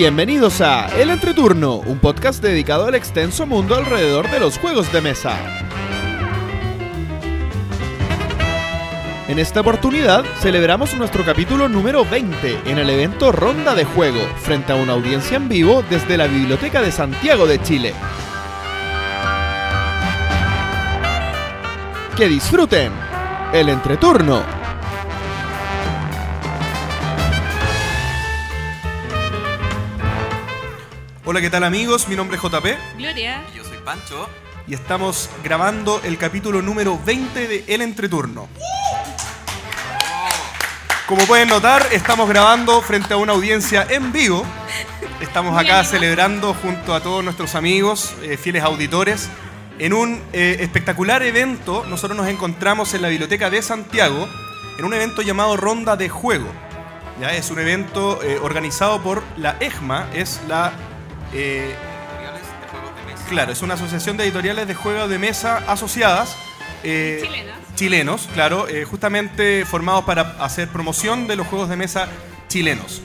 Bienvenidos a El Entreturno, un podcast dedicado al extenso mundo alrededor de los juegos de mesa. En esta oportunidad celebramos nuestro capítulo número 20 en el evento Ronda de Juego, frente a una audiencia en vivo desde la Biblioteca de Santiago de Chile. Que disfruten el entreturno. Hola, ¿qué tal amigos? Mi nombre es JP Gloria. Y yo soy Pancho. y estamos grabando el capítulo número 20 de El Entreturno. Como pueden notar, estamos grabando frente a una audiencia en vivo. Estamos acá celebrando junto a todos nuestros amigos, eh, fieles auditores, en un eh, espectacular evento. Nosotros nos encontramos en la Biblioteca de Santiago, en un evento llamado Ronda de Juego. ¿ya? Es un evento eh, organizado por la EGMA, es la... eh, Tutoriales de juegos de mesa. Claro, es una asociación de editoriales de juegos de mesa asociadas. eh. Chilenos, claro, eh, justamente formados para hacer promoción de los juegos de mesa chilenos.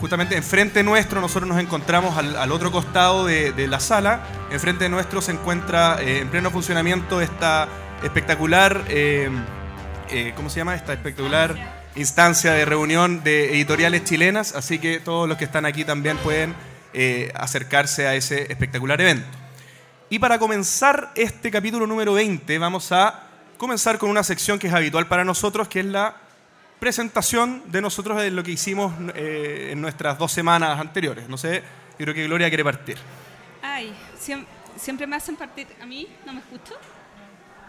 Justamente enfrente nuestro, nosotros nos encontramos al, al otro costado de, de la sala. Enfrente nuestro se encuentra eh, en pleno funcionamiento esta espectacular, eh, eh, ¿cómo se llama? Esta espectacular instancia de reunión de editoriales chilenas. Así que todos los que están aquí también pueden eh, acercarse a ese espectacular evento. Y para comenzar este capítulo número 20, vamos a comenzar con una sección que es habitual para nosotros, que es la presentación de nosotros de lo que hicimos eh, en nuestras dos semanas anteriores. No sé, yo creo que Gloria quiere partir. Ay, siem- siempre me hacen partir. ¿A mí? ¿No me escucho?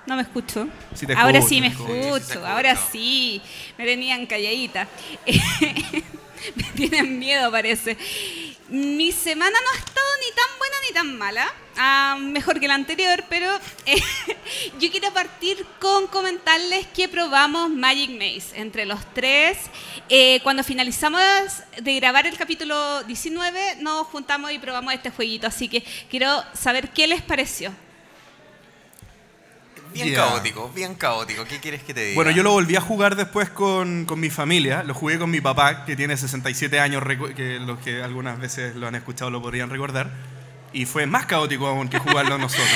No me escucho. Sí te ahora escucho, sí me escucho. Sí, sí escucho, escucha. ahora sí. Me tenían calladita. me tienen miedo, parece. Mi semana no ha estado ni tan buena ni tan mala. Ah, mejor que la anterior, pero eh, yo quiero partir con comentarles que probamos Magic Maze entre los tres. Eh, cuando finalizamos de grabar el capítulo 19, nos juntamos y probamos este jueguito. Así que quiero saber qué les pareció. Bien Ya. caótico, bien caótico. ¿Qué quieres que te diga? Bueno, yo lo volví a jugar después con, con mi familia. Lo jugué con mi papá, que tiene 67 años, que los que algunas veces lo han escuchado lo podrían recordar. Y fue más caótico aún que jugarlo nosotros.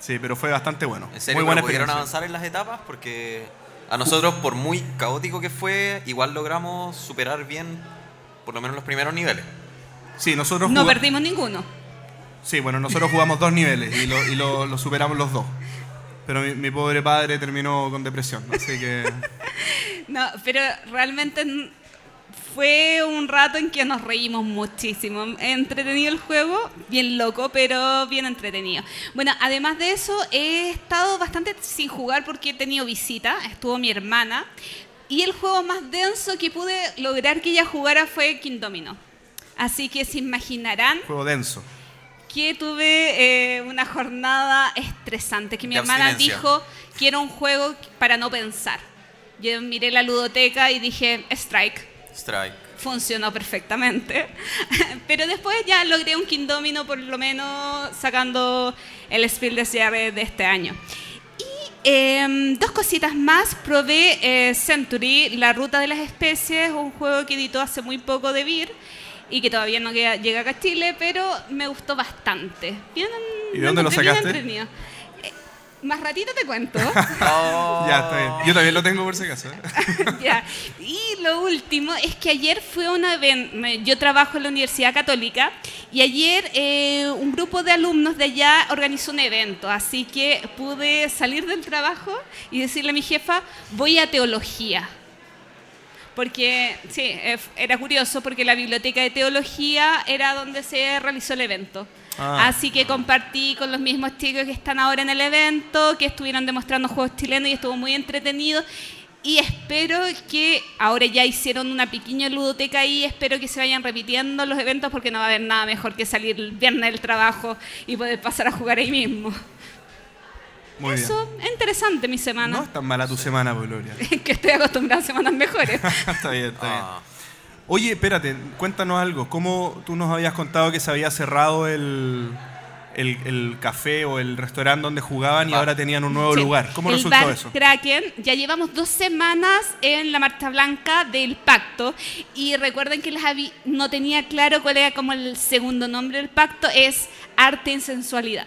Sí, pero fue bastante bueno. ¿En serio Muy buena pudieron avanzar en las etapas? Porque a nosotros, por muy caótico que fue, igual logramos superar bien por lo menos los primeros niveles. Sí, nosotros No perdimos ninguno. Sí, bueno, nosotros jugamos dos niveles y lo, y lo- lo superamos los dos. Pero mi, mi pobre padre terminó con depresión, así que... No, pero realmente fue un rato en que nos reímos muchísimo. Entretenido el juego, bien loco, pero bien entretenido. Bueno, además de eso, he estado bastante sin jugar porque he tenido visita, estuvo mi hermana, y el juego más denso que pude lograr que ella jugara fue King Domino. Así que se imaginarán Juego denso. Que tuve eh, una jornada estresante, que mi De hermana abstinencia. dijo que era un juego para no pensar. Yo miré la ludoteca y dije, strike, Strike. funcionó perfectamente. Pero después ya logré un King Domino, por lo menos sacando el Spiel des Jahres de este año. Y em, dos cositas más, probé eh, Century, La Ruta de las Especies, un juego que editó hace muy poco de Beer y que todavía no queda- llega acá a Chile, pero me gustó bastante. Bien, ¿Y de dónde lo bien sacaste? entretenido. Eh, más ratito te cuento. Oh. Ya, está bien. Yo también lo tengo por si acaso. ¿eh? Ya. Y lo último es que ayer fue una evento, yo trabajo en la Universidad Católica y ayer eh, un grupo de alumnos de allá organizó un evento, así que pude salir del trabajo y decirle a mi jefa, voy a teología. Porque, sí, eh, era curioso porque la biblioteca de teología era donde se realizó el evento. Ah. Así que compartí con los mismos chicos que están ahora en el evento, que estuvieron demostrando juegos chilenos y estuvo muy entretenido. Y espero que ahora ya hicieron una pequeña ludoteca ahí, espero que se vayan repitiendo los eventos porque no va a haber nada mejor que salir el viernes del trabajo y poder pasar a jugar ahí mismo. Muy bien. Eso, es interesante mi No semana. es tan mala tu semana, pues, Gloria. que estoy acostumbrada a semanas mejores. está bien, está bien. Ah. Oye, espérate, cuéntanos algo. ¿Cómo tú nos habías contado que se había cerrado el, el, el café o el restaurante donde jugaban y Ah. ahora tenían un nuevo Sí. lugar. ¿Cómo el resultó bar eso? Kraken, ya llevamos dos semanas en la Marcha Blanca del Pacto y recuerden que Javi no tenía claro cuál era como el segundo nombre del pacto, es arte en sensualidad.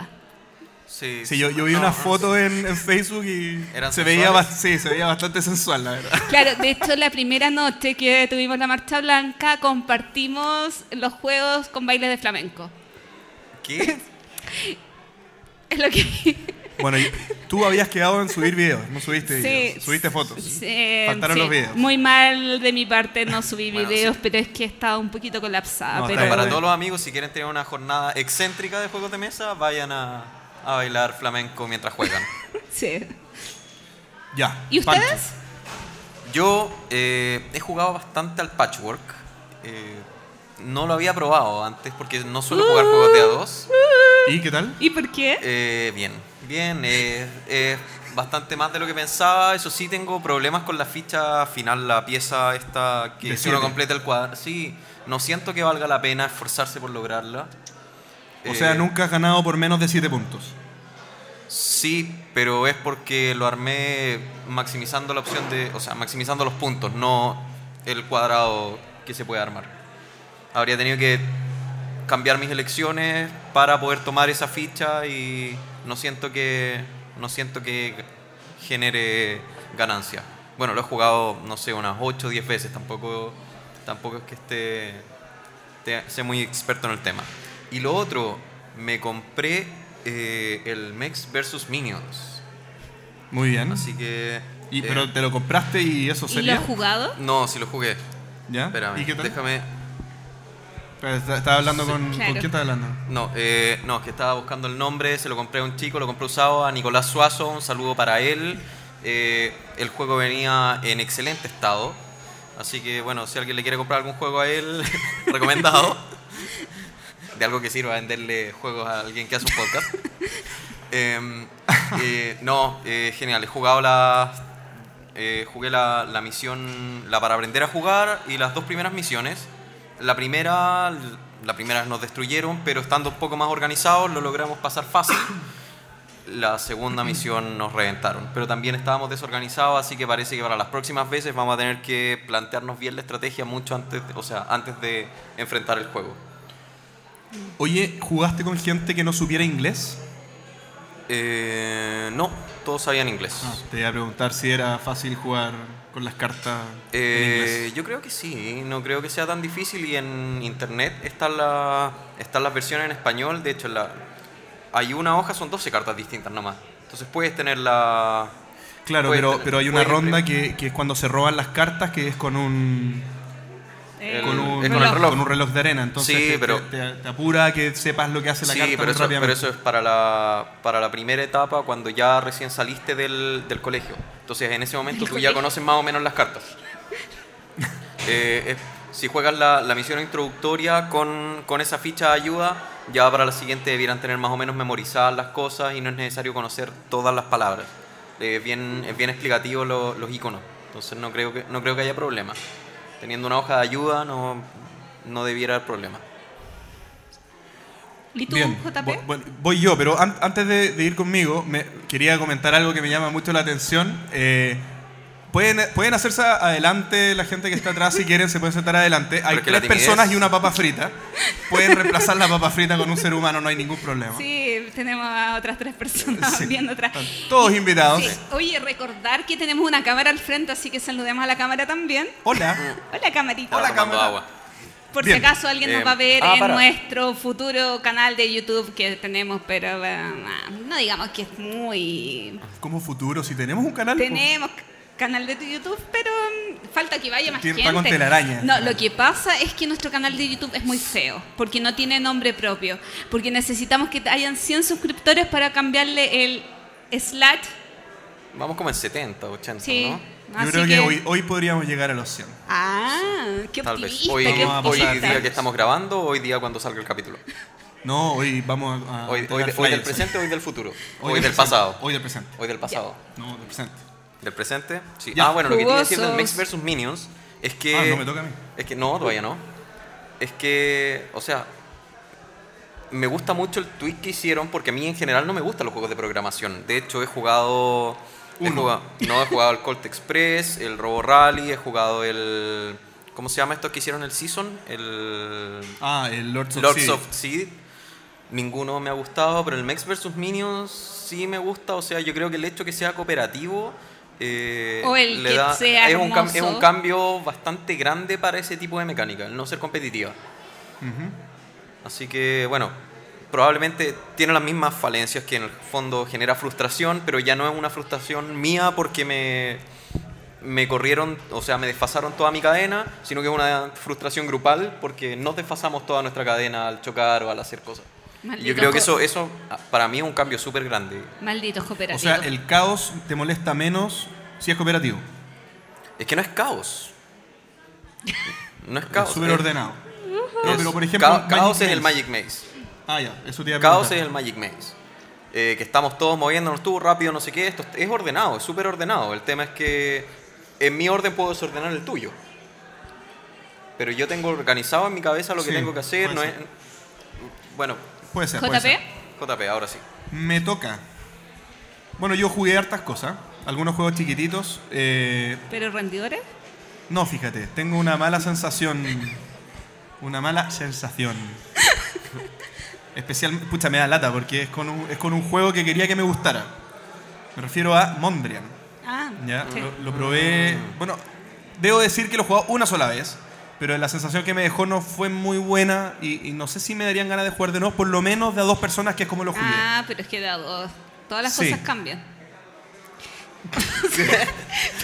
Sí, Sí, yo, yo vi no, una no, foto en, en Facebook y ¿Eran se veía, sí, se veía bastante sensual, la verdad. Claro, de hecho la primera noche que tuvimos la Marcha Blanca compartimos los juegos con baile de flamenco. ¿Qué? Es lo que... Bueno, tú habías quedado en subir videos, no subiste Sí. videos, subiste fotos. Sí, Faltaron sí. los videos. Muy mal de mi parte no subí Bueno, videos, sí. pero es que estaba un poquito colapsada. No, pero... Para todos los amigos, si quieren tener una jornada excéntrica de juegos de mesa, vayan a, a bailar flamenco mientras juegan. Sí. Ya. ¿Y Pancho. ustedes? Yo eh, he jugado bastante al patchwork. Eh, no lo había probado antes porque no suelo jugar juegos de a dos. ¿Y qué tal? ¿Y por qué? Eh, bien, bien. eh, eh, bastante más de lo que pensaba. Eso sí, tengo problemas con la ficha final, la pieza esta que si uno completa el cuadro. Sí, no siento que valga la pena esforzarse por lograrla. O Eh, sea, nunca has ganado por menos de 7 puntos. Sí, pero es porque lo armé maximizando la opción de. O sea, maximizando los puntos, no el cuadrado que se puede armar. Habría tenido que cambiar mis elecciones para poder tomar esa ficha y no siento que. No siento que genere ganancia. Bueno, lo he jugado, no sé, unas 8 o 10 veces. Tampoco, tampoco es que esté, esté- sea muy experto en el tema. Y lo otro, me compré eh, el Mex vs Minions. Muy bien. Así que. Y, eh, pero te lo compraste y eso ¿Y lo sería. has jugado? No, si lo jugué. ¿Ya? Espérame, ¿Y qué tal? déjame. Estaba hablando con. Claro. ¿Con quién estaba hablando? No, eh, no, que estaba buscando el nombre, se lo compré a un chico, lo compré usado, a Nicolás Suazo, un saludo para él. Eh, el juego venía en excelente estado, así que bueno, si alguien le quiere comprar algún juego a él, recomendado. De algo que sirva venderle juegos a alguien que hace un podcast. Em, eh, no, eh, genial, he jugado la... eh, jugué la, la misión, la para aprender a jugar y las dos primeras misiones. La primera, la primera nos destruyeron, pero estando un poco más organizados lo logramos pasar fácil. La segunda misión nos reventaron, pero también estábamos desorganizados, así que parece que para las próximas veces vamos a tener que plantearnos bien la estrategia mucho antes, o sea, antes de enfrentar el juego. Oye, ¿jugaste con gente que no supiera inglés? Eh, no, todos sabían inglés. Ah, te iba a preguntar si era fácil jugar con las cartas en Eh, inglés. yo creo que sí, no creo que sea tan difícil y en internet están, la- están las versiones en español, de hecho la, hay una hoja, son 12 cartas distintas nomás, entonces puedes tener la... Claro, puedes pero, tener- pero hay una ronda que, que es cuando se roban las cartas, que es con un, Eh, con un, con el reloj. con un reloj de arena. Entonces Sí, te, pero- te, te- apura que sepas lo que hace la Sí, carta pero eso, pero eso es para la, para la primera etapa cuando ya recién saliste del, del colegio. Entonces en ese momento ¿Del tú ya colegio? conoces más o menos las cartas. Eh, es- si juegas la, la misión introductoria con, con esa ficha de ayuda, ya para la siguiente debieran tener más o menos memorizadas las cosas y no es necesario conocer todas las palabras. Eh, Es bien, es bien explicativo lo- los iconos. Entonces no creo, que, no creo que haya problema. Teniendo una hoja de ayuda no, no debiera haber problema. ¿Y tú, Bien, JP? bueno, voy yo, pero an- antes de, de ir conmigo, me quería comentar algo que me llama mucho la atención. Eh, pueden, pueden hacerse adelante la gente que está atrás si quieren, se pueden sentar adelante. Hay es que la tres personas y una papa frita. Pueden reemplazar la papa frita con un ser humano, no hay ningún problema. Sí, tenemos a otras tres personas Sí, viendo atrás. todos invitados. Sí. Oye, recordar que tenemos una cámara al frente, así que saludemos a la cámara también. Hola. Hola, camarita. Hola, cámara. agua. Por Bien. si acaso alguien Eh, nos va a ver ah, en para. nuestro futuro canal de YouTube que tenemos, pero eh, no digamos que es muy... Como futuro, si tenemos un canal. pues, Tenemos canal de YouTube, pero mm, falta que vaya más Tiene- gente. con telaraña. No, lo que pasa es que nuestro canal de YouTube es muy feo, porque no tiene nombre propio, porque necesitamos que hayan 100 suscriptores para cambiarle el slash. Vamos como en 70, 80, Sí. ¿no? Yo así creo que, hoy, hoy podríamos llegar a los 100. Ah, qué Tal vez. optimista, Hoy, qué hoy optimista. día que estamos grabando o hoy día cuando salga el capítulo. No, hoy vamos a. a Hoy, hoy, hoy del presente o hoy del futuro. Hoy, del del presente. pasado. Hoy del presente. Hoy del pasado. No, del presente. ¿Del presente? Sí. Ya. Ah, bueno, lo que tiene que decir del Jugosos. Mex vs Minions es que. Ah, no me toca a mí. Es que no, todavía no. Es que, o sea, me gusta mucho el tweak que hicieron porque a mí en general no me gustan los juegos de programación. De hecho, he jugado. he Uno. jugado- no, he jugado el Colt Express, el Robo Rally, he jugado el. ¿Cómo se llama estos que hicieron el Season? El. Ah, el Lords of Lords of Seed. Ninguno me ha gustado, pero el Mex vs Minions sí me gusta. O sea, yo creo que el hecho que sea cooperativo. Eh, O el le que da, sea es un, es un cambio bastante grande para ese tipo de mecánica, el no ser competitiva. Ujú. Así que, bueno, probablemente tiene las mismas falencias que en el fondo genera frustración, pero ya no es una frustración mía porque me, me corrieron, o sea, me desfasaron toda mi cadena, sino que es una frustración grupal porque nos desfasamos toda nuestra cadena al chocar o al hacer cosas. Yo creo que eso, eso ah, para mí es un cambio súper grande. Malditos O cooperativos. sea, el caos te molesta menos si es cooperativo. Es que no es caos. No es caos. Es súper es- ordenado. No, pero por ejemplo, ca- caos es Maze. el Magic Maze. Ah, ya, eso te iba a Caos es el Magic Maze. Eh, que estamos todos moviéndonos tú rápido, no sé qué. Esto es ordenado, es súper ordenado. El tema es que en mi orden puedo desordenar el tuyo. Pero yo tengo organizado en mi cabeza lo que Sí, tengo que hacer. No es... Bueno, Puede ser, puede JP, ser. JP, ahora sí. Me toca. Bueno, yo jugué hartas cosas. Algunos juegos chiquititos. eh, pero rendidores. no, fíjate, tengo una mala sensación. Una mala sensación. Especial, pucha, me da lata porque es con, un, es con un juego que quería que me gustara. Me refiero a Mondrian. Ah, ¿ya? sí. Lo, lo probé. Bueno, debo decir que lo he jugado una sola vez. Pero la sensación que me dejó no fue muy buena. Y, y no sé si me darían ganas de jugar de nuevo, por lo menos de a dos personas, que es como lo jugué. Ah, pero es que de a dos. Todas las Sí. cosas cambian.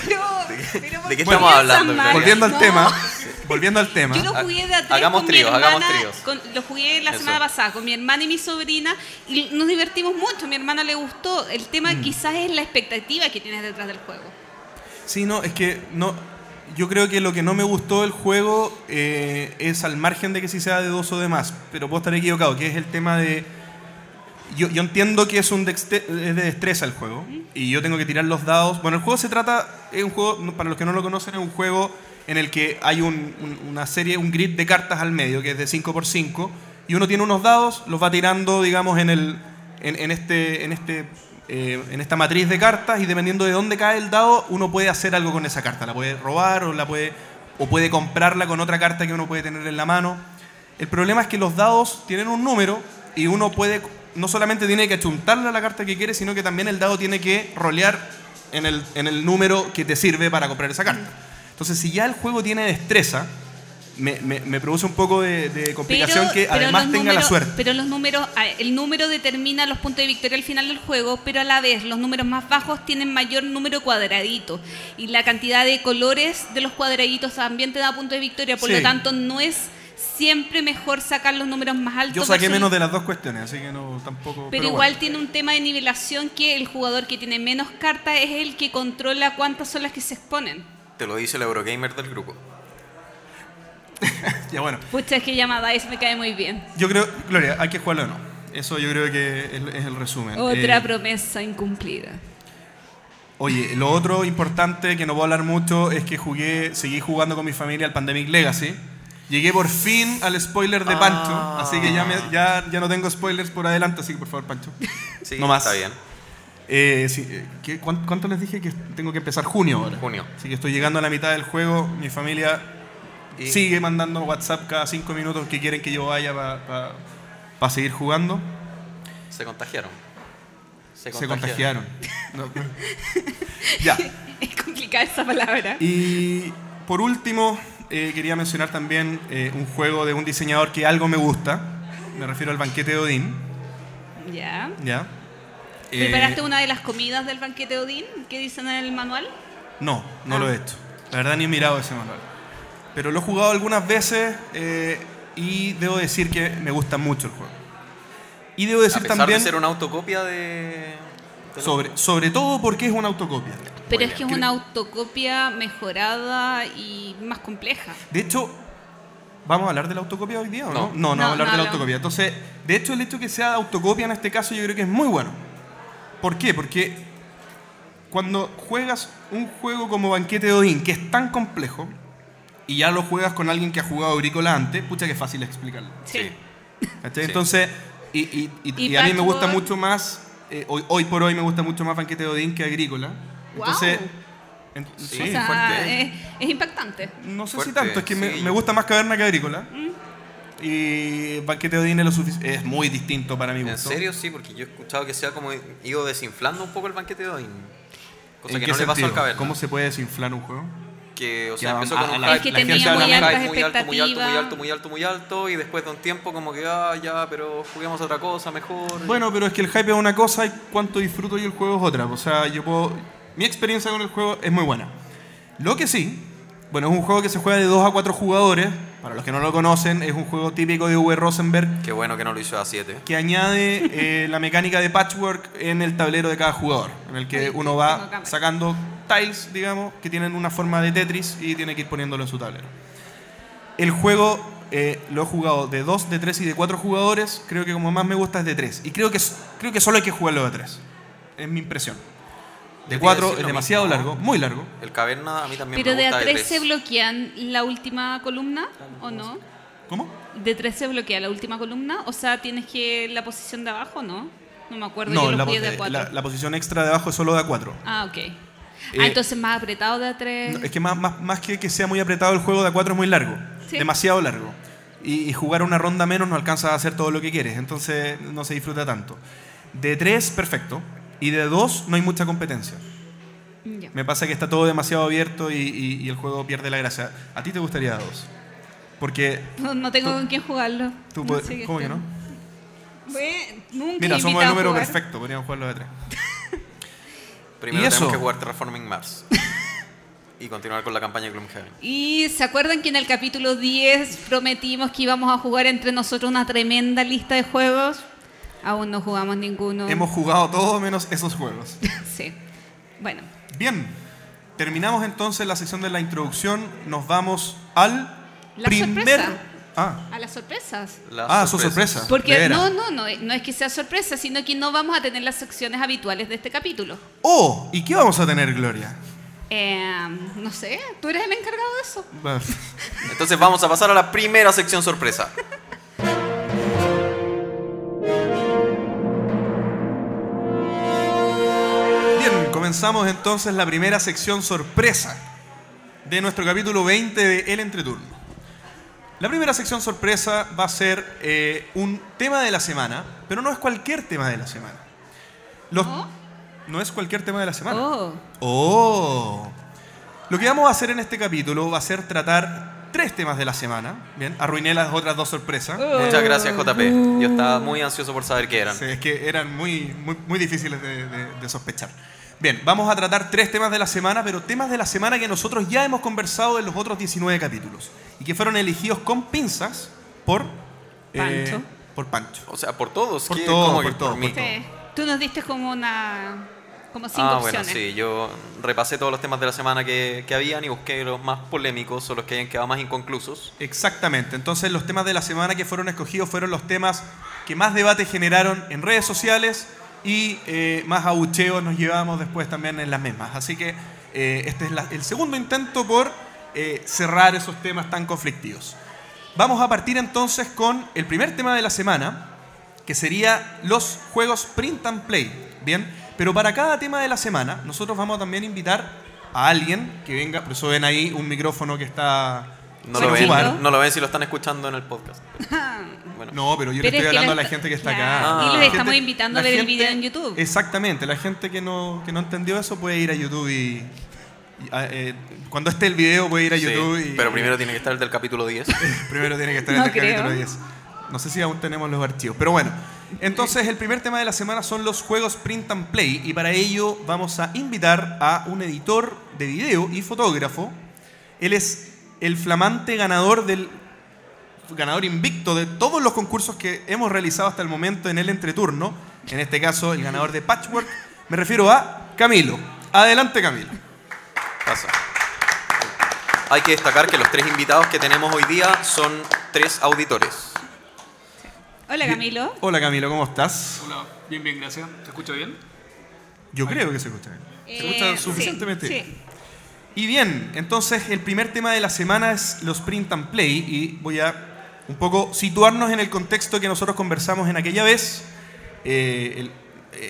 pero, pero ¿por de qué estamos hablando, mal? Volviendo al No, tema. Volviendo al tema. Yo lo jugué de a tres Hagamos con tríos, mi hermana, hagamos tríos. con- lo jugué la Eso. semana pasada con mi hermana y mi sobrina y nos divertimos mucho. A mi hermana le gustó. El tema Mm. quizás es la expectativa que tienes detrás del juego. Sí, no, es que no. Yo creo que lo que no me gustó del juego eh, es al margen de que sí sea de dos o de más, pero puedo estar equivocado, que es el tema de. Yo, yo entiendo que es un dexte- es de destreza el juego y yo tengo que tirar los dados. Bueno, el juego se trata, es un juego, para los que no lo conocen, es un juego en el que hay un- un- una serie, un grid de cartas al medio, que es de 5x5, y uno tiene unos dados, los va tirando, digamos, en, el, en este, en, este, eh, en esta matriz de cartas, y dependiendo de dónde cae el dado, uno puede hacer algo con esa carta. La puede robar o, la puede, o puede comprarla con otra carta que uno puede tener en la mano. El problema es que los dados tienen un número y uno puede, no solamente tiene que achuntarle a la carta que quiere, sino que también el dado tiene que rolear en el, en el número que te sirve para comprar esa carta. Entonces, si ya el juego tiene destreza, me, me- me produce un poco de, de complicación que pero además tenga la suerte. Pero los números, ah, el número determina los puntos de victoria al final del juego, pero a la vez los números más bajos tienen mayor número cuadraditos y la cantidad de colores de los cuadraditos también te da puntos de victoria, por Sí. lo tanto no es siempre mejor sacar los números más altos. Yo saqué versus- menos de las dos cuestiones, así que no tampoco. Pero, igual tiene un tema de nivelación que el jugador que tiene menos cartas es el que controla cuántas son las que se exponen. Te lo dice el Eurogamer del grupo. Ya bueno. Pucha, es que llamada Dice me cae muy bien. Yo creo, Gloria, hay que jugarlo o no. Eso yo creo que es, es el resumen. Otra Eh, promesa incumplida. Oye, lo otro importante que no puedo hablar mucho es que jugué, seguí jugando con mi familia al Pandemic Legacy. Llegué por fin al spoiler de Pancho, Ah. así que ya, me- ya, ya no tengo spoilers por adelante, así que por favor, Pancho. Sí, No más. está bien. Eh, sí, eh, ¿qué- cuán- ¿Cuánto les dije que tengo que empezar junio ahora? Junio. Así que estoy llegando a la mitad del juego, mi familia Y- sigue mandando WhatsApp cada cinco minutos que quieren que yo vaya para seguir jugando. Se contagiaron. Se contagiaron. No. ya. Es complicada esa palabra. Y por último, eh, quería mencionar también eh, un juego de un diseñador que algo me gusta. Me refiero al banquete de Odín. Ya. ¿ya? Eh, ¿Preparaste una de las comidas del banquete de Odín que dicen en el manual? No, no Ah. lo he hecho. La verdad ni he mirado ese manual. Pero lo he jugado algunas veces eh, y debo decir que me gusta mucho el juego. Y debo A decir pesar también, de ser una autocopia de... de sobre, sobre todo porque es una autocopia. Pero es que es una autocopia mejorada y más compleja. De hecho, ¿vamos a hablar de la autocopia hoy día o no? No. No, no, a hablar no de la autocopia. Entonces, de hecho, el hecho que sea autocopia en este caso yo creo que es muy bueno. ¿Por qué? Porque cuando juegas un juego como Banquete de Odín, que es tan complejo, y ya lo juegas con alguien que ha jugado Agrícola antes, pucha que fácil explicarlo. Sí. ¿Cachai? Sí. Entonces, Y, y- y- Y y a mí me gusta mucho más, eh, hoy, hoy por hoy me gusta mucho más Banquete de Odín que Agrícola. Entonces, Guau. en- Sí, o sea, es, es impactante. no sé si fuerte, tanto, es que me, sí. me gusta más Caverna que Agrícola. Mm. Y Banquete de Odín es, lo es muy distinto para mi ¿En gusto. serio? Sí, porque yo he escuchado que se ha como ido desinflando un poco el banquete de Odín. Cosa ¿En que qué no le pasó al caverna. ¿Cómo se puede desinflar un juego? Que, o sea, empezó con un la- hype, Es que la tenía muy altas muy alto, muy alto, muy alto, muy alto, muy alto, y después de un tiempo como que, ah, ya, pero juguemos otra cosa mejor. Bueno, pero es que el hype es una cosa y cuánto disfruto yo el juego es otra. O sea, yo puedo. Mi experiencia con el juego es muy buena. Lo que sí, bueno, es un juego que se juega de 2 a 4 jugadores. Para los que no lo conocen, es un juego típico de V. Rosenberg Qué bueno que no lo hizo a 7. que añade eh, la mecánica de patchwork en el tablero de cada jugador, en el que uno va sacando tiles, digamos, que tienen una forma de Tetris y tiene que ir poniéndolo en su tablero. El juego eh, lo he jugado de 2, de 3 y de 4 jugadores. Creo que como más me gusta es de 3. Y creo que, creo que solo hay que jugarlo de 3. Es mi impresión. De Yo te iba a 4 decir es demasiado mismo. largo, muy largo. El caverna a mí también Pero me de gusta a tres tres. se bloquean la última columna, ¿o no? ¿Cómo? ¿De tres se bloquea la última columna? O sea, ¿tienes que la posición de abajo, no? No me acuerdo, No, yo la, lo de a eh, cuatro. la- la posición extra de abajo es solo de 4. Ah, ok. Eh, ah, entonces más apretado de a tres. No, es que más, más, más que que sea muy apretado el juego de a 4 es muy largo. Sí. Demasiado largo. Y, y jugar una ronda menos no alcanza a hacer todo lo que quieres. Entonces no se disfruta tanto. De 3, perfecto. Y de 2 no hay mucha competencia. Me pasa que está todo demasiado abierto y, y- y el juego pierde la gracia. ¿A ti te gustaría 2? Porque No, no tengo tú- con quién jugarlo. tú No sé ¿Cómo que no? Bueno, nunca Mira, somos el número jugar. perfecto. Podríamos jugarlo de 3. Primero ¿Y tenemos eso? que jugar Terraforming Mars. y continuar con la campaña de Gloomhaven. Y se acuerdan que en el capítulo 10 prometimos que íbamos a jugar entre nosotros una tremenda lista de juegos. Aún no jugamos ninguno. Hemos jugado todo menos esos juegos. Sí. Bueno, Bien, terminamos entonces la sección de la introducción. Nos vamos al La primer. sorpresa. Ah, a las sorpresas. Las ah, sorpresas. sorpresas. Porque de veras. no, no, no, no es que sea sorpresa, sino que no vamos a tener las secciones habituales de este capítulo. Oh, ¿y qué vamos a tener, Gloria? Eh, no sé, tú eres el encargado de eso. Entonces vamos a pasar a la primera sección sorpresa. comenzamos entonces la primera sección sorpresa de nuestro capítulo 20 de El Entreturno. La primera sección sorpresa va a ser eh, un tema de la semana, pero no es cualquier tema de la semana. Los- ¿Oh? No es cualquier tema de la semana. Oh, Oh. Lo que vamos a hacer en este capítulo va a ser tratar tres temas de la semana. Bien, arruiné las otras dos sorpresas. Muchas gracias, JP. Yo estaba muy ansioso por saber qué eran. Sí, es que eran muy, muy, muy difíciles de, de- de sospechar. Bien, vamos a tratar tres temas de la semana, pero temas de la semana que nosotros ya hemos conversado en los otros 19 capítulos y que fueron elegidos con pinzas por Pancho. por Pancho. O sea, por todos. Por ¿qué? todo, ¿Cómo por todo, por sí. Tú nos diste como una. como cinco Ah, bueno, opciones. sí. Yo repasé todos los temas de la semana que, que habían y busqué los más polémicos o los que hayan quedado más inconclusos. Exactamente. Entonces los temas de la semana que fueron escogidos fueron los temas que más debate generaron en redes sociales y eh, más abucheos nos llevamos después también en las mismas. Así que eh, este es el segundo intento por eh, cerrar esos temas tan conflictivos. Vamos a partir entonces con el primer tema de la semana, que sería los juegos print and play. Bien, pero para cada tema de la semana, nosotros vamos a invitar a alguien que venga, por eso ven ahí un micrófono que está No lo, ven, no lo ven si lo están escuchando en el podcast. Bueno, No, pero yo Pero le es estoy que hablando a la gente que está claro, acá. y los La gente- estamos invitando a ver el video en YouTube. Exactamente, la gente que no, que no entendió eso puede ir a YouTube y... y, ah, eh, cuando esté el video puede ir a sí, YouTube y... pero primero tiene que estar el del capítulo 10. primero tiene que estar No el creo. capítulo 10. No sé si aún tenemos los archivos, pero bueno. Entonces el primer tema de la semana son los juegos print and play y para ello vamos a invitar a un editor de video y fotógrafo. Él es el flamante ganador del ganador invicto de todos los concursos que hemos realizado hasta el momento en el entreturno. En este caso, el ganador de Patchwork. Me refiero a Camilo. Adelante, Camilo. Pasa. Hay que destacar que los tres invitados que tenemos hoy día son tres auditores. Hola Camilo. Hola, Camilo, ¿cómo estás? Hola, bien, bien, gracias. ¿Se escucha bien? Yo creo que se escucha bien. Se Eh, escucha sí, suficientemente bien. sí. Y bien, entonces el primer tema de la semana es los print and play y voy a un poco situarnos en el contexto que nosotros conversamos en aquella vez. Eh,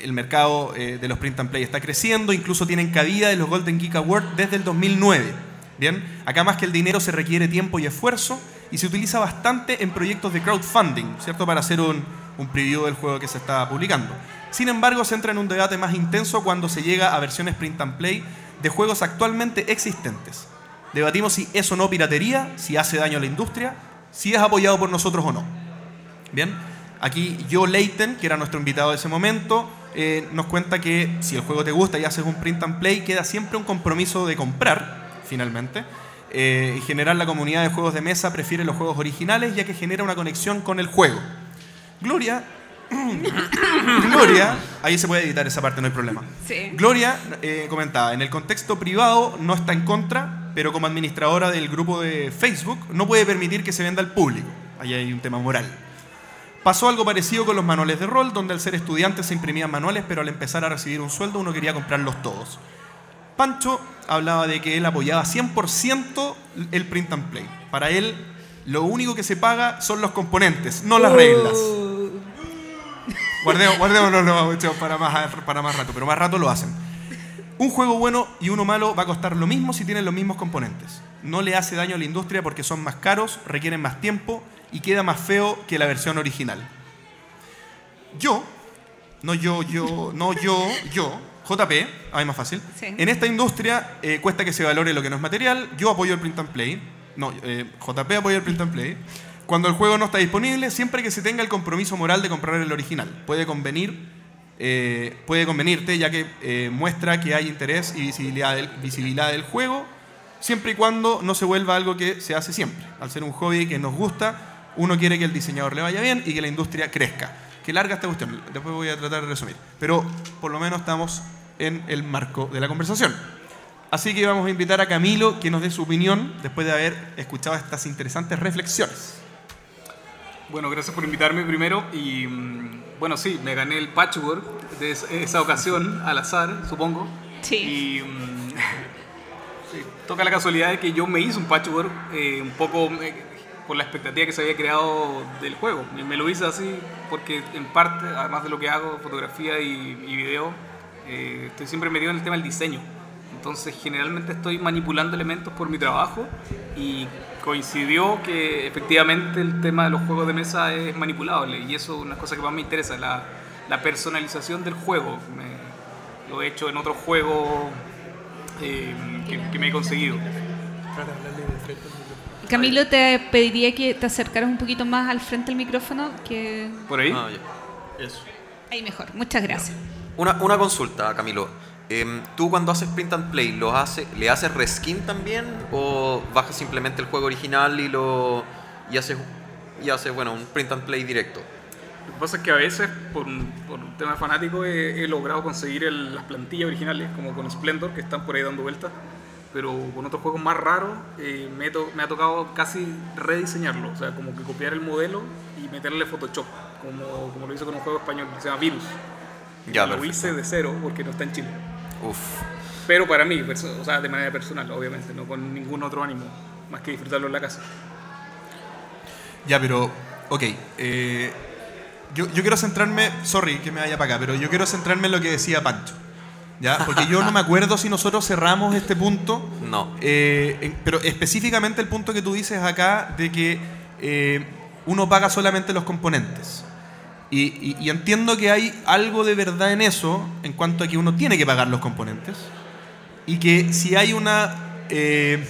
el, mercado eh, de los print and play está creciendo, incluso tienen cabida en los Golden Geek Awards desde el 2009. Bien, acá más que el dinero se requiere tiempo y esfuerzo y se utiliza bastante en proyectos de crowdfunding, ¿cierto? Para hacer un, un preview del juego que se está publicando. Sin embargo, se entra en un debate más intenso cuando se llega a versiones print and play de juegos actualmente existentes. Debatimos si es o no piratería, si hace daño a la industria, si es apoyado por nosotros o no. Bien, aquí Joe Leighton, que era nuestro invitado de ese momento, eh, nos cuenta que si el juego te gusta y haces un print and play, queda siempre un compromiso de comprar, finalmente. Eh, en general, la comunidad de juegos de mesa prefiere los juegos originales ya que genera una conexión con el juego. Gloria Gloria, ahí se puede editar esa parte, no hay problema. Sí. Gloria eh, comentaba, en el contexto privado no está en contra, pero como administradora del grupo de Facebook no puede permitir que se venda al público. Ahí hay un tema moral. Pasó algo parecido con los manuales de rol, donde al ser estudiante se imprimían manuales, pero al empezar a recibir un sueldo uno quería comprarlos todos. Pancho hablaba de que él apoyaba 100% el print and play. Para él, lo único que se paga son los componentes, no las reglas. Guardemos, guardémonos mucho para más, para más rato, pero más rato lo hacen. Un juego bueno y uno malo va a costar lo mismo si tienen los mismos componentes. No le hace daño a la industria porque son más caros, requieren más tiempo y queda más feo que la versión original. Yo, no yo, yo, no yo, yo, JP, ahí más fácil. Sí. En esta industria eh, cuesta que se valore lo que no es material. Yo apoyo el print and play. No, eh, JP apoya el print and play. Cuando el juego no está disponible, siempre que se tenga el compromiso moral de comprar el original. Puede convenir, eh, puede convenirte, ya que eh, muestra que hay interés y visibilidad del, visibilidad del juego, siempre y cuando no se vuelva algo que se hace siempre. Al ser un hobby que nos gusta, uno quiere que el diseñador le vaya bien y que la industria crezca. Que larga esta cuestión, después voy a tratar de resumir. Pero por lo menos estamos en el marco de la conversación. Así que vamos a invitar a Camilo que nos dé su opinión después de haber escuchado estas interesantes reflexiones. Bueno, gracias por invitarme primero. Y mm, bueno, sí, me gané el patchwork de es- esa ocasión, al azar, supongo. Sí. Y mm, toca la casualidad de que yo me hice un patchwork eh, un poco eh, por la expectativa que se había creado del juego. Y me lo hice así porque, en parte, además de lo que hago, fotografía y, y video, eh, estoy siempre metido en el tema del diseño. Entonces, generalmente estoy manipulando elementos por mi trabajo y coincidió que efectivamente el tema de los juegos de mesa es manipulable y eso es una cosa que más me interesa, la, la personalización del juego. Me- lo he hecho en otros juegos eh, que, que me he conseguido. Camilo, te pediría que te acercaras un poquito más al frente del micrófono, que ¿Por ahí? Ah, ya. Eso. ahí mejor. Muchas gracias. Una, una consulta, Camilo. Em, ¿Tú cuando haces print and play, ¿lo hace, ¿le haces reskin también? ¿O bajas simplemente el juego original y lo y haces, y haces bueno, un print and play directo? Lo que pasa es que a veces, por un, por un tema fanático, he, he logrado conseguir el- las plantillas originales, como con Splendor, que están por ahí dando vueltas. Pero con otros juegos más raros, eh, me, to- me ha tocado casi rediseñarlo. O sea, como que copiar el modelo y meterle Photoshop, como, como lo hice con un juego español que se llama Virus. Ya, lo perfecto. hice de cero porque no está en Chile. Uf. Pero para mí, o sea, de manera personal, obviamente, no con ningún otro ánimo, más que disfrutarlo en la casa. Ya, pero, ok. eh, yo, yo quiero centrarme, sorry que me vaya para acá, pero yo quiero centrarme en lo que decía Pancho. ¿Ya? Porque yo no me acuerdo si nosotros cerramos este punto. No. eh, en- pero específicamente el punto que tú dices acá de que eh, uno paga solamente los componentes. Y, entiendo que hay algo de verdad en eso en cuanto a que uno tiene que pagar los componentes. Y que si hay una eh,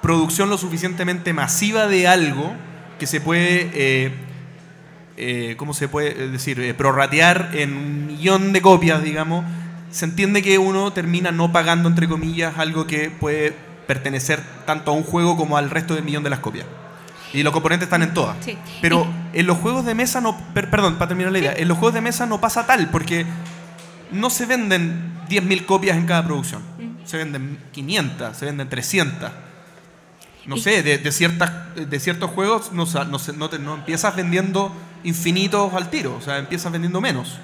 producción lo suficientemente masiva de algo que se puede, eh, eh, ¿cómo se puede decir? Eh, prorratear en un millón de copias, digamos, se entiende que uno termina no pagando, entre comillas, algo que puede pertenecer tanto a un juego como al resto del millón de las copias. Y los componentes están en todas. Sí. Pero en los juegos de mesa no... per- perdón, para terminar la idea. En los juegos de mesa no pasa tal, porque no se venden 10.000 copias en cada producción. Se venden 500, se venden 300. No Y- sé, de, de ciertas, de ciertos juegos no, empiezas vendiendo infinitos al tiro, o sea, empiezas vendiendo menos.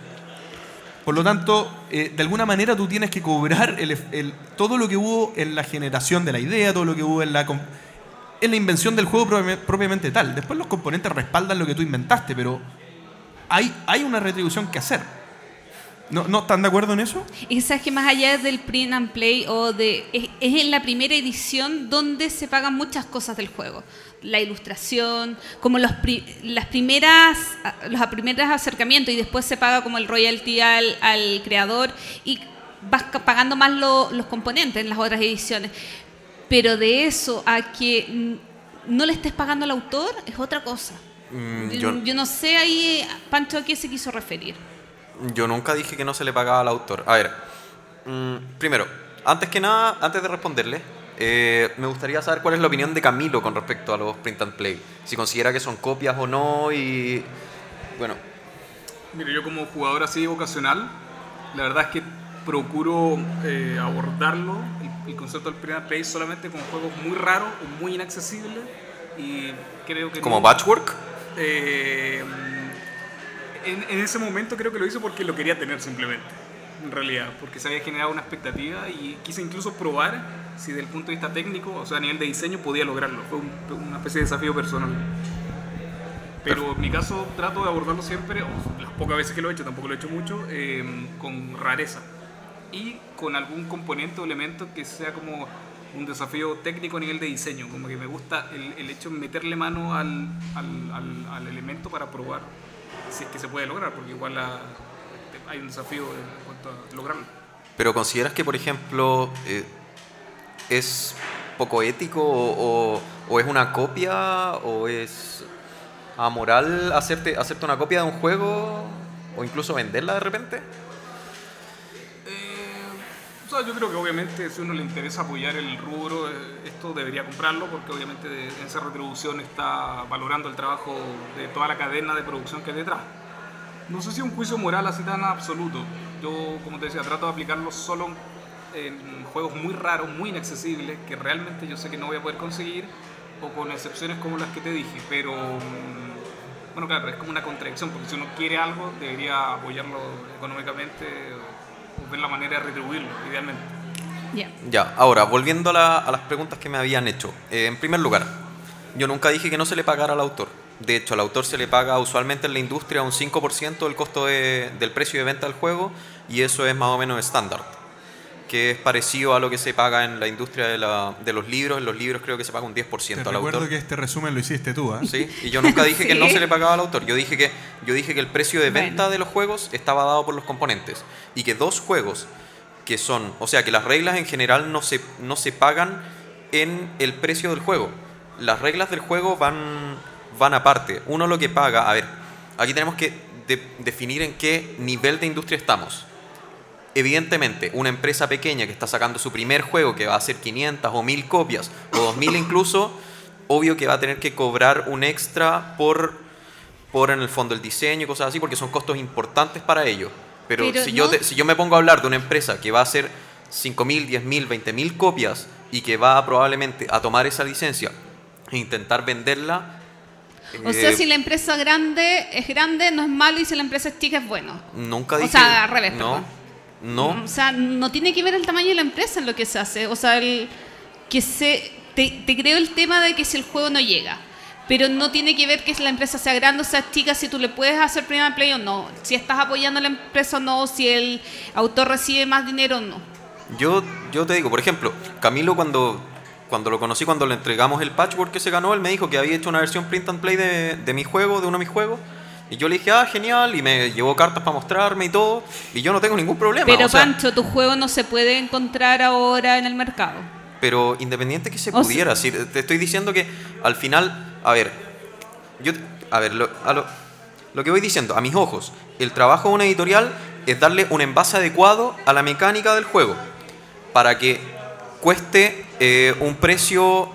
Por lo tanto, eh, de alguna manera tú tienes que cobrar el, el- todo lo que hubo en la generación de la idea, todo lo que hubo en la... es la invención del juego propi- propiamente tal. Después los componentes respaldan lo que tú inventaste, pero hay, hay una retribución que hacer. ¿No, ¿No están de acuerdo en eso? Y sabes que más allá del print and play o de es, es en la primera edición donde se pagan muchas cosas del juego. La ilustración, como los pri- las primeras los primeros acercamientos y después se paga como el royalty al, al creador y vas pagando más lo- los componentes en las otras ediciones. Pero de eso a que no le estés pagando al autor es otra cosa. Mm, yo, yo- yo no sé ahí, Pancho, a qué se quiso referir. Yo nunca dije que no se le pagaba al autor. A ver, mm, primero, antes que nada, antes de responderle, eh, me gustaría saber cuál es la opinión de Camilo con respecto a los print and play. Si considera que son copias o no y... Bueno, Mire, yo como jugador así ocasional, la verdad es que procuro eh, abordarlo, el, concepto del and play, solamente con juegos muy raros o muy inaccesibles y creo que como no- Patchwork, Eh, en, en ese momento creo que lo hice porque lo quería tener simplemente, en realidad, porque se había generado una expectativa y quise incluso probar si desde el punto de vista técnico, o sea, a nivel de diseño, podía lograrlo. Fue un- una especie de desafío personal. Pero en mi caso trato de abordarlo siempre, o las pocas veces que lo he hecho, tampoco lo he hecho mucho, eh, con rareza y con algún componente o elemento que sea como un desafío técnico a nivel de diseño, como que me gusta el, el hecho de meterle mano al, al, al- al elemento para probar si es que se puede lograr, porque igual la- hay un desafío en cuanto a lograrlo. pero consideras que, por ejemplo, eh, es poco ético o, o- o es una copia o es amoral hacerte, hacerte una copia de un juego o incluso venderla de repente? Yo creo que obviamente si uno le interesa apoyar el rubro, eh, esto debería comprarlo porque obviamente en esa retribución está valorando el trabajo de toda la cadena de producción que hay detrás. No sé si un juicio moral así tan absoluto. Yo, como te decía, trato de aplicarlo solo en juegos muy raros, muy inaccesibles, que realmente yo sé que no voy a poder conseguir, o con excepciones como las que te dije. Pero, mm, bueno, claro, es como una contradicción, porque si uno quiere algo, debería apoyarlo económicamente ver la manera de retribuirlo, idealmente. Ya. Ya, ahora, volviendo a, la- a las preguntas que me habían hecho. Eh, en primer lugar, yo nunca dije que no se le pagara al autor. De hecho, al autor se le paga usualmente en la industria un 5% del costo de- del precio de venta del juego y eso es más o menos estándar, que es parecido a lo que se paga en la industria de, la- de los libros. En los libros creo que se paga un 10% Te al recuerdo autor. que este resumen lo hiciste tú, ¿ah? Sí, y yo nunca dije que no se le pagaba al autor. Yo dije que yo dije que el precio de venta Bueno. de los juegos estaba dado por los componentes y que dos juegos que son, o sea, que las reglas en general no se no se pagan en el precio del juego. Las reglas del juego van van aparte. Uno lo que paga, a ver, aquí tenemos que de- definir en qué nivel de industria estamos. Evidentemente, una empresa pequeña que está sacando su primer juego que va a hacer 500 o 1000 copias o 2000 incluso, obvio que va a tener que cobrar un extra por, por en el fondo el diseño y cosas así, porque son costos importantes para ellos. Pero, Pero si, yo te- si yo me pongo a hablar de una empresa que va a hacer 5000, 10000, 20000 copias y que va probablemente a tomar esa licencia e intentar venderla. O eh, sea, si la empresa grande es grande, no es malo, y si la empresa es chica, es bueno. Nunca o dije. sea, al revés, No, perdón. No. O sea, no tiene que ver el tamaño de la empresa en lo que se hace. O sea, el, que se, te, te creo el tema de que si el juego no llega. Pero no tiene que ver que la empresa sea grande o sea chica, si tú le puedes hacer primer play o no. Si estás apoyando a la empresa o no, si el autor recibe más dinero o no. Yo, yo te digo, por ejemplo, Camilo cuando, cuando lo conocí, cuando le entregamos el patchwork que se ganó, él me dijo que había hecho una versión print and play de, de mi juego, de uno de mis juegos. Y yo le dije, ah, genial, y me llevó cartas para mostrarme y todo. Y yo no tengo ningún problema. Pero o sea, Pancho, tu juego no se puede encontrar ahora en el mercado. Pero independiente que se O pudiera, si te estoy diciendo que al final, a ver, yo, a ver, lo, a lo, lo que voy diciendo, a mis ojos, el trabajo de una editorial es darle un envase adecuado a la mecánica del juego para que cueste eh, un precio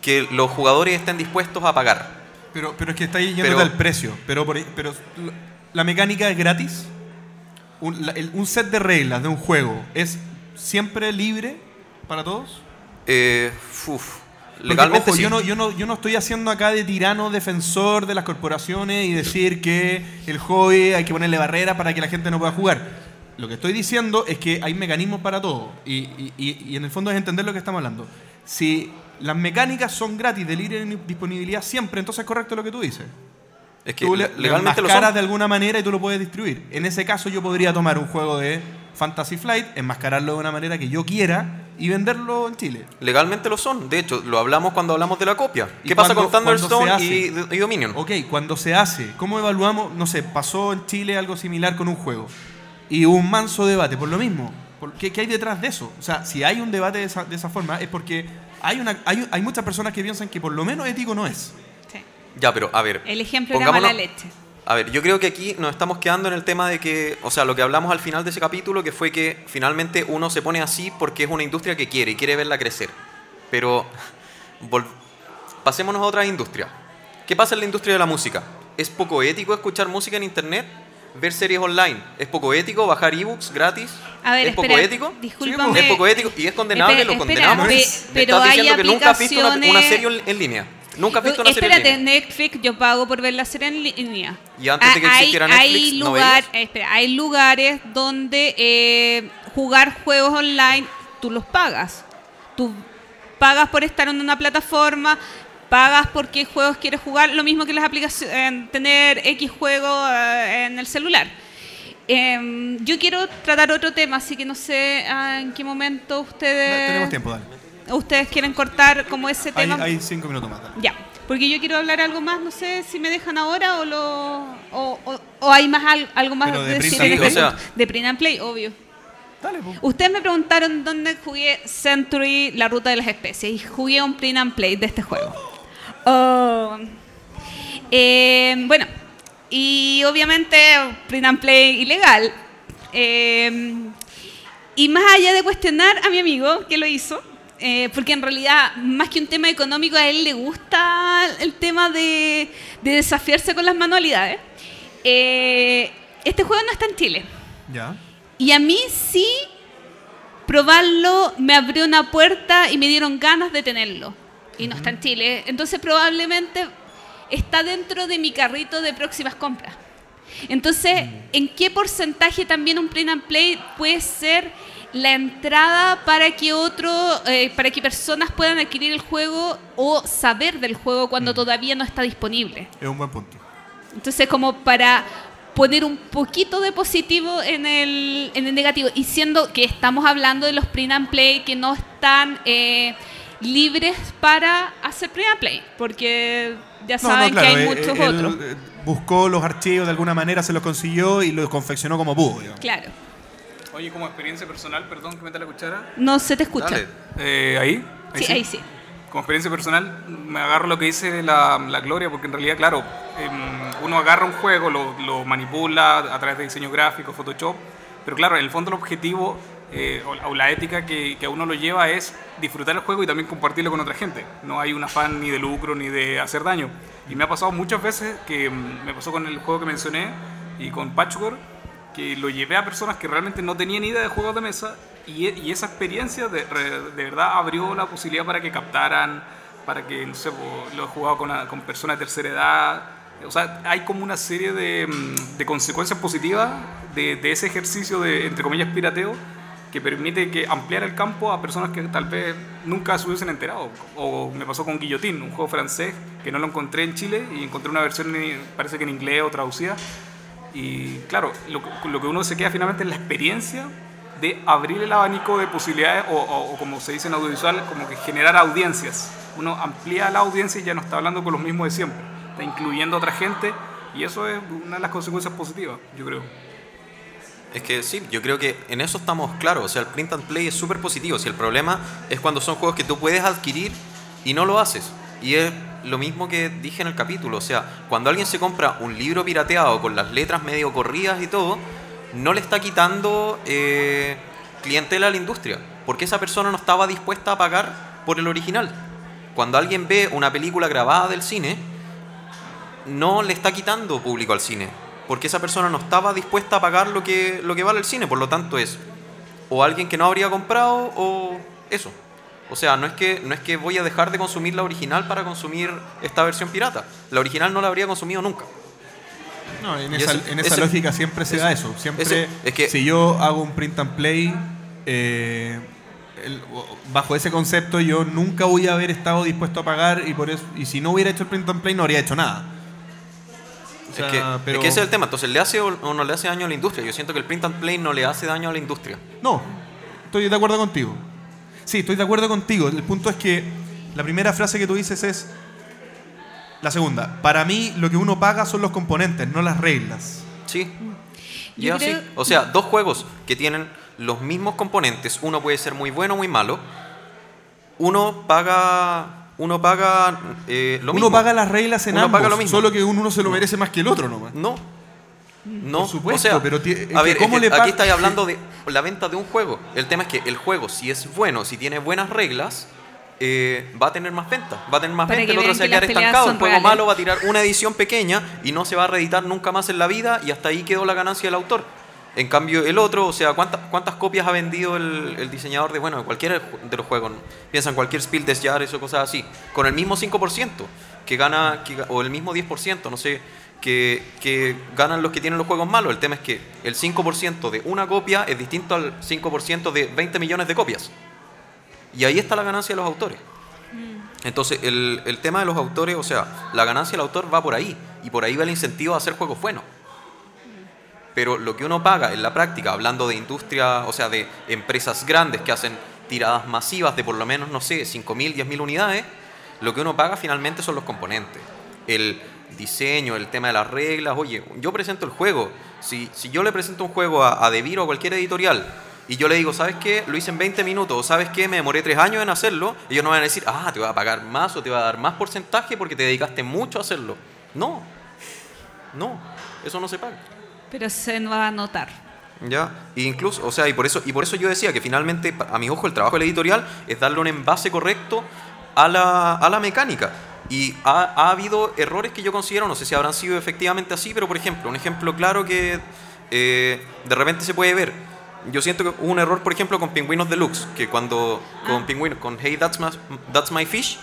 que los jugadores estén dispuestos a pagar. Pero, pero es que está ahí yendo Pero- al precio. Pero, por pero la- mecánica es gratis. Un, la- el- un set de reglas de un juego es siempre libre para todos. Eh, uf, Porque, legalmente ojo, sí. yo, no, yo, no, yo no estoy haciendo acá de tirano defensor de las corporaciones y decir que el hobby hay que ponerle barrera para que la gente no pueda jugar. Lo que estoy diciendo es que hay mecanismos para todo. Y- y- y en el fondo es entender lo que estamos hablando. Si las mecánicas son gratis, de libre disponibilidad siempre, entonces es correcto lo que tú dices. Es que tú le, le- legalmente lo enmascaras son. de alguna manera y tú lo puedes distribuir. En ese caso yo podría tomar un juego de Fantasy Flight, enmascararlo de una manera que yo quiera y venderlo en Chile. Legalmente lo son. De hecho, lo hablamos cuando hablamos de la copia. ¿Y ¿Qué pasa cuando- con Thunderstone y, y Dominion? Ok, cuando se hace, ¿cómo evaluamos? No sé, pasó en Chile algo similar con un juego. Y hubo un manso debate, por lo mismo. ¿Por ¿Qué, qué hay detrás de eso? O sea, si hay un debate de esa, de esa forma es porque hay, una, hay, hay muchas personas que piensan que por lo menos ético no es. Sí. Ya, pero a ver. El ejemplo era mala leche. A ver, yo creo que aquí nos estamos quedando en el tema de que, o sea, lo que hablamos al final de ese capítulo, que fue que finalmente uno se pone así porque es una industria que quiere y quiere verla crecer. Pero vol- pasémonos a otra industria. ¿Qué pasa en la industria de la música? ¿Es poco ético escuchar música en internet? ¿Ver series online? ¿Es poco ético bajar ebooks gratis? A ver, ¿Es poco espera, ético? discúlpame. ¿Es poco ético? ¿Y es condenable? Espera, ¿Lo espera, condenamos? pe- Me pero estás hay diciendo que nunca has visto una, serie en- en línea. Nunca has visto una serie en Espérate, línea. Netflix, yo pago por ver la serie en línea. Y antes de que Ah, hay- existiera hay Netflix, ¿no lugar- espera, hay lugares donde eh, jugar juegos online tú los pagas. Tú pagas por estar en una plataforma, pagas por qué juegos quieres jugar, lo mismo que las aplicaciones, tener X juego eh, en el celular. Em, yo quiero tratar otro tema, así que no sé ah, en qué momento ustedes Tenemos tiempo, dale. ustedes quieren cortar como ese Hay, tema. hay cinco minutos más. dale. Ya, porque yo quiero hablar algo más, no sé si me dejan ahora o lo o, o- o hay más al- algo más Pero de decir print en and este play. punto. de print and play, obvio. Dale. Ustedes me preguntaron dónde jugué Century, la ruta de las especies, y jugué un print and play de este juego. Oh. Eh, bueno, y obviamente print and play ilegal. Eh, y más allá de cuestionar a mi amigo que lo hizo, eh, porque en realidad, más que un tema económico, a él le gusta el tema de, de desafiarse con las manualidades. eh, este juego no está en Chile. Ya. Y a mí sí, probarlo me abrió una puerta y me dieron ganas de tenerlo. Y no está en Chile. Entonces probablemente está dentro de mi carrito de próximas compras. Entonces, ¿en qué porcentaje también un print and play puede ser la entrada para que otro, eh, para que personas puedan adquirir el juego o saber del juego cuando todavía no está disponible? Es un buen punto. Entonces, como para poner un poquito de positivo en el, en el negativo, y siendo que estamos hablando de los print and play que no están eh, libres para hacer print and play, porque ya No, no, saben claro, que hay eh, muchos él, otros. eh, buscó los archivos de alguna manera, se los consiguió y los confeccionó como pudo. digamos. Claro, Oye, como experiencia personal, perdón que meta la cuchara. no se te escucha. Dale. Eh, ahí. Sí, ahí sí. Como experiencia personal, me agarro lo que dice la, la Gloria, porque en realidad, claro, em, uno agarra un juego, lo, lo manipula a través de diseño gráfico, Photoshop, pero claro, en el fondo el objetivo eh, o, o la ética que, que a uno lo lleva es disfrutar el juego y también compartirlo con otra gente. No hay un afán ni de lucro ni de hacer daño. Y me ha pasado muchas veces que mm, me pasó con el juego que mencioné y con Patchwork, que lo llevé a personas que realmente no tenían idea de juegos de mesa y, y esa experiencia de, de verdad abrió la posibilidad para que captaran, para que, no sé, lo he jugado con, con personas de tercera edad. O sea, hay como una serie de, mm, de consecuencias positivas de, de ese ejercicio de, entre comillas, pirateo que permite que ampliar el campo a personas que tal vez nunca se hubiesen enterado. O me pasó con Guillotine, un juego francés que no lo encontré en Chile y encontré una versión, parece que en inglés o traducida. Y claro, lo, lo que uno se queda finalmente es la experiencia de abrir el abanico de posibilidades o, o- o como se dice en audiovisual, como que generar audiencias. Uno amplía la audiencia y ya no está hablando con los mismos de siempre, está incluyendo a otra gente y eso es una de las consecuencias positivas, yo creo. Es que sí, yo creo que en eso estamos claros. O sea, el print and play es súper positivo. Si el problema es cuando son juegos que tú puedes adquirir y no lo haces. Y es lo mismo que dije en el capítulo. O sea, cuando alguien se compra un libro pirateado con las letras medio corridas y todo, no le está quitando eh, clientela a la industria. Porque esa persona no estaba dispuesta a pagar por el original. Cuando alguien ve una película grabada del cine, no le está quitando público al cine, porque esa persona no estaba dispuesta a pagar lo que, lo que vale el cine, por lo tanto es o alguien que no habría comprado o eso. O sea, no es, que, no es que voy a dejar de consumir la original para consumir esta versión pirata. La original no la habría consumido nunca. No, en Y esa, ese- en esa ese- lógica siempre se da eso-. Siempre, es que- si yo hago un print and play, eh, el- bajo ese concepto yo nunca voy a haber estado dispuesto a pagar y por eso y si no hubiera hecho el print and play no habría hecho nada. Sea, es, que, pero- es que ese es el tema. Entonces, ¿le hace o no le hace daño a la industria? Yo siento que el print and play no le hace daño a la industria. No, estoy de acuerdo contigo. Sí, estoy de acuerdo contigo. El punto es que la primera frase que tú dices es la segunda. Para mí lo que uno paga son los componentes, no las reglas. Sí. Y Yo es así. creo- O sea, dos juegos que tienen los mismos componentes, uno puede ser muy bueno o muy malo. Uno paga. Uno paga eh, lo uno mismo. paga las reglas en Uno ambos, paga lo mismo. solo que uno se lo merece más que el otro nomás. No. No, Por supuesto, o sea, pero ti- es a que ver, ¿cómo es que le pag- aquí estáis hablando de la venta de un juego. El tema es que el juego, si es bueno, si tiene buenas reglas, eh, va a tener más ventas. Va a tener más ventas, que el otro se va a quedar estancado. El juego reales. malo va a tirar una edición pequeña y no se va a reeditar nunca más en la vida y hasta ahí quedó la ganancia del autor. En cambio, el otro, o sea, ¿cuántas, cuántas copias ha vendido el, el diseñador de, bueno, de cualquier de los juegos? Piensa en cualquier Spiel des Jahres o cosas así. Con el mismo 5% que gana, que o el mismo 10%, no sé, que, que ganan los que tienen los juegos malos. El tema es que el 5% de una copia es distinto al 5% de 20 millones de copias. Y ahí está la ganancia de los autores. Entonces, el, el tema de los autores, o sea, la ganancia del autor va por ahí. Y por ahí va el incentivo a hacer juegos buenos. Pero lo que uno paga en la práctica, hablando de industria, o sea, de empresas grandes que hacen tiradas masivas de por lo menos, no sé, 5.000, 10.000 unidades, lo que uno paga finalmente son los componentes. El diseño, el tema de las reglas. Oye, yo presento el juego. Si, si yo le presento un juego a, a DeVir o a cualquier editorial y yo le digo, ¿sabes qué? Lo hice en 20 minutos, ¿sabes qué? Me demoré 3 años en hacerlo, ellos no van a decir, ah, te voy a pagar más o te voy a dar más porcentaje porque te dedicaste mucho a hacerlo. No, no, eso no se paga. Pero se va a notar. Ya, e incluso, o sea, y por eso, y por eso yo decía que finalmente, a mi ojo, el trabajo del editorial es darle un envase correcto a la, a la mecánica. Y ha, ha habido errores que yo considero, no sé si habrán sido efectivamente así, pero por ejemplo, un ejemplo claro que eh, de repente se puede ver. Yo siento que hubo un error, por ejemplo, con Pingüinos Deluxe, que cuando con Ah. Pingüinos, con Hey That's My, That's My Fish,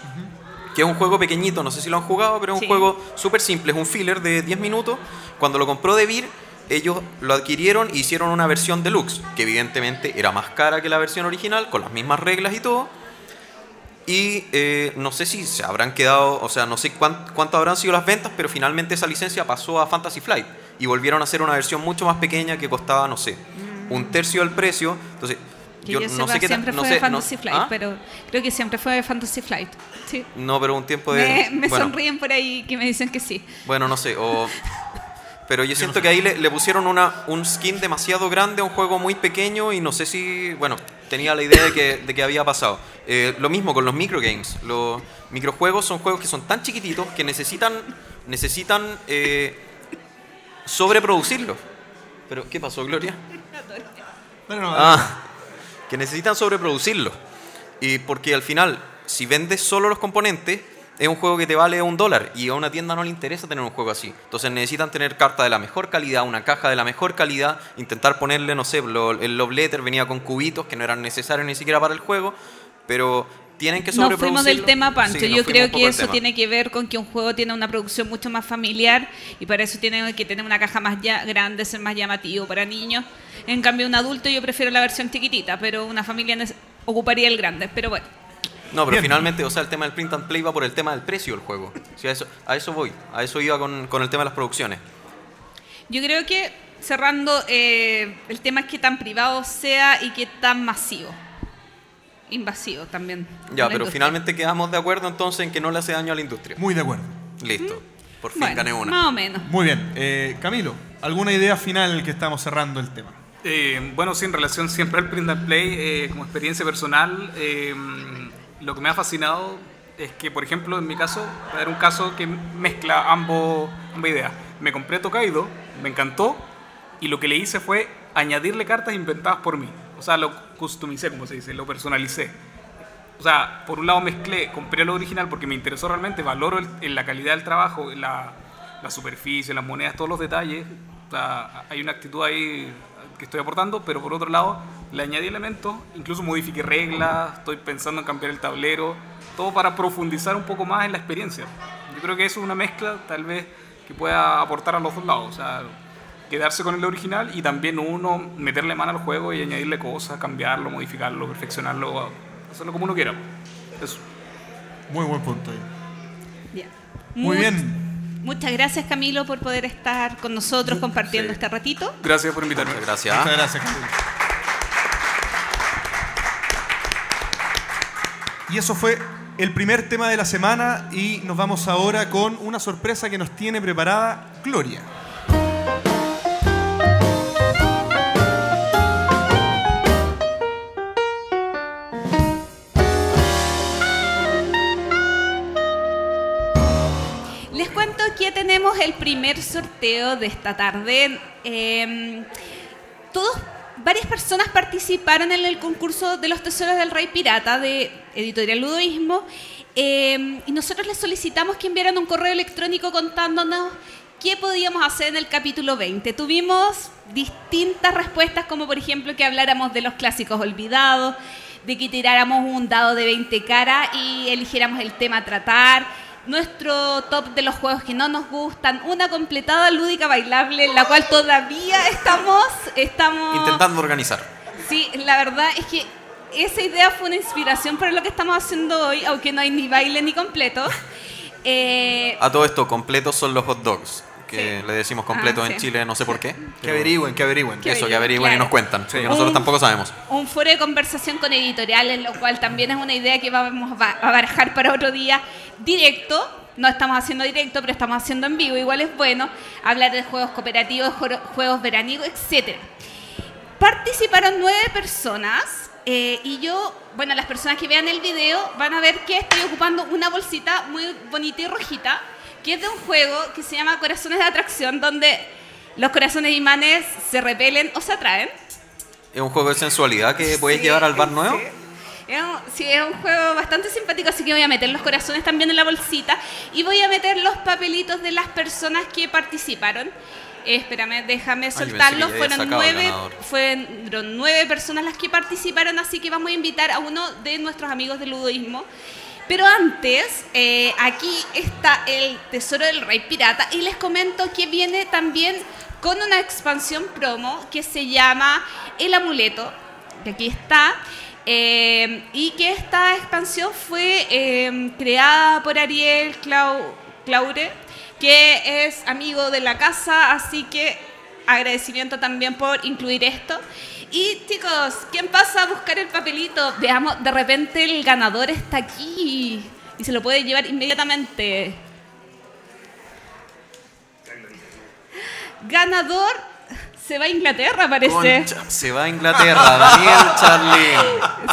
que es un juego pequeñito, no sé si lo han jugado, pero es un juego súper simple, es un filler de 10 minutos. Cuando lo compró DeVir, ellos lo adquirieron e hicieron una versión deluxe, que evidentemente era más cara que la versión original, con las mismas reglas y todo. Y eh, no sé si se habrán quedado, o sea, no sé cuán- cuánto habrán sido las ventas, pero finalmente esa licencia pasó a Fantasy Flight y volvieron a hacer una versión mucho más pequeña que costaba, no sé, un tercio del precio. Entonces, Que yo, yo, no sé qué no fue sé, de no- Fantasy Flight, ¿Ah? pero creo que siempre fue Fantasy Flight. Sí. No, pero un tiempo de. Me, me bueno, sonríen por ahí que me dicen que sí. Bueno, no sé, o... Pero yo siento que ahí le, le pusieron una, un skin demasiado grande a un juego muy pequeño y no sé si, bueno, tenía la idea de que, de que había pasado. Eh, lo mismo con los microgames. Los microjuegos son juegos que son tan chiquititos que necesitan, necesitan eh, sobreproducirlos. Pero, ¿qué pasó, Gloria? Ah, que necesitan sobreproducirlo. Y porque al final, si vendes solo los componentes, es un juego que te vale un dólar y a una tienda no le interesa tener un juego así. Entonces necesitan tener carta de la mejor calidad, una caja de la mejor calidad, intentar ponerle, no sé, lo- el love letter venía con cubitos que no eran necesarios ni siquiera para el juego, pero tienen que Nos fuimos del tema, Pancho. Sí, Yo creo que eso tiene que ver con que un juego tiene una producción mucho más familiar y para eso tiene que tener una caja más ya grande, ser más llamativo para niños. En cambio, un adulto yo prefiero la versión chiquitita, pero una familia ocuparía el grande. Pero bueno, No, pero Bien. finalmente, o sea, el tema del print and play va por el tema del precio del juego. Sea, a, eso, a eso voy, a eso iba con, con el tema de las producciones. yo creo que cerrando, eh, el tema es que tan privado sea y que tan masivo. Invasivo también. Ya, pero industria. finalmente quedamos de acuerdo entonces en que no le hace daño a la industria. muy de acuerdo. Listo. Por fin Bueno, gané una. Más o menos. Muy bien. Eh, Camilo, ¿alguna idea final que estamos cerrando el tema? Eh, bueno, sí, en relación siempre al print and play, eh, como experiencia personal, eh, lo que me ha fascinado es que, por ejemplo, en mi caso, voy a dar un caso que mezcla ambos, ambas ideas. Me compré Tokaido, me encantó, y lo que le hice fue añadirle cartas inventadas por mí. O sea, lo customicé, como se dice, lo personalicé. O sea, por un lado mezclé, compré lo original porque me interesó realmente, valoro el- en la calidad del trabajo, la, la superficie, las monedas, todos los detalles. O sea, hay una actitud ahí que estoy aportando, pero por otro lado le añadí elementos, incluso modifiqué reglas, estoy pensando en cambiar el tablero, todo para profundizar un poco más en la experiencia. Yo creo que eso es una mezcla tal vez que pueda aportar a los dos lados. O sea, quedarse con el original y también uno meterle mano al juego y añadirle cosas, cambiarlo, modificarlo, perfeccionarlo, hacerlo como uno quiera. Eso. Muy buen punto ahí. Bien. Muy bien. Muchas gracias Camilo por poder estar con nosotros compartiendo Sí. este ratito. Gracias por invitarme. Muchas gracias. Muchas gracias. Camilo. Y eso fue el primer tema de la semana y nos vamos ahora con una sorpresa que nos tiene preparada Gloria. Les cuento que tenemos el primer sorteo de esta tarde. Eh, todos, varias personas participaron en el concurso de los tesoros del Rey Pirata de Editorial Ludoísmo eh, y nosotros les solicitamos que enviaran un correo electrónico contándonos qué podíamos hacer en el capítulo 20. Tuvimos distintas respuestas, como por ejemplo que habláramos de los clásicos olvidados, de que tiráramos un dado de 20 caras y eligiéramos el tema a tratar, nuestro top de los juegos que no nos gustan, una completada lúdica bailable, la cual todavía estamos, estamos Intentando organizar. Sí, la verdad es que esa idea fue una inspiración para lo que estamos haciendo hoy, aunque no hay ni baile ni completo. Eh, A todo esto, completos son los hot dogs. Que Sí. le decimos completos Ah, en sí. Chile, no sé por qué. Que averigüen, que averigüen. Que Eso, que averigüen, y nos cuentan. porque nosotros Un- tampoco sabemos. un foro de conversación con editoriales, lo cual también es una idea que vamos a barajar para otro día directo. No estamos haciendo directo, pero estamos haciendo en vivo. Igual es bueno hablar de juegos cooperativos, juegos veraniegos, etc. Participaron nueve personas eh, y yo, bueno, las personas que vean el video van a ver que estoy ocupando una bolsita muy bonita y rojita, que es de un juego que se llama Corazones de Atracción, donde los corazones imanes se repelen o se atraen. Es un juego de sensualidad que puedes Sí, llevar al bar nuevo. sí. Es un, sí, es un juego bastante simpático, así que voy a meter los corazones también en la bolsita y voy a meter los papelitos de las personas que participaron. Eh, espérame, déjame soltarlos. Fueron nueve, fueron nueve personas las que participaron, así que vamos a invitar a uno de nuestros amigos del ludoísmo. Pero antes, eh, aquí está el Tesoro del Rey Pirata y les comento que viene también con una expansión promo que se llama El Amuleto, que aquí está, eh, y que esta expansión fue eh, creada por Ariel Clau- Claure, que es amigo de la casa, así que agradecimiento también por incluir esto. Y chicos, ¿quién pasa a buscar el papelito? Veamos, de repente el ganador está aquí y se lo puede llevar inmediatamente. Ganador se va a Inglaterra, parece. Concha, se va a Inglaterra, Daniel Charlin.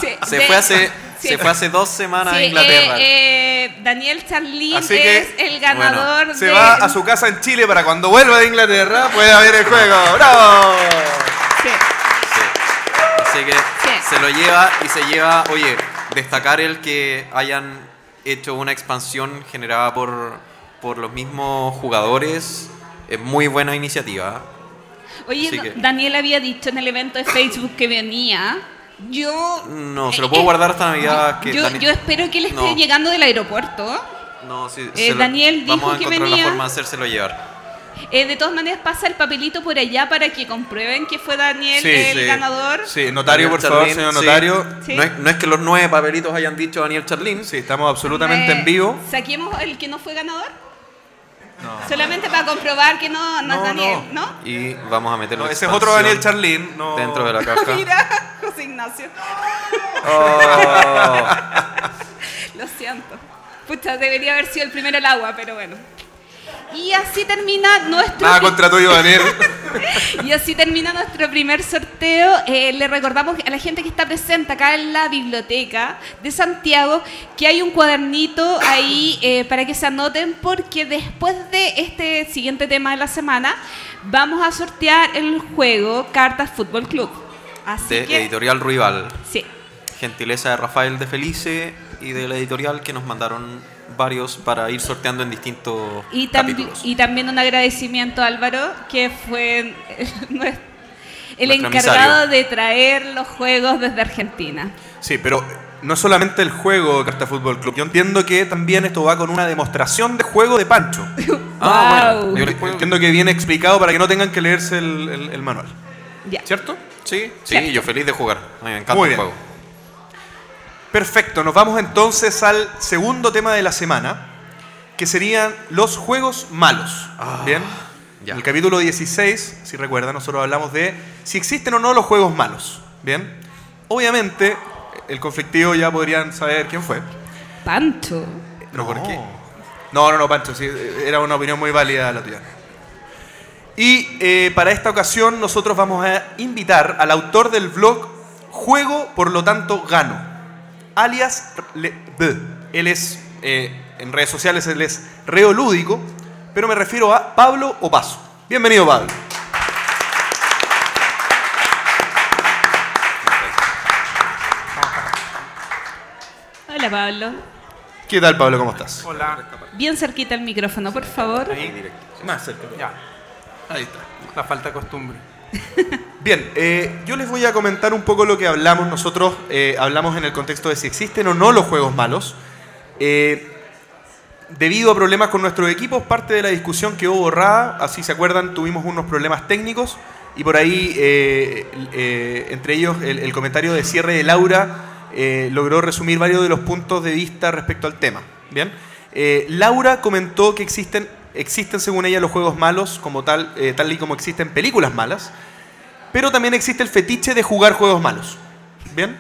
Sí, Se de- fue hace, sí. se fue hace dos semanas Sí, a Inglaterra. eh, eh, Daniel Charlin Así es el ganador Se de... va a su casa en Chile para cuando vuelva de Inglaterra pueda ver el juego. ¡Bravo! Sí. Sí. Así que se lo lleva y se lleva, oye, destacar el que hayan hecho una expansión generada por, por los mismos jugadores. Es muy buena iniciativa. Oye, no- que- Daniel había dicho en el evento de Facebook que venía. Yo... No, se eh, lo puedo eh, guardar hasta Navidad. Que yo, Dani- yo espero que él esté No. llegando del aeropuerto. No, sí, Eh, se lo- Daniel dijo Vamos a que encontrar venía. la forma de hacérselo llevar. Eh, de todas maneras, pasa el papelito por allá para que comprueben que fue Daniel Sí, el sí. ganador. Sí, notario, por Daniel favor, Charlin, señor notario. Sí. No, es, no es que los nueve papelitos hayan dicho Daniel Charlin. Sí, estamos absolutamente Eh, en vivo. ¿Saquemos el que no fue ganador? Solamente para comprobar que no, no, No, es Daniel, no. ¿no? Y vamos a meterlo No, ese es otro Daniel Charlin. No. Dentro de la caja. Mira, José Ignacio. Oh. Lo siento. Pucha, debería haber sido el primero al agua, pero bueno. Y así termina nuestro Nada contra tuyo, Daniel. y así termina nuestro primer sorteo. Eh, le recordamos a la gente que está presente acá en la biblioteca de Santiago que hay un cuadernito ahí eh, para que se anoten porque después de este siguiente tema de la semana vamos a sortear el juego Cartas Fútbol Club. Así de que Editorial Rival. sí. Gentileza de Rafael de Felice y de la editorial que nos mandaron varios para ir sorteando en distintos Y, capítulos. y también un agradecimiento a Álvaro, que fue el encargado emisario. de traer los juegos desde Argentina. Sí, pero no solamente el juego Carta Fútbol Club. Yo entiendo que también esto va con una demostración de juego de Pancho. Ah, Wow. bueno. Yo Entiendo que viene explicado para que no tengan que leerse el, el- el manual. Ya. ¿Cierto? Sí, sí, Cierto. yo feliz de jugar. Me encanta Muy el bien. juego. Perfecto, nos vamos entonces al segundo tema de la semana, que serían los juegos malos. Bien. ya. En el capítulo 16, si recuerdan, nosotros hablamos de si existen o no los juegos malos. Bien. Obviamente, el conflictivo ya podrían saber quién fue. Pancho. ¿Pero por qué? No, no, no, Pancho, sí, era una opinión muy válida la tuya. Y eh, para esta ocasión nosotros vamos a invitar al autor del blog Juego, por lo tanto gano, alias Le- B. Él es, eh, en redes sociales, él es reo lúdico, pero me refiero a Pablo Opaso. Bienvenido, Pablo. Hola Pablo. ¿Qué tal, Pablo? ¿Cómo estás? Hola. Bien cerquita el micrófono, por favor. Más cerca. Ya, Ahí está. la falta de costumbre. Bien, eh, yo les voy a comentar un poco lo que hablamos. Nosotros eh, hablamos en el contexto de si existen o no los juegos malos. Eh, debido a problemas con nuestros equipos, parte de la discusión quedó borrada. Así se acuerdan, tuvimos unos problemas técnicos. Y por ahí, entre ellos, el, comentario de cierre de Laura logró resumir varios de los puntos de vista respecto al tema. Bien, Laura comentó que existen, existen, según ella, los juegos malos, como tal, eh, tal y como existen películas malas. Pero también existe el fetiche de jugar juegos malos. ¿Bien?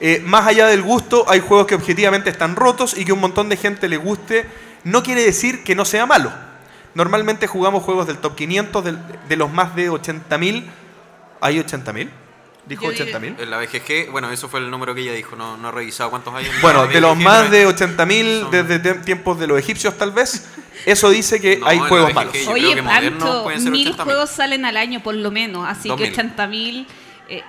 Eh, más allá del gusto, hay juegos que objetivamente están rotos y que un montón de gente le guste. No quiere decir que no sea malo. Normalmente jugamos juegos del top 500, del- de los más de 80.000. ¿Hay 80.000? ¿Dijo Yo diría- 80.000? En la BGG, bueno, eso fue el número que ella dijo, no, no he revisado cuántos hay. en Bueno, la de los más de hay- 80.000 son- desde tiempos de los egipcios tal vez, eso dice que No, hay juegos malos. creo Oye, que Pancho, mil 80.000. juegos salen al año por lo menos, así 2000. que 80.000. Eh,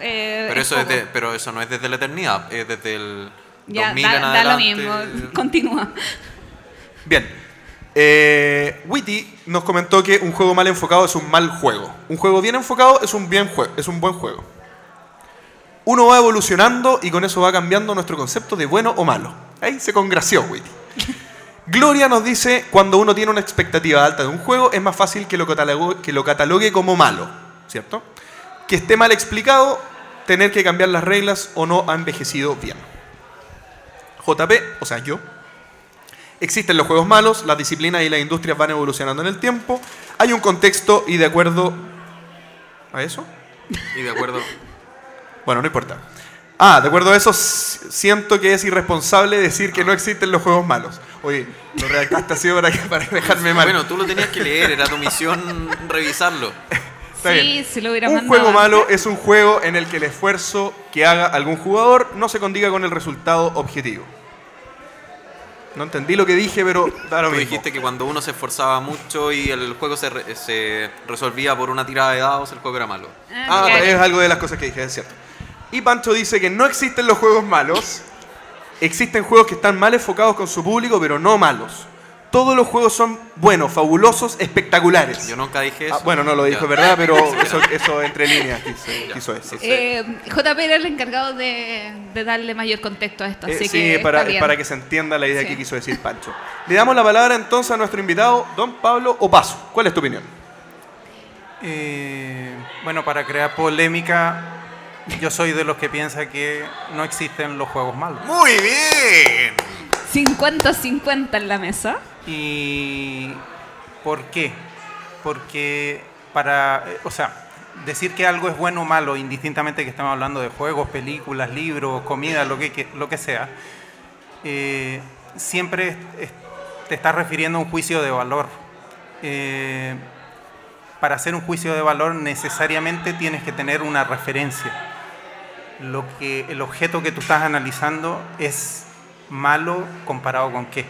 eh, Pero es eso, es poco. de- pero eso no es desde la eternidad, es desde el Ya, 2000 da, en da lo mismo. Continúa. Bien. Eh, Witty nos comentó que un juego mal enfocado es un mal juego. Un juego bien enfocado es un, bien jue- es un buen juego. Uno va evolucionando y con eso va cambiando nuestro concepto de bueno o malo. Ahí se congració Witty. Gloria nos dice, cuando uno tiene una expectativa alta de un juego, es más fácil que lo, catalogue, que lo catalogue como malo, ¿cierto? Que esté mal explicado, tener que cambiar las reglas o no ha envejecido bien. JP, o sea, yo, Existen los juegos malos, las disciplinas y las industrias van evolucionando en el tiempo. Hay un contexto y de acuerdo a eso, Y de acuerdo. bueno, no importa. Ah, de acuerdo a eso, siento que es irresponsable decir que no existen los juegos malos. Oye, lo redactaste así para, que- para dejarme mal. Bueno, tú lo tenías que leer, era tu misión revisarlo. Está sí, bien. se lo hubiera un mandado juego malo es un juego en el que el esfuerzo que haga algún jugador no se condiga con el resultado objetivo. No entendí lo que dije, pero da lo Tú mismo. dijiste que cuando uno se esforzaba mucho y el juego se, re- se resolvía por una tirada de dados, el juego era malo. Ah, claro. es algo de las cosas que dije, es cierto. Y Pancho dice que no existen los juegos malos. Existen juegos que están mal enfocados con su público, pero no malos. Todos los juegos son buenos, fabulosos, espectaculares. Yo nunca dije eso. Ah, bueno, no lo dijo, Ya. ¿verdad? Pero eso, eso entre líneas quiso, quiso decir. Eh, JP era el encargado de, de darle mayor contexto a esto, Eh, sí, que para, que se entienda la idea Sí. que quiso decir Pancho. Le damos la palabra entonces a nuestro invitado, don Pablo Opaso. ¿Cuál es tu opinión? Eh, bueno, para crear polémica, yo soy de los que piensa que no existen los juegos malos. Muy bien. 50-50 en la mesa. ¿Y por qué? Porque para, eh, o sea, decir que algo es bueno o malo, indistintamente que estamos hablando de juegos, películas, libros, comida, lo que, que- lo que sea, eh, siempre es- es- te estás refiriendo a un juicio de valor. Eh, para hacer un juicio de valor necesariamente tienes que tener una referencia. Lo que, el objeto que tú estás analizando es malo comparado con qué.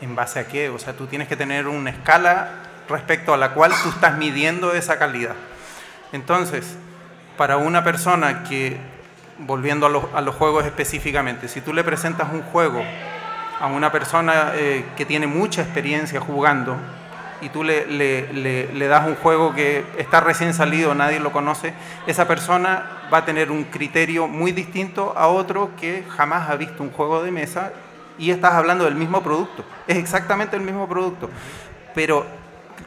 ¿En base a qué? O sea, tú tienes que tener una escala respecto a la cual tú estás midiendo esa calidad. Entonces, para una persona que, volviendo a los, a los juegos específicamente, si tú le presentas un juego a una persona eh, que tiene mucha experiencia jugando, y tú le, le- le- das un juego que está recién salido, nadie lo conoce, esa persona va a tener un criterio muy distinto a otro que jamás ha visto un juego de mesa y estás hablando del mismo producto. Es exactamente el mismo producto. Pero,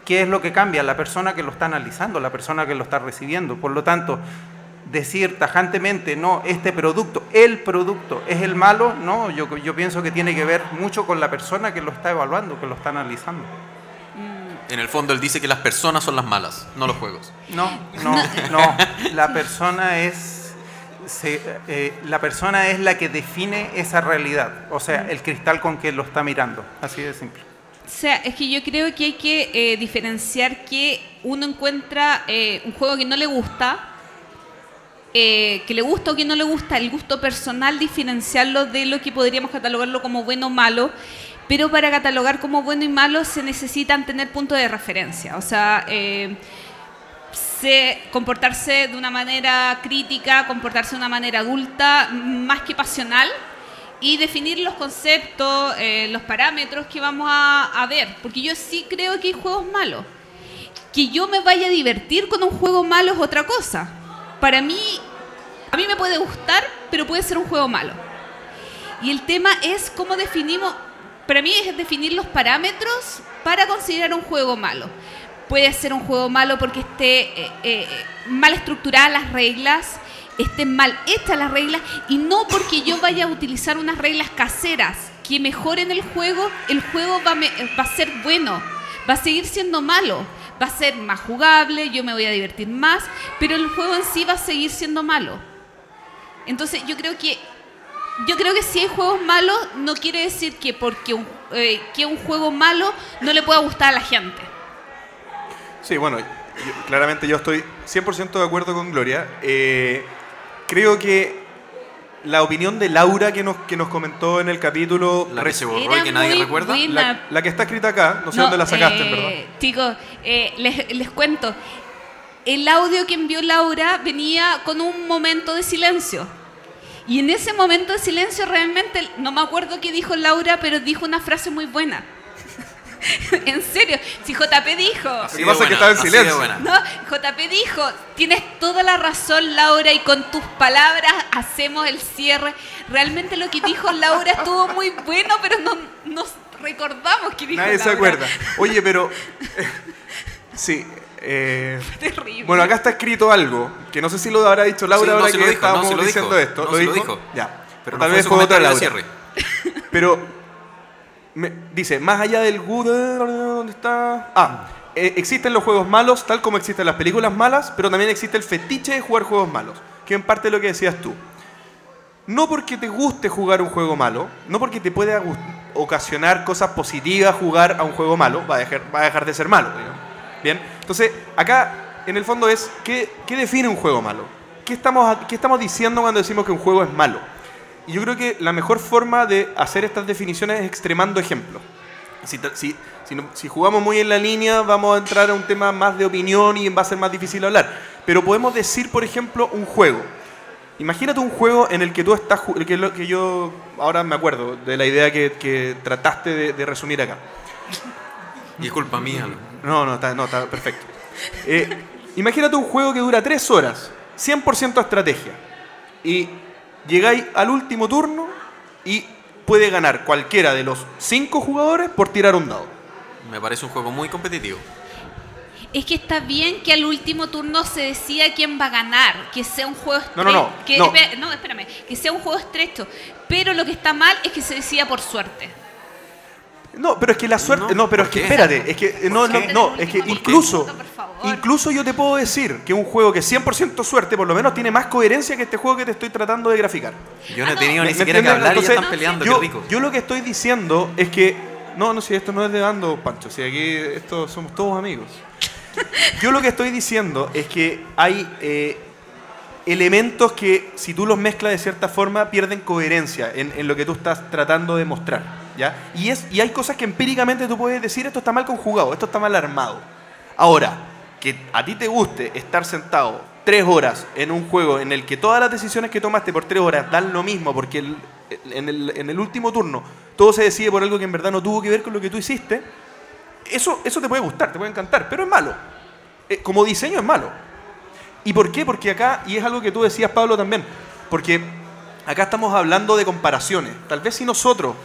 ¿qué es lo que cambia? La persona que lo está analizando, la persona que lo está recibiendo. Por lo tanto, decir tajantemente, no, este producto, el producto es el malo, no, yo, yo pienso que tiene que ver mucho con la persona que lo está evaluando, que lo está analizando. En el fondo él dice que las personas son las malas, no los juegos. No, no, no, la persona es... se- eh, la persona es la que define esa realidad, o sea, el cristal con que lo está mirando, así de simple. O sea, es que yo creo que hay que eh, diferenciar que uno encuentra eh, un juego que no le gusta, eh, que le gusta o que no le gusta, el gusto personal, diferenciarlo de lo que podríamos catalogarlo como bueno o malo, pero para catalogar como bueno y malo se necesitan tener puntos de referencia. O sea, eh, se- comportarse de una manera crítica, comportarse de una manera adulta, más que pasional, y definir los conceptos, eh, los parámetros que vamos a, a ver. Porque yo sí creo que hay juegos malos. Que yo me vaya a divertir con un juego malo es otra cosa. Para mí, a mí me puede gustar, pero puede ser un juego malo. Y el tema es cómo definimos, para mí es definir los parámetros para considerar un juego malo. Puede ser un juego malo porque esté eh, eh, mal estructuradas las reglas, estén mal hechas las reglas y no porque yo vaya a utilizar unas reglas caseras que mejoren el juego, el juego va, va a ser bueno, va a seguir siendo malo, va a ser más jugable, yo me voy a divertir más, pero el juego en sí va a seguir siendo malo. Entonces yo creo que yo creo que si hay juegos malos no quiere decir que porque un, eh, que un juego malo no le pueda gustar a la gente. Sí, bueno, yo- claramente yo estoy 100% de acuerdo con Gloria. Eh, creo que la opinión de Laura que nos, que nos comentó en el capítulo... La que se borró Era y que nadie recuerda. la, la que está escrita acá, no sé dónde la sacaste, en verdad. eh, Chicos, eh, les, les cuento. El audio que envió Laura venía con un momento de silencio. Y en ese momento de silencio realmente, no me acuerdo qué dijo Laura, pero dijo una frase muy buena. en serio, si JP dijo... Que pasa que estaba en así silencio. No, JP dijo, tienes toda la razón Laura y con tus palabras hacemos el cierre. Realmente lo que dijo Laura estuvo muy bueno, pero no nos recordamos que dijo Nadie se Laura. acuerda. Oye, pero... sí. Eh, Terrible. bueno, acá está escrito algo, que no sé si lo habrá dicho Laura Sí, no, ahora sí que lo dijo, no, estábamos lo diciendo dijo. esto. No, ¿Lo sí lo dijo? dijo. Ya. Pero Tal no fue vez fue otra Laura. cierre. Pero me- dice, más allá del good, ¿dónde está? Ah, eh, existen los juegos malos, tal como existen las películas malas, pero también existe el fetiche de jugar juegos malos, que en parte es lo que decías tú. No porque te guste jugar un juego malo, no porque te pueda ocasionar cosas positivas jugar a un juego malo, va a dejar, va a dejar de ser malo. digamos. Bien, entonces acá en el fondo es, ¿qué, qué define un juego malo? ¿Qué estamos, ¿Qué estamos diciendo cuando decimos que un juego es malo? Y yo creo que la mejor forma de hacer estas definiciones es extremando ejemplos. Si, si, si, no- si jugamos muy en la línea, vamos a entrar a un tema más de opinión y va a ser más difícil hablar. Pero podemos decir, por ejemplo, un juego. Imagínate un juego en el que tú estás, que, lo que yo ahora me acuerdo de la idea que, que trataste de, de resumir acá. Disculpa mía. No, no, está, no, está perfecto. Eh, imagínate un juego que dura tres horas, 100% estrategia. Y llegáis al último turno y puede ganar cualquiera de los cinco jugadores por tirar un dado. Me parece un juego muy competitivo. Es que está bien que al último turno se decida quién va a ganar, que sea un juego estrecho. no, no, que, no. espe- no, espérame, que sea un juego estrecho. Pero lo que está mal es que se decida por suerte. No, pero es que la suerte. No, No, pero ¿por es que qué? espérate, es que no, no, no, es que incluso, incluso yo te puedo decir que un juego que es 100% suerte, por lo menos tiene más coherencia que este juego que te estoy tratando de graficar. Yo no Ah, he tenido ¿Me- ni siquiera que hablar y Entonces, están peleando, yo, qué rico. yo lo que estoy diciendo es que. No, no, si esto no es de bando, Pancho, si aquí esto somos todos amigos. Yo lo que estoy diciendo es que hay eh, elementos que, si tú los mezclas de cierta forma, pierden coherencia en, en lo que tú estás tratando de mostrar. ¿ya? Y, es, y hay cosas que empíricamente tú puedes decir, esto está mal conjugado, esto está mal armado. Ahora, que a ti te guste estar sentado tres horas en un juego en el que todas las decisiones que tomaste por tres horas dan lo mismo, porque el- en, el, en el último turno todo se decide por algo que en verdad no tuvo que ver con lo que tú hiciste, Eso, eso te puede gustar, te puede encantar, pero es malo. Eh, como diseño es malo. ¿Y por qué? Porque acá, y es algo que tú decías, Pablo, también, porque acá estamos hablando de comparaciones. Tal vez si nosotros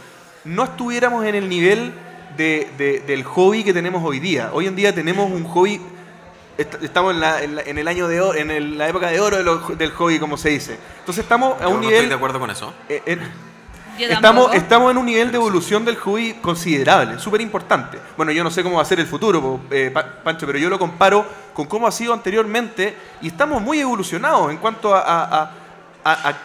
no estuviéramos en el nivel de- de- del hobby que tenemos hoy día. Hoy en día tenemos un hobby, est- estamos en, la, en la- en el año de oro, en el- la época de oro del hobby, como se dice. Entonces estamos a Yo un no nivel... estoy de acuerdo con eso. eh, Yo Estamos, estamos en un nivel de evolución del hobby considerable, súper importante. Bueno, yo no sé cómo va a ser el futuro, eh, Pa- Pancho, pero yo lo comparo con cómo ha sido anteriormente y estamos muy evolucionados en cuanto a, a- a- a- a-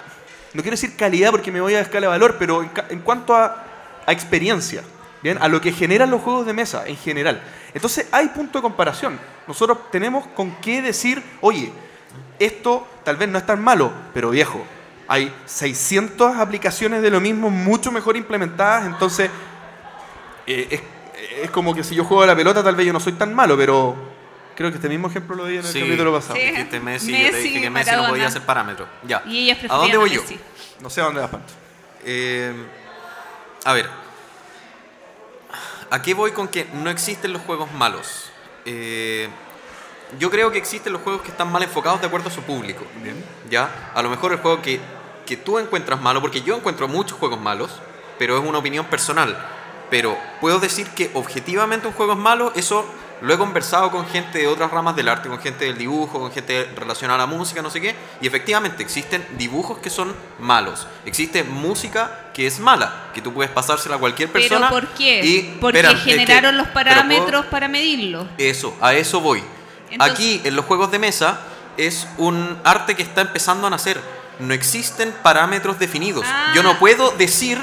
no quiero decir calidad porque me voy a escala de valor, pero en, en cuanto a, a experiencia, ¿bien? a lo que generan los juegos de mesa en general. Entonces hay punto de comparación. Nosotros tenemos con qué decir, oye, esto tal vez no es tan malo, pero viejo, hay 600 aplicaciones de lo mismo mucho mejor implementadas, entonces eh, es, es como que si yo juego a la pelota tal vez yo no soy tan malo, pero creo que este mismo ejemplo lo di en el Sí. capítulo pasado. Sí. Dijiste Messi, yo te Messi, dije que Messi no podía ser parámetro. Ya. Y ellos ¿A dónde voy yo? Messi. No sé a dónde vas, Pancho. Eh, a ver. ¿A qué voy con que no existen los juegos malos? Eh, yo creo que existen los juegos que están mal enfocados de acuerdo a su público. ¿Ya? A lo mejor el juego que, que tú encuentras malo, porque yo encuentro muchos juegos malos, pero es una opinión personal. Pero puedo decir que objetivamente un juego es malo, eso lo he conversado con gente de otras ramas del arte, con gente del dibujo, con gente relacionada a la música, no sé qué, y efectivamente existen dibujos que son malos, existe música que es mala, que tú puedes pasársela a cualquier ¿Pero persona. por qué? y- Porque espera, es que- generaron los pero puedo- parámetros para medirlo. eso, a eso voy. Entonces- Aquí, en los juegos de mesa, es un arte que está empezando a nacer. No existen parámetros definidos. Ah. Yo no puedo decir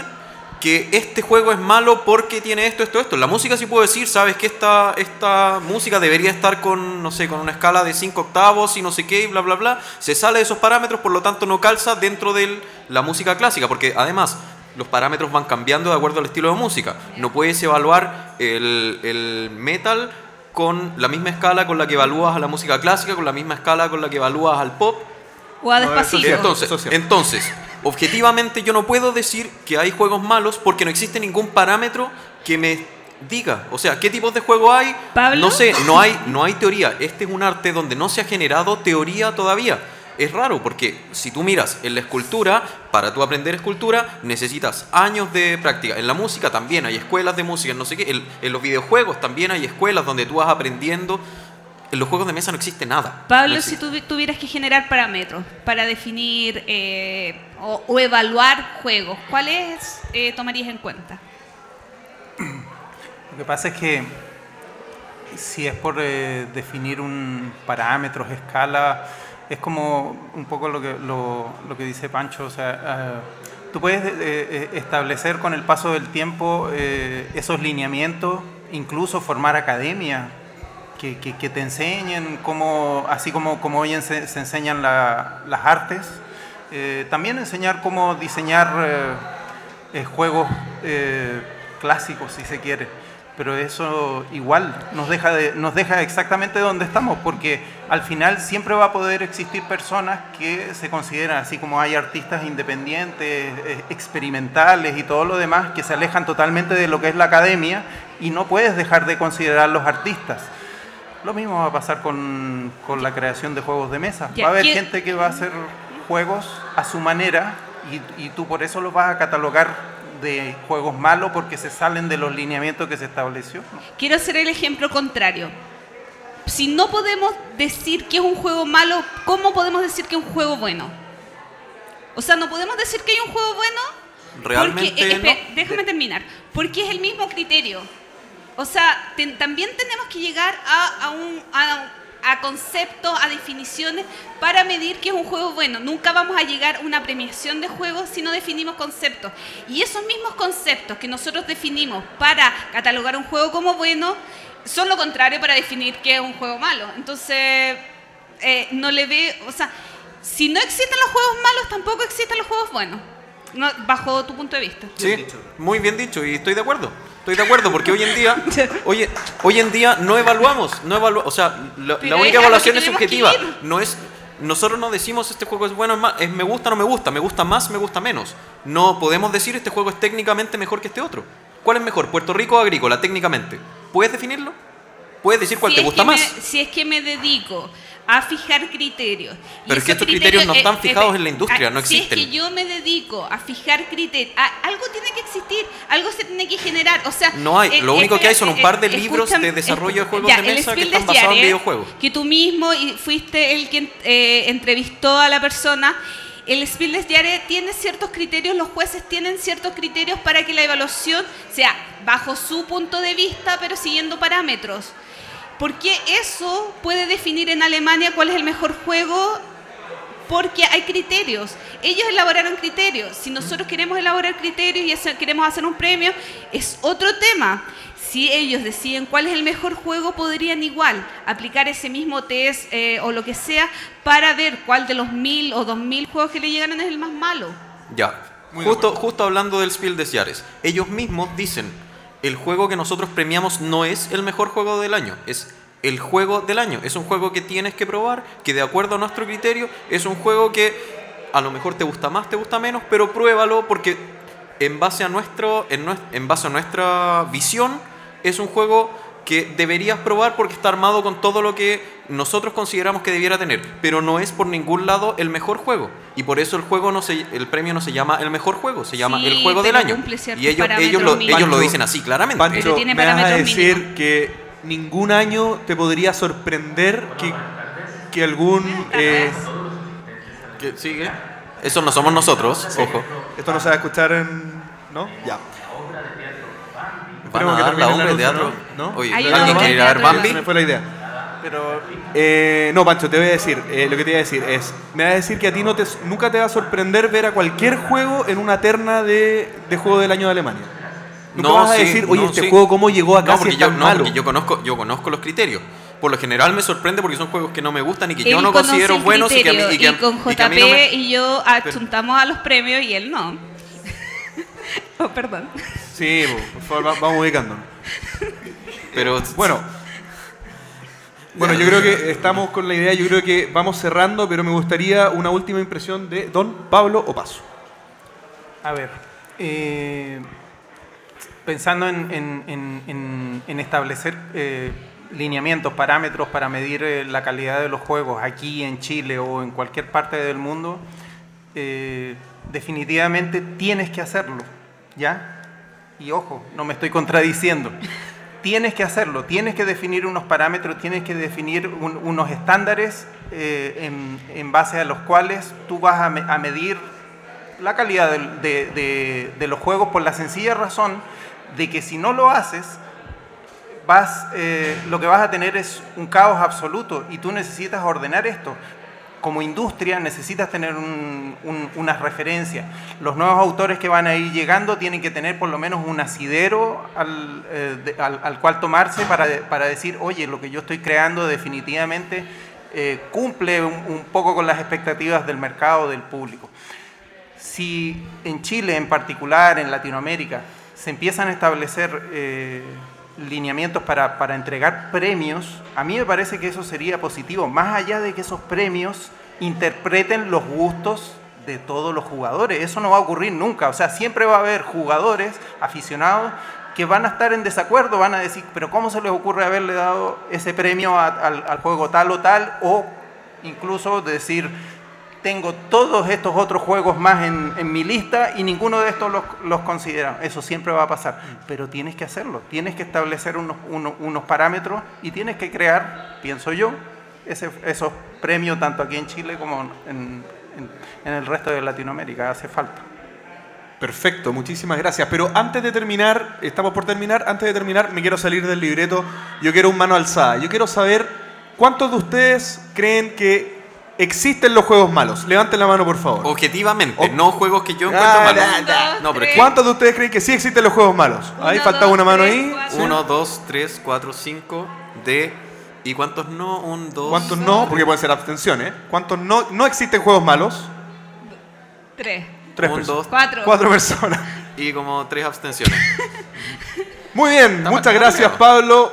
que este juego es malo porque tiene esto, esto, esto. La música sí puedo decir, sabes que esta, esta música debería estar con, no sé, con una escala de 5 octavos y no sé qué, y bla, bla, bla. Se sale de esos parámetros, por lo tanto no calza dentro de la música clásica, porque además los parámetros van cambiando de acuerdo al estilo de música. No puedes evaluar el, el metal con la misma escala con la que evalúas a la música clásica, con la misma escala con la que evalúas al pop. O a No, eso despacito. Entonces, entonces, objetivamente yo no puedo decir que hay juegos malos porque no existe ningún parámetro que me diga, o sea, qué tipos de juego hay. ¿Pablo? No sé, no hay, no hay teoría. Este es un arte donde no se ha generado teoría todavía. Es raro porque si tú miras en la escultura, para tú aprender escultura necesitas años de práctica. En la música también hay escuelas de música, no sé qué. En, en los videojuegos también hay escuelas donde tú vas aprendiendo. En los juegos de mesa no existe nada. Pablo, No si existe. tuvi- tuvieras que generar parámetros para definir eh, o, o evaluar juegos, ¿cuáles eh, tomarías en cuenta? Lo que pasa es que si es por eh, definir un parámetros, escala, es como un poco lo que, lo, lo que dice Pancho. O sea, ah, tú puedes eh, eh, establecer con el paso del tiempo eh, esos lineamientos, incluso formar academia que, te enseñen cómo, así como, como hoy se, se enseñan la- las artes, eh, también enseñar cómo diseñar eh, eh, juegos eh, clásicos, si se quiere. Pero eso igual nos deja, de- nos deja exactamente donde estamos, porque al final siempre va a poder existir personas que se consideran, así como hay artistas independientes, eh, experimentales y todo lo demás, que se alejan totalmente de lo que es la academia y no puedes dejar de considerar los artistas. Lo mismo va a pasar con, con la creación de juegos de mesa. Va a haber ¿quién- gente que va a hacer juegos a su manera y, y tú por eso los vas a catalogar de juegos malos porque se salen de los lineamientos que se estableció. Quiero hacer el ejemplo contrario. Si no podemos decir que es un juego malo, ¿cómo podemos decir que es un juego bueno? O sea, no podemos decir que hay un juego bueno Realmente porque, eh, no. déjame terminar, porque es el mismo criterio. O sea, también tenemos que llegar a, a un a, a conceptos, a definiciones para medir que es un juego bueno. Nunca vamos a llegar a una premiación de juegos si no definimos conceptos. Y esos mismos conceptos que nosotros definimos para catalogar un juego como bueno son lo contrario para definir que es un juego malo. Entonces, eh, no le ve, o sea, si no existen los juegos malos, tampoco existen los juegos buenos. No, bajo tu punto de vista. Sí, muy bien dicho y estoy de acuerdo. Estoy de acuerdo porque hoy en día, hoy, hoy en día no evaluamos, no evalua- o sea, la, única evaluación es subjetiva. No es, nosotros no decimos este juego es bueno, es, es me gusta, no me gusta, me gusta más, me gusta menos. No podemos decir este juego es técnicamente mejor que este otro. ¿Cuál es mejor, Puerto Rico o Agrícola, técnicamente? ¿Puedes definirlo? ¿Puedes decir cuál Si te gusta más? me- si es que me dedico a fijar criterios. y Pero es que estos criterios no están fijados eh, en la industria, no Si existen. es que yo me dedico a fijar criterios, algo tiene que existir, algo se tiene que generar. O sea, No hay, eh, lo único que hay son un eh, par de eh, libros de desarrollo de juegos ya, de mesa que están basados en videojuegos. Que tú mismo y fuiste el que eh, entrevistó a la persona. El Spiel des Jahres tiene ciertos criterios, los jueces tienen ciertos criterios para que la evaluación sea bajo su punto de vista, pero siguiendo parámetros. Porque eso puede definir en Alemania cuál es el mejor juego porque hay criterios. Ellos elaboraron criterios. Si nosotros queremos elaborar criterios y hacer- queremos hacer un premio, es otro tema. Si ellos deciden cuál es el mejor juego, podrían igual aplicar ese mismo test eh, o lo que sea para ver cuál de los mil o dos mil juegos que le llegaron es el más malo. Ya. Muy Justo, justo hablando del Spiel des Jahres, ellos mismos dicen, el juego que nosotros premiamos no es el mejor juego del año, es el juego del año. Es un juego que tienes que probar, que de acuerdo a nuestro criterio, es un juego que a lo mejor te gusta más, te gusta menos, pero pruébalo porque en base a, nuestro, en, en base a nuestra visión, es un juego que deberías probar porque está armado con todo lo que nosotros consideramos que debiera tener, pero no es por ningún lado el mejor juego. Y por eso el juego no se, el premio no se llama el mejor juego, se llama Sí, el juego del año. Y ellos, ellos, lo, ellos lo dicen así claramente. Pancho, Pero tiene me vas a decir que ningún año te podría sorprender que, que algún... eh, ¿Qué sigue? Eso no somos nosotros, ojo. esto no se va a escuchar en... ¿No? Ya. Van a que dar la obra de teatro. ¿no? ¿alguien quiere ir a ver Bambi? Se me fue la idea. Pero Eh, no, Pancho, te voy a decir, eh, lo que te voy a decir es, me vas a decir que a ti no te, nunca te va a sorprender ver a cualquier juego en una terna de, de juego del año de Alemania. Nunca No, vas a sí, decir, oye, no, este sí. juego cómo llegó acá No, si porque es yo, tan malo. porque yo conozco, yo conozco los criterios. Por lo general me sorprende porque son juegos que no me gustan y que yo no considero buenos y que a mí, y que con y que a JP mí no me- y yo adjuntamos a los premios y él no. oh, perdón. Sí, po, por favor, va- vamos ubicándonos. Pero Bueno, bueno, yo creo que estamos con la idea, yo creo que vamos cerrando, pero me gustaría una última impresión de don Pablo Opaso. A ver, eh, pensando en, en- en- en- en establecer eh, lineamientos, parámetros para medir eh, la calidad de los juegos aquí en Chile o en cualquier parte del mundo, eh, definitivamente tienes que hacerlo, ¿ya? Y ojo, no me estoy contradiciendo. Tienes que hacerlo, tienes que definir unos parámetros, tienes que definir un- unos estándares eh, en, base a los cuales tú vas a, me- a medir la calidad de los juegos por la sencilla razón de que si no lo haces, vas, eh, lo que vas a tener es un caos absoluto y tú necesitas ordenar esto. Como industria necesitas tener un- un- unas referencias. Los nuevos autores que van a ir llegando tienen que tener por lo menos un asidero al, eh, al- al cual tomarse para, para decir, oye, lo que yo estoy creando definitivamente eh, cumple un, un poco con las expectativas del mercado, del público. Si en Chile en particular, en Latinoamérica, se empiezan a establecer eh, lineamientos para, para entregar premios, a mí me parece que eso sería positivo, más allá de que esos premios interpreten los gustos de todos los jugadores. Eso no va a ocurrir nunca. O sea, siempre va a haber jugadores, aficionados, que van a estar en desacuerdo, van a decir, pero ¿cómo se les ocurre haberle dado ese premio al juego tal o tal? O incluso decir, tengo todos estos otros juegos más en, mi lista y ninguno de estos los, los considera. Eso siempre va a pasar. Pero tienes que hacerlo, tienes que establecer unos, unos, unos parámetros y tienes que crear, pienso yo, ese- esos premios tanto aquí en Chile como en, en- en el resto de Latinoamérica. Hace falta. Perfecto, muchísimas gracias. Pero antes de terminar, estamos por terminar, antes de terminar me quiero salir del libreto, yo quiero un mano alzada. Yo quiero saber cuántos de ustedes creen que existen los juegos malos. Levanten la mano, por favor. objetivamente, no juegos que yo Ah, encuentro malos. da, da. No, pero es que ¿Cuántos de ustedes creen que sí existen los juegos malos? Ahí Uno, falta dos, una mano tres, ahí. cuatro. Uno, dos, tres, cuatro, cinco, D. ¿Y cuántos no? Un, dos. ¿Cuántos no? Porque pueden ser abstenciones. ¿Cuántos no, no existen juegos malos? Tres. Tres Un, personas. dos. Cuatro. Cuatro personas. Y como tres abstenciones. Muy bien, Está muchas gracias Pablo.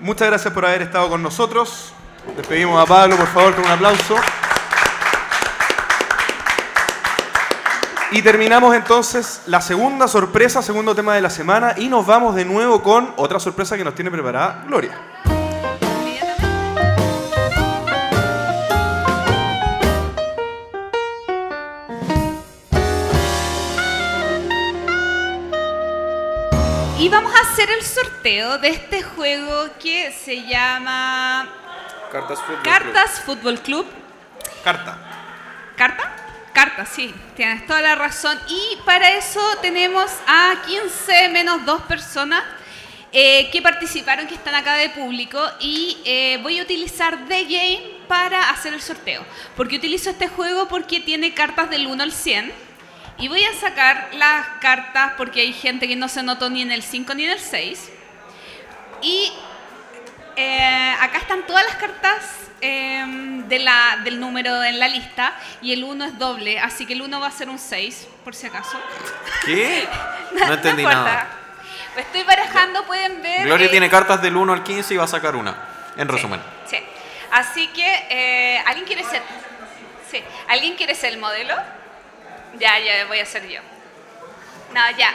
Muchas gracias por haber estado con nosotros. Despedimos a Pablo, por favor, con un aplauso. Y terminamos entonces la segunda sorpresa, segundo tema de la semana, y nos vamos de nuevo con otra sorpresa que nos tiene preparada Gloria. Y vamos a hacer el sorteo de este juego que se llama Cartas Fútbol Cartas Fútbol Club. Carta. ¿Carta? Carta, sí, tienes toda la razón. Y para eso tenemos a 15 menos dos personas eh, que participaron, que están acá de público. Y eh, voy a utilizar The Game para hacer el sorteo. Porque utilizo este juego porque tiene cartas del 1 al 100. Y voy a sacar las cartas porque hay gente que no se notó ni en el 5 ni en el 6. Y eh, acá están todas las cartas eh, de la, del número en la lista y el 1 es doble, así que el 1 va a ser un 6, por si acaso. ¿Qué? No entendí nada. Estoy barajando, pueden ver. Gloria eh, tiene cartas del 1 al 15 y va a sacar una. En sí, resumen. Sí. Así que, eh, ¿alguien quiere ser? Sí. ¿Alguien quiere ser el modelo? Ya, ya, voy a ser yo. No, ya.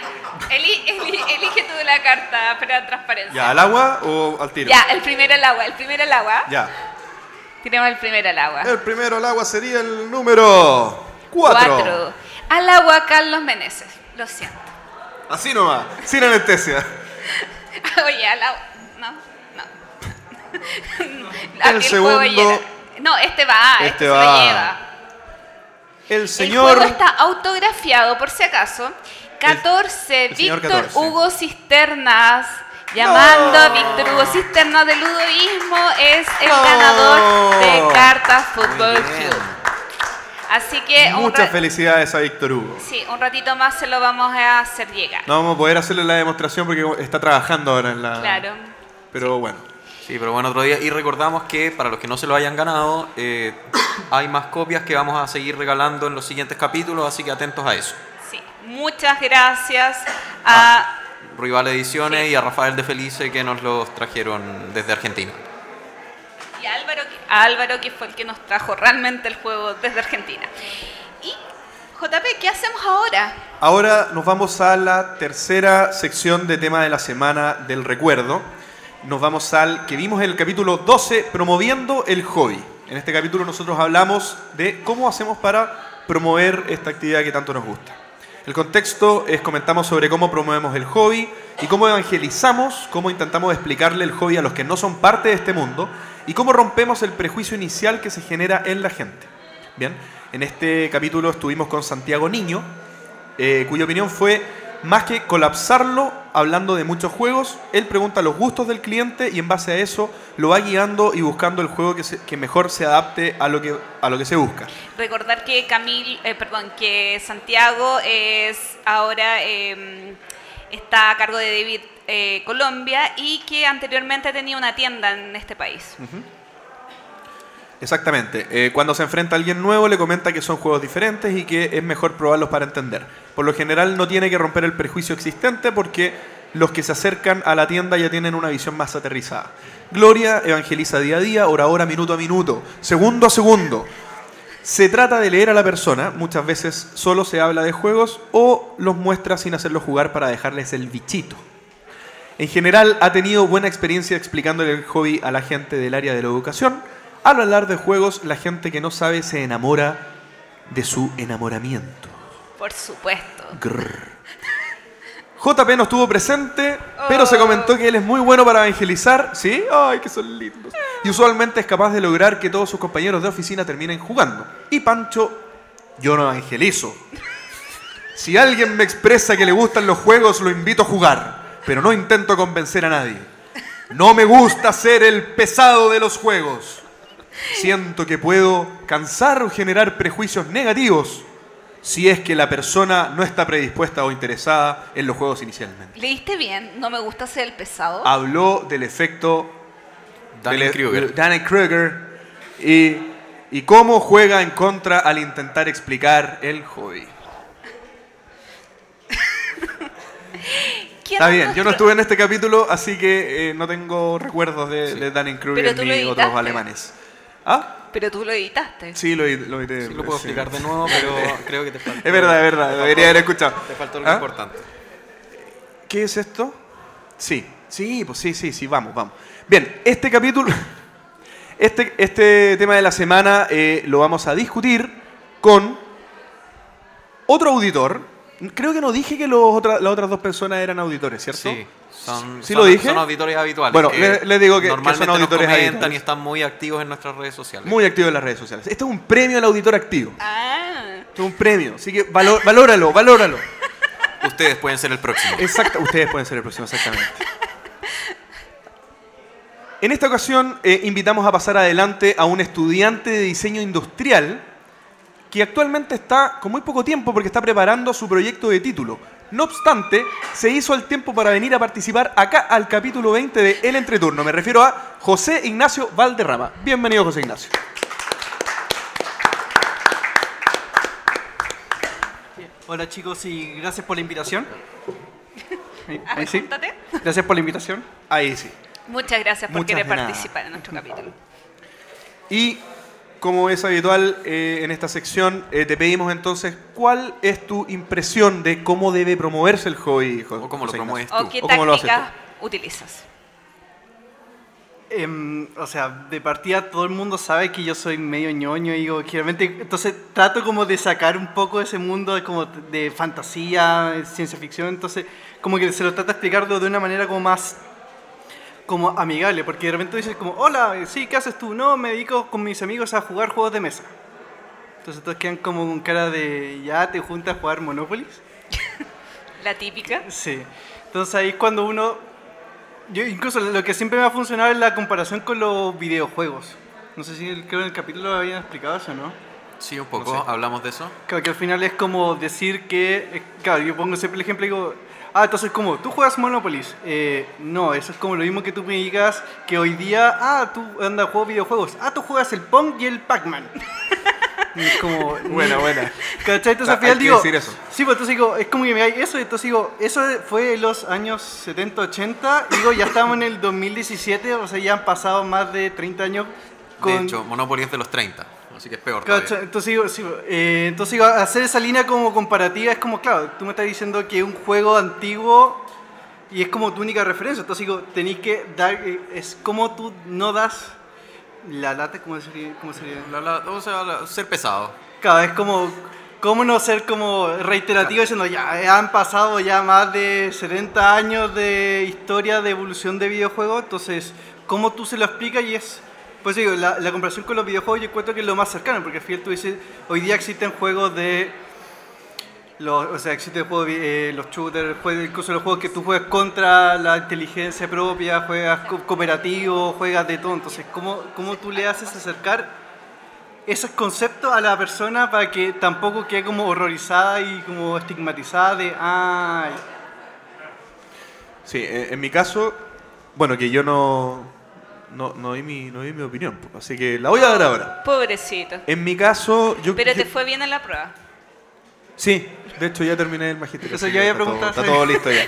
Eli- eli- elige tú la carta para transparencia. ¿Ya al agua o al tiro? Ya, el primero al agua, el primero al agua. Ya. Tiremos el primero al agua. El primero al agua sería el número 4. Cuatro. Al agua, Carlos Meneses. Lo siento. Así nomás, sin anestesia. Oye, al agua. No, no. El segundo-. No, este va, este, Este se va. lo lleva. El El señor. juego está autografiado, por si acaso. 14, el señor Víctor 14. Hugo Cisternas. Llamando a Víctor Hugo Cisternas de Ludoísmo, es el No. ganador de Cartas Fútbol. Club. Así que Muchas felicidades a Víctor Hugo. sí, un ratito más se lo vamos a hacer llegar. No vamos a poder hacerle la demostración porque está trabajando ahora en la. Claro. Pero bueno. Sí, pero bueno, otro día. Y recordamos que para los que no se lo hayan ganado, eh, hay más copias que vamos a seguir regalando en los siguientes capítulos, así que atentos a eso. Muchas gracias a... Rival Ediciones Sí. y a Rafael de Felice que nos los trajeron desde Argentina. y a Álvaro, que- a Álvaro, que fue el que nos trajo realmente el juego desde Argentina. Y, JP, ¿qué hacemos ahora? Ahora nos vamos a la tercera sección de tema de la semana del recuerdo. Nos vamos al que vimos en el capítulo 12, promoviendo el hobby. En este capítulo nosotros hablamos de cómo hacemos para promover esta actividad que tanto nos gusta. El contexto es comentamos sobre cómo promovemos el hobby y cómo evangelizamos, cómo intentamos explicarle el hobby a los que no son parte de este mundo y cómo rompemos el prejuicio inicial que se genera en la gente. Bien, en este capítulo estuvimos con Santiago Niño, eh, cuya opinión fue más que colapsarlo hablando de muchos juegos, él pregunta los gustos del cliente y en base a eso lo va guiando y buscando el juego que, se- que mejor se adapte a lo que, a lo que se busca. Recordar que Camil, eh, perdón, que Santiago es ahora eh, está a cargo de David eh, Colombia y que anteriormente tenía una tienda en este país. Exactamente. Eh, cuando se enfrenta a alguien nuevo le comenta que son juegos diferentes y que es mejor probarlos para entender. Por lo general no tiene que romper el prejuicio existente porque los que se acercan a la tienda ya tienen una visión más aterrizada. Gloria evangeliza día a día, hora a hora, minuto a minuto, segundo a segundo. Se trata de leer a la persona, muchas veces solo se habla de juegos o los muestra sin hacerlos jugar para dejarles el bichito. En general ha tenido buena experiencia explicándole el hobby a la gente del área de la educación. Al hablar de juegos, la gente que no sabe se enamora de su enamoramiento. Por supuesto. Grrr. JP no estuvo presente, pero se comentó que él es muy bueno para evangelizar. ¿Sí? ¡Ay, que son lindos! Y usualmente es capaz de lograr que todos sus compañeros de oficina terminen jugando. Y Pancho, yo no evangelizo. Si alguien me expresa que le gustan los juegos, lo invito a jugar, pero no intento convencer a nadie. No me gusta ser el pesado de los juegos. Siento que puedo cansar o generar prejuicios negativos si es que la persona no está predispuesta o interesada en los juegos inicialmente. ¿Leíste bien? No me gusta ser el pesado. Habló del efecto Dunning-Kruger. Dunning-Kruger y, y cómo juega en contra al intentar explicar el hobby. ¿Quién Está es bien, yo no estuve en este capítulo, así que eh, no tengo recuerdos de, de Dunning-Kruger Pero tú lo ni otros alemanes. ¿Ah? Pero tú lo editaste. Sí, lo, ed- lo edité. Sí, lo puedo sí. explicar de nuevo, pero creo que te faltó. Es verdad, es verdad, debería haber escuchado. Te faltó algo ¿Ah? importante. ¿Qué es esto? Sí, sí, pues sí, sí, sí, vamos, vamos. Bien, este capítulo, este, este tema de la semana eh, lo vamos a discutir con otro auditor. Creo que no dije que los otra- las otras dos personas eran auditores, ¿cierto? Sí, son, ¿Sí son- lo dije? son auditores habituales. Bueno, que le- les digo que- que son normalmente nos auditores comentan habituales. y están muy activos en nuestras redes sociales. Muy activo en las redes sociales. Este es un premio al auditor activo. Ah, Esto es un premio, así que valóralo, valóralo. Ustedes pueden ser el próximo. Exacto, ustedes pueden ser el próximo, exactamente. En esta ocasión eh, invitamos a pasar adelante a un estudiante de diseño industrial que actualmente está con muy poco tiempo porque está preparando su proyecto de título. No obstante, se hizo el tiempo para venir a participar acá al capítulo 20 de El Entreturno. Me refiero a José Ignacio Valderrama. Bienvenido, José Ignacio. Hola chicos y gracias por la invitación. Ahí, a ahí ver, sí. Gracias por la invitación. Ahí sí. Muchas gracias por Muchas querer participar en nuestro capítulo. Y como es habitual eh, en esta sección, eh, te pedimos entonces cuál es tu impresión de cómo debe promoverse el hobby. Jo- O cómo lo José promueves Ignacio. ¿O qué ¿O cómo lo haces tácticas utilizas? Em, o sea, de partida todo el mundo sabe que yo soy medio ñoño y digo, generalmente, entonces trato como de sacar un poco de ese mundo de, como de fantasía, de ciencia ficción, entonces como que se lo trata de explicarlo de una manera como más como amigable, porque de repente dices como, hola, sí, ¿qué haces tú? No, me dedico con mis amigos a jugar juegos de mesa. Entonces todos quedan como con cara de, ya te juntas a jugar Monopoly. La típica. Sí. Entonces ahí es cuando uno... Yo incluso lo que siempre me ha funcionado es la comparación con los videojuegos. No sé si el- creo que en el capítulo habían explicado eso, ¿no? Sí, un poco. Hablamos de eso. Claro, que al final es como decir que... eh, Claro, yo pongo siempre el ejemplo y digo... Ah, entonces como, ¿tú juegas Monopoly? Eh, no, eso es como lo mismo que tú me digas que hoy día... Ah, tú andas juego videojuegos. Ah, tú juegas el Pong y el Pac-Man. Es como... Buena, buena. ¿Cachai? Entonces al final hay que digo... decir eso. Sí, pues entonces digo, es como que me hay eso, entonces digo, eso fue en los años 70, 80, y digo, ya estamos en el 2017, o sea, ya han pasado más de 30 años con... De hecho, Monopoly es de los 30, así que es peor. Entonces digo, sí, eh, entonces digo, hacer esa línea como comparativa es como, claro, tú me estás diciendo que un juego antiguo y es como tu única referencia, entonces digo, tenéis que dar, eh, es como tú no das la lata, ¿cómo sería? ¿Cómo sería? La- la- o sea, la- ser pesado. Cada vez como, ¿cómo no ser como reiterativo diciendo ya han pasado ya más de 70 años de historia de evolución de videojuegos? Entonces, ¿cómo tú se lo explicas? Y es, pues digo, la, comparación con los videojuegos yo encuentro que es lo más cercano, porque al final tú dices, hoy día existen juegos de... Los, o sea, existen juegos, eh, los shooters, incluso los juegos que tú juegas contra la inteligencia propia, juegas co- cooperativo, juegas de todo. Entonces, ¿cómo, cómo tú le haces acercar esos conceptos a la persona para que tampoco quede como horrorizada y como estigmatizada de, ay, Sí, eh, en mi caso, bueno, que yo no, no, no di mi, no di mi opinión, así que la voy a dar ahora. Pobrecito. En mi caso, yo... Pero te yo- fue bien en la prueba. Sí, de hecho ya terminé el magisterio. Eso ya había preguntado, Está todo listo ya.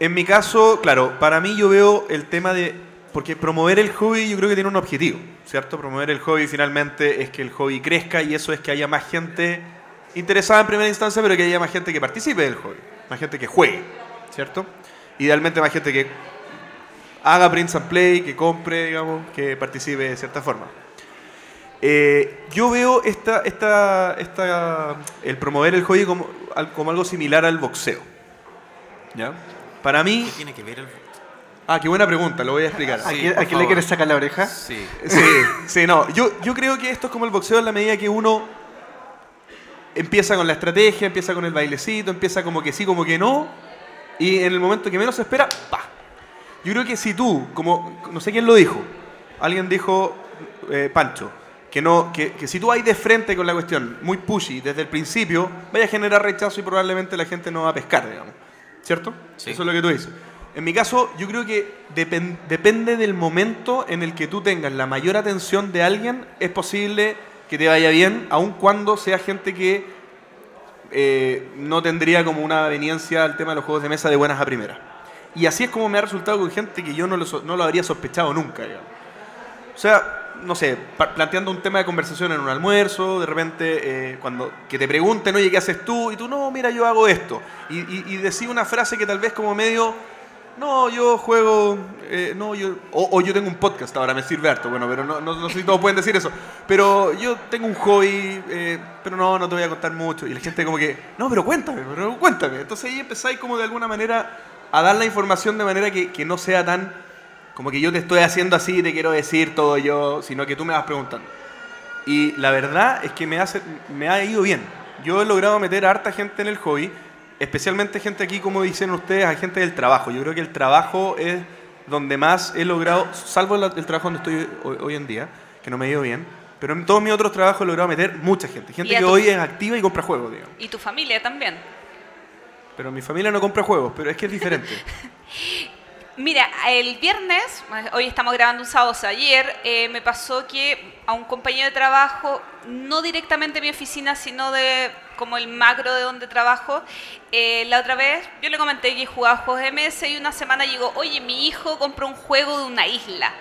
En mi caso, claro, para mí yo veo el tema de... Porque promover el hobby yo creo que tiene un objetivo, ¿cierto? Promover el hobby finalmente es que el hobby crezca y eso es que haya más gente interesada en primera instancia, pero que haya más gente que participe del hobby, más gente que juegue, ¿cierto? Idealmente más gente que haga print and play, que compre, digamos, que participe de cierta forma. Eh, yo veo esta, esta, esta, el promover el hobby como, como algo similar al boxeo. ¿Ya? Para mí... ¿Qué tiene que ver el Ah, qué buena pregunta, lo voy a explicar. ¿a, Sí, quién, por a quién le quieres sacar la oreja? Sí. Sí, sí, no. Yo, yo creo que esto es como el boxeo en la medida que uno empieza con la estrategia, empieza con el bailecito, empieza como que sí, como que no, y en el momento que menos se espera, ¡pa! Yo creo que si tú, como, no sé quién lo dijo, alguien dijo, eh, Pancho, que, no, que, que si tú hay de frente con la cuestión, muy pushy, desde el principio, vaya a generar rechazo y probablemente la gente no va a pescar, digamos. ¿Cierto? Sí. Eso es lo que tú dices. En mi caso, yo creo que depen- depende del momento en el que tú tengas la mayor atención de alguien, es posible que te vaya bien, aun cuando sea gente que eh, no tendría como una veniencia al tema de los juegos de mesa de buenas a primeras. Y así es como me ha resultado con gente que yo no lo, no lo habría sospechado nunca, digamos. O sea, no sé, planteando un tema de conversación en un almuerzo, de repente eh, cuando que te pregunten, oye, ¿qué haces tú? Y tú, no, mira, yo hago esto. Y, y, y decir una frase que tal vez como medio, no, yo juego, eh, no, yo, o, o yo tengo un podcast, ahora me sirve harto, bueno, pero no, no, no sé si todos pueden decir eso. Pero yo tengo un hobby, eh, pero no, no te voy a contar mucho. Y la gente como que, no, pero cuéntame, pero cuéntame. Entonces ahí empezáis como de alguna manera a dar la información de manera que, que no sea tan como que yo te estoy haciendo así y te quiero decir todo yo, sino que tú me vas preguntando. Y la verdad es que me, hace, me ha ido bien. Yo he logrado meter a harta gente en el hobby, especialmente gente aquí, como dicen ustedes, hay gente del trabajo. Yo creo que el trabajo es donde más he logrado, salvo el trabajo donde estoy hoy, hoy en día, que no me ha ido bien, pero en todos mis otros trabajos he logrado meter mucha gente. Gente a que tu- hoy es activa y compra juegos, digamos. Y tu familia también. Pero mi familia no compra juegos, pero es que es diferente. Mira, el viernes, hoy estamos grabando un sábado, o sea, ayer eh, me pasó que a un compañero de trabajo, no directamente de mi oficina, sino de como el macro de donde trabajo, eh, la otra vez yo le comenté que jugaba juegos de MS y una semana llegó, oye, mi hijo compró un juego de una isla,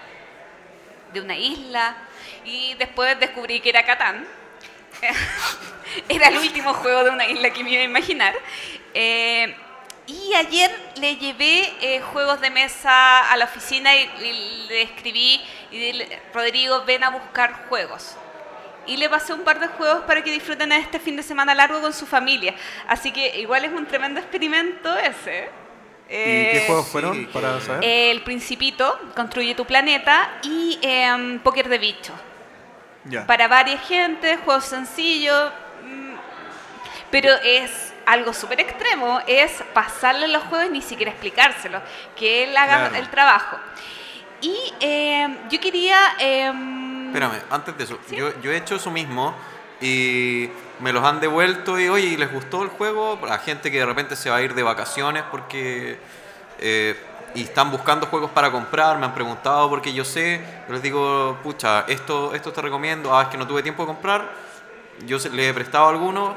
de una isla, y después descubrí que era Catán. era el último juego de una isla que me iba a imaginar. Eh, y ayer le llevé eh, juegos de mesa a la oficina y, y le escribí, y dile, Rodrigo, ven a buscar juegos. Y le pasé un par de juegos para que disfruten este fin de semana largo con su familia. Así que igual es un tremendo experimento ese. ¿Y qué Eh, juegos fueron para saber? El Principito, Construye tu planeta y em, Póker de Bicho. Para varias gente, juegos sencillos, mm, pero es algo súper extremo, es pasarle los juegos y ni siquiera explicárselos, que él haga Claro. el trabajo. Y em, yo quería... em, Espérame, antes de eso, ¿Sí? yo, yo he hecho eso mismo y me los han devuelto y oye, ¿les gustó el juego? A gente que de repente se va a ir de vacaciones porque eh, y están buscando juegos para comprar, me han preguntado porque yo sé, yo les digo, pucha, esto, esto te recomiendo, ah, es que no tuve tiempo de comprar, yo les he prestado algunos,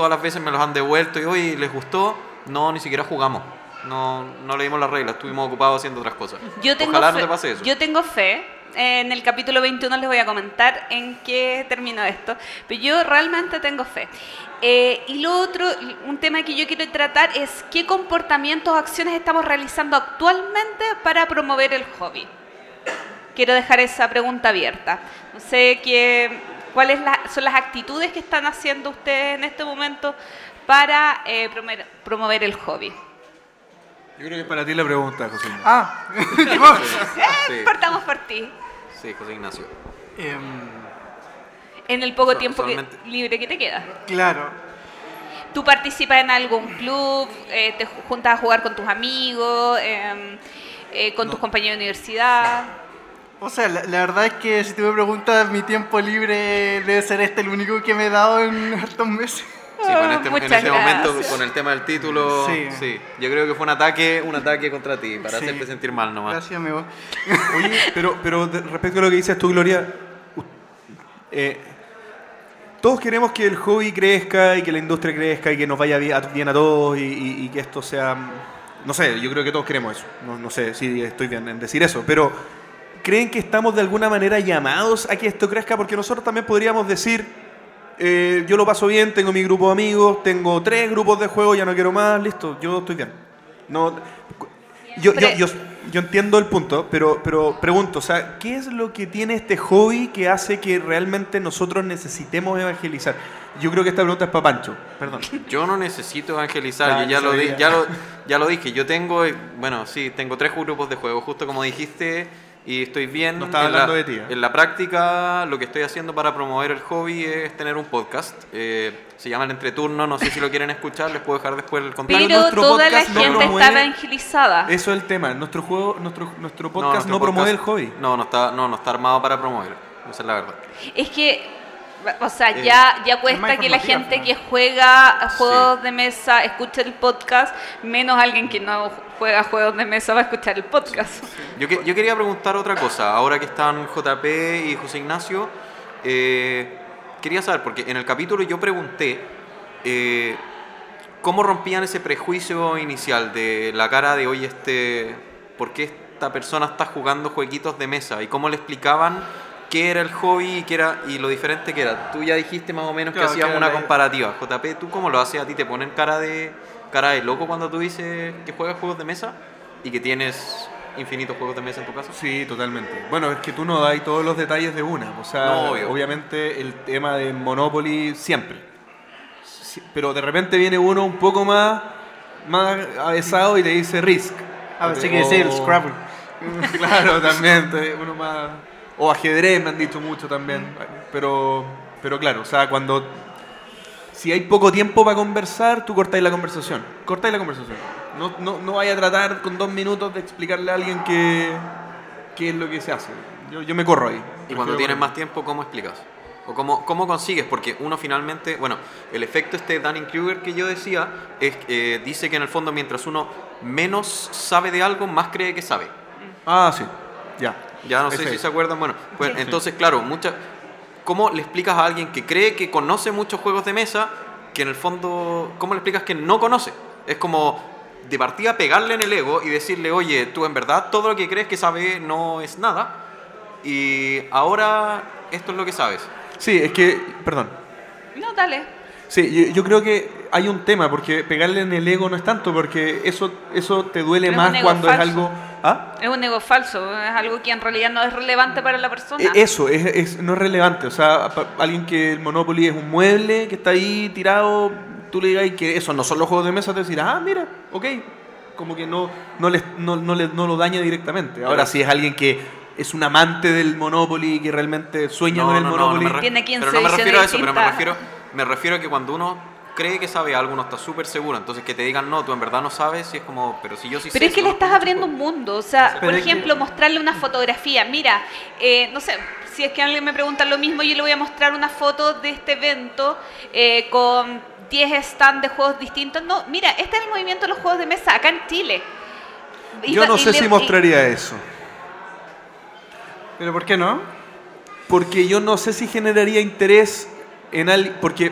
todas las veces me los han devuelto y oye, ¿les gustó? No, ni siquiera jugamos. No, no leímos las reglas, estuvimos ocupados haciendo otras cosas. Yo tengo, Ojalá fe, no te pase eso. yo tengo fe. En el capítulo 21 les voy a comentar en qué terminó esto. Pero yo realmente tengo fe. Eh, y lo otro, un tema que yo quiero tratar es qué comportamientos o acciones estamos realizando actualmente para promover el hobby. Quiero dejar esa pregunta abierta. No sé qué, cuáles la- son las actitudes que están haciendo ustedes en este momento para eh, promover, promover el hobby. Yo creo que para ti la pregunta, José. Ah, Sí, Partamos por ti. sí, José Ignacio. em, En el poco tiempo que- libre que te queda. claro. ¿Tú participas en algún club? eh, ¿Te ju- juntas a jugar con tus amigos? em, eh, ¿Con tus compañeros de universidad? O sea, la, la verdad es que si tú me preguntas, mi tiempo libre debe ser este el único que me he dado en estos meses. Sí, con este, en este momento, con el tema del título, sí. Sí. Yo creo que fue un ataque, un ataque contra ti, para Sí. hacerte sentir mal nomás. Gracias, amigo. Oye, pero, pero respecto a lo que dices tú, Gloria, eh, todos queremos que el hobby crezca y que la industria crezca y que nos vaya bien a, bien a todos y, y- y que esto sea... No sé, yo creo que todos queremos eso. No, no sé si estoy bien en decir eso, pero ¿creen que estamos de alguna manera llamados a que esto crezca? Porque nosotros también podríamos decir... eh, yo lo paso bien, tengo mi grupo de amigos, tengo tres grupos de juego, ya no quiero más, listo, yo estoy bien. No, yo, yo, yo, yo entiendo el punto, pero, pero pregunto, o sea, ¿qué es lo que tiene este hobby que hace que realmente nosotros necesitemos evangelizar? Yo creo que esta pregunta es para Pancho, perdón. Yo no necesito evangelizar, yo ya lo, di- ya, lo, ya lo dije. Yo tengo, eh, bueno, sí, tengo tres grupos de juego, justo como dijiste, y estoy bien. No estaba en la- hablando de ti, ¿eh? En la práctica, lo que estoy haciendo para promover el hobby es tener un podcast. eh, se llama El Entreturno, no sé si lo quieren escuchar, les puedo dejar después el contacto. Pero nuestro toda la podcast gente promueve- está evangelizada. Eso es el tema. Nuestro juego, nuestro, nuestro podcast no, nuestro promueve el hobby. No, no está, no, no está armado para promover. Esa es la verdad. Es que, o sea, Eh, ya, ya cuesta que la gente ¿no? que juega a juegos de mesa escuche el podcast, menos alguien que no juega juegos de mesa va a escuchar el podcast. Yo, que- yo quería preguntar otra cosa. Ahora que están JP y José Ignacio, eh, quería saber, porque en el capítulo yo pregunté eh, cómo rompían ese prejuicio inicial de la cara de hoy este, por qué esta persona está jugando jueguitos de mesa y cómo le explicaban qué era el hobby y, qué era, y lo diferente que era. Tú ya dijiste más o menos Claro, que hacías una la- comparativa. JP, ¿tú cómo lo haces? ¿A ti te ponen cara de, cara de loco cuando tú dices que juegas juegos de mesa y que tienes infinitos juegos de mesa en tu casa? Sí, totalmente. Bueno, es que tú no das todos los detalles de una. O sea, No, obvio. obviamente el tema de Monopoly siempre. Pero de repente viene uno un poco más, más avesado y te dice Risk. A ver, sí que decir el Scrabble. claro, también. Uno más, o ajedrez me han dicho mucho también. Pero, pero claro, o sea, cuando... Si hay poco tiempo para conversar, tú cortáis la conversación. Cortáis la conversación. No, no, no vaya a tratar con dos minutos de explicarle a alguien qué, qué es lo que se hace. Yo, yo me corro ahí. Y cuando tienes correr. más tiempo, ¿cómo explicas? ¿O cómo, cómo consigues? Porque uno finalmente, bueno, el efecto este Dunning-Kruger que yo decía, es, eh, dice que en el fondo mientras uno menos sabe de algo, más cree que sabe. Ah, sí. Ya. Ya no sé si se acuerdan. Bueno, pues entonces, claro, mucha, ¿cómo le explicas a alguien que cree que conoce muchos juegos de mesa, que en el fondo, ¿cómo le explicas que no conoce? Es como de partida pegarle en el ego y decirle, oye, tú en verdad todo lo que crees que sabe no es nada, y ahora esto es lo que sabes. Sí, es que, perdón. No, dale. Sí, yo, yo creo que hay un tema, porque pegarle en el ego no es tanto, porque eso, eso te duele Pero más cuando es algo... ¿Ah? Es un ego falso, es algo que en realidad no es relevante para la persona. E- Eso, es, es- no es relevante. O sea, alguien que el Monopoly es un mueble que está ahí tirado, tú le digas que eso no son los juegos de mesa, te decir, ah, mira, ok. Como que no, no, les, no, no, le- no lo daña directamente. Ahora, si es alguien que es un amante del Monopoly, que realmente sueña con el Monopoly. me re- Tiene 15 pero no me refiero a eso, pero me distintas. refiero, me refiero a que cuando uno cree que sabe algo, uno está súper seguro. Entonces que te digan, no, tú en verdad no sabes, y es como, pero si yo sí sé. Pero es que le estás abriendo un juego". mundo. O sea, Pero por que- ejemplo, mostrarle una fotografía. Mira, eh, no sé, si es que alguien me pregunta lo mismo, yo le voy a mostrar una foto de este evento eh, con 10 stands de juegos distintos. No, mira, este es el movimiento de los juegos de mesa acá en Chile. Y Yo no sé le- si y- mostraría eso. ¿Pero por qué no? Porque yo no sé si generaría interés en alguien. Porque,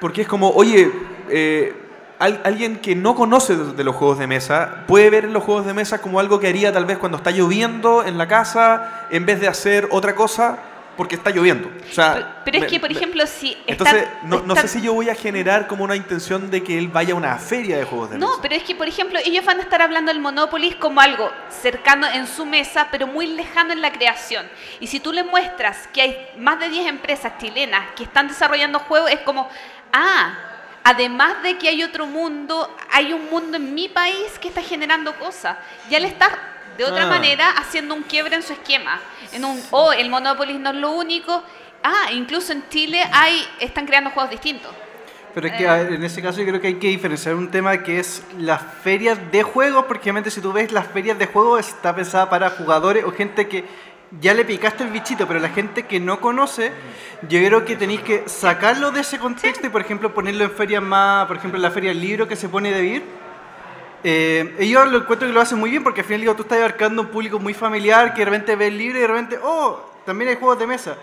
porque es como, oye, eh, al- alguien que no conoce de, de los juegos de mesa puede ver los juegos de mesa como algo que haría tal vez cuando está lloviendo en la casa en vez de hacer otra cosa porque está lloviendo. O sea, Pero, pero es me- que, por me- ejemplo, si Entonces, no, no sé si yo voy a generar como una intención de que él vaya a una feria de juegos de No, mesa. pero es que, por ejemplo, ellos van a estar hablando del Monopoly como algo cercano en su mesa, pero muy lejano en la creación. Y si tú le muestras que hay más de 10 empresas chilenas que están desarrollando juegos, es como, ah, además de que hay otro mundo, hay un mundo en mi país que está generando cosas. Ya le está, de otra Ah. manera, haciendo un quiebre en su esquema. En un, oh, el Monopoly no es lo único. Ah, incluso en Chile hay, están creando juegos distintos. Pero es que Eh. a ver, en ese caso yo creo que hay que diferenciar un tema que es las ferias de juegos, porque obviamente si tú ves las ferias de juegos está pensada para jugadores o gente que ya le picaste el bichito, pero la gente que no conoce, yo creo que tenéis que sacarlo de ese contexto y por ejemplo ponerlo en ferias más, por ejemplo en la feria del libro que se pone de vir. Eh, ellos lo encuentro que lo hacen muy bien porque al final digo, tú estás abarcando un público muy familiar que de repente ve el libro y de repente, oh, también hay juegos de mesa.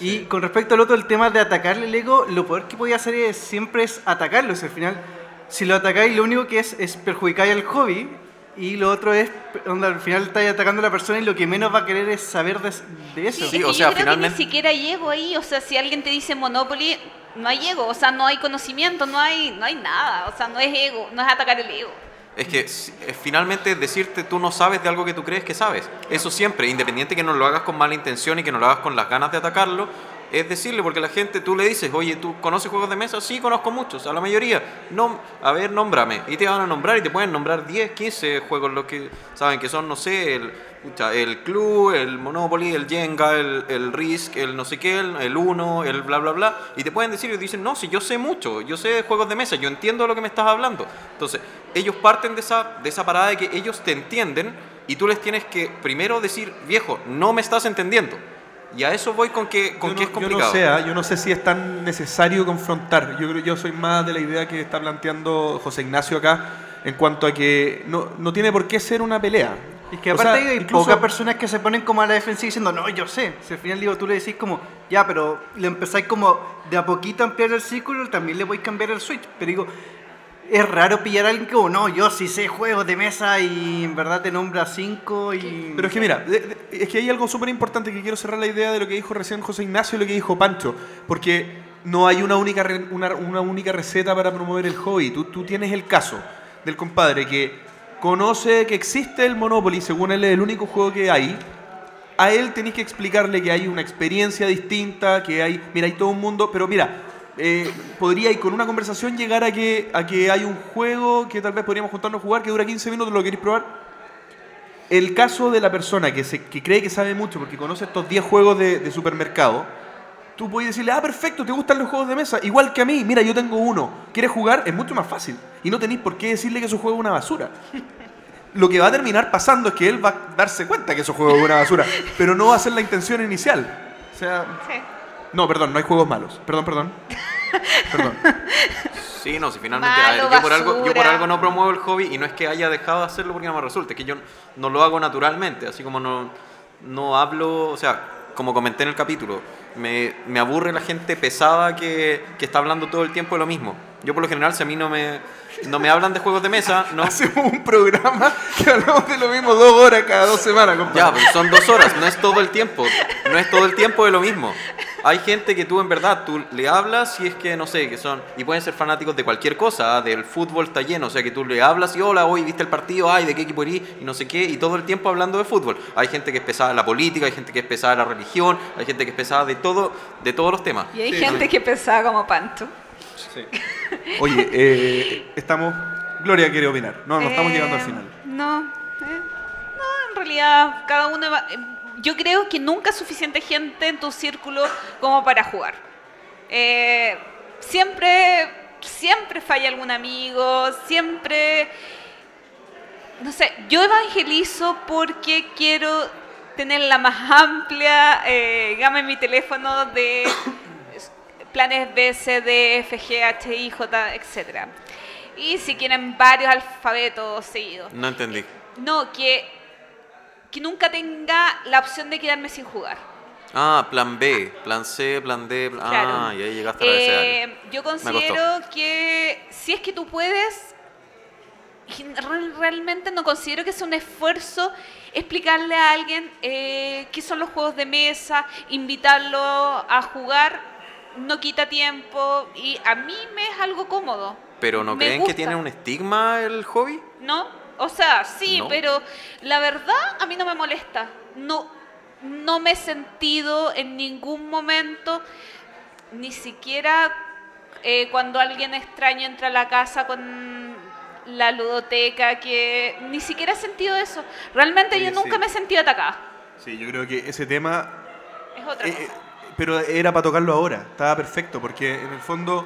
Y con respecto al otro, el tema de atacarle el ego, lo peor que podía hacer es, siempre es atacarlo. Si al final, si lo atacáis, lo único que es es perjudicar al hobby y lo otro es, onda, al final estáis atacando a la persona y lo que menos va a querer es saber de, de eso. Sí, es o que sea, yo creo finalmente- que ni siquiera hay ego ahí. O sea, si alguien te dice Monopoly, no hay ego. O sea, no hay conocimiento, no hay, no hay nada. O sea, no es ego, no es atacar el ego. Es que si- eh, finalmente decirte tú no sabes de algo que tú crees que sabes. Eso siempre, independiente que no lo hagas con mala intención y que no lo hagas con las ganas de atacarlo, es decirle, porque la gente tú le dices, oye, ¿tú conoces juegos de mesa? Sí, conozco muchos, a la mayoría. No, a ver, nómbrame. Y te van a nombrar y te pueden nombrar 10, 15 juegos los que saben que son, no sé, el, pucha, el Club, el Monopoly, el Jenga, el, el Risk, el no sé qué, el, el Uno, el bla, bla, bla. Y te pueden decir y dicen, no, si yo sé mucho, yo sé de juegos de mesa, yo entiendo lo que me estás hablando. Entonces, ellos parten de esa, de esa parada de que ellos te entienden y tú les tienes que primero decir, viejo, no me estás entendiendo. Y a eso voy con que, con yo, que no, es yo complicado. no sé, ¿ah? yo no sé si es tan necesario confrontar. Yo yo soy más de la idea que está planteando José Ignacio acá en cuanto a que no, no tiene por qué ser una pelea. Es que O aparte sea, hay incluso- pocas personas que se ponen como a la defensiva diciendo, no, yo sé. Si al final digo, tú le decís como, ya, pero le empezáis como de a poquito a ampliar el círculo, también le voy a cambiar el switch. Pero digo, es raro pillar a alguien que, oh, no, yo sí sé juegos de mesa y en verdad te nombra cinco y... Pero es que mira, es que hay algo súper importante que quiero cerrar la idea de lo que dijo recién José Ignacio y lo que dijo Pancho, porque no hay una única, re- una, una única receta para promover el hobby. Tú, tú tienes el caso del compadre que conoce que existe el Monopoly, según él es el único juego que hay. A él tenéis que explicarle que hay una experiencia distinta, que hay, mira, hay todo un mundo, pero mira, eh, podría ir con una conversación llegar a que, a que hay un juego que tal vez podríamos juntarnos a jugar que dura 15 minutos, ¿lo queréis probar? El caso de la persona que, se, que cree que sabe mucho porque conoce estos 10 juegos de, de supermercado, tú puedes decirle, ah, perfecto, te gustan los juegos de mesa, igual que a mí, mira, yo tengo uno, ¿quieres jugar? Es mucho más fácil. Y no tenéis por qué decirle que su juego es una basura. Lo que va a terminar pasando es que él va a darse cuenta que esos juegos es una basura, pero no va a ser la intención inicial. O sea, Sí. no, perdón, no hay juegos malos. Perdón, perdón. Perdón. Sí, no, si finalmente Malo, a ver, yo, por algo, yo por algo no promuevo el hobby y no es que haya dejado de hacerlo porque no me resulte, es que yo no lo hago naturalmente, así como no, no hablo, o sea, como comenté en el capítulo, me, me aburre la gente pesada que, que está hablando todo el tiempo de lo mismo. Yo por lo general, si a mí no me, no me hablan de juegos de mesa, no... Hacemos un programa que hablamos de lo mismo dos horas cada dos semanas, compadre. Ya, pero son dos horas, no es todo el tiempo. No es todo el tiempo de lo mismo. Hay gente que tú en verdad, tú le hablas y es que, no sé, que son... Y pueden ser fanáticos de cualquier cosa, ¿ah? del fútbol está lleno. O sea, que tú le hablas y, hola, hoy viste el partido, ay, ¿de qué equipo eres? Y no sé qué, y todo el tiempo hablando de fútbol. Hay gente que es pesada de la política, hay gente que es pesada de la religión, hay gente que es pesada de todo, de todos los temas. Y hay gente que pensaba como Panto. Oye, eh, estamos... Gloria quiere opinar. No, no estamos Eh, llegando al final. No, eh, no, en realidad cada uno va- eh, Yo creo que nunca es suficiente gente en tu círculo como para jugar. Eh, siempre, siempre falla algún amigo, siempre... No sé, yo evangelizo porque quiero tener la más amplia eh, gama en mi teléfono de planes B, C, D, F, G, H, I, J, etc. Y si quieren varios alfabetos seguidos. No entendí. No, que, que nunca tenga la opción de quedarme sin jugar. Ah, plan B, plan C, plan D, plan... Claro. Ah, y ahí llegaste a la Eh, yo considero que si es que tú puedes, realmente no considero que sea un esfuerzo explicarle a alguien eh, qué son los juegos de mesa, invitarlo a jugar, no quita tiempo y a mí me es algo cómodo. Pero ¿no Me creen que tiene un estigma el hobby? ¿No? O sea, sí, No. pero la verdad a mí no me molesta. No, no me he sentido en ningún momento, ni siquiera eh, cuando alguien extraño entra a la casa con la ludoteca, que ni siquiera he sentido eso. Realmente yo nunca sí. me he sentido atacada. Sí, yo creo que ese tema Es otra Eh, cosa. Pero era para tocarlo ahora, estaba perfecto, porque en el fondo,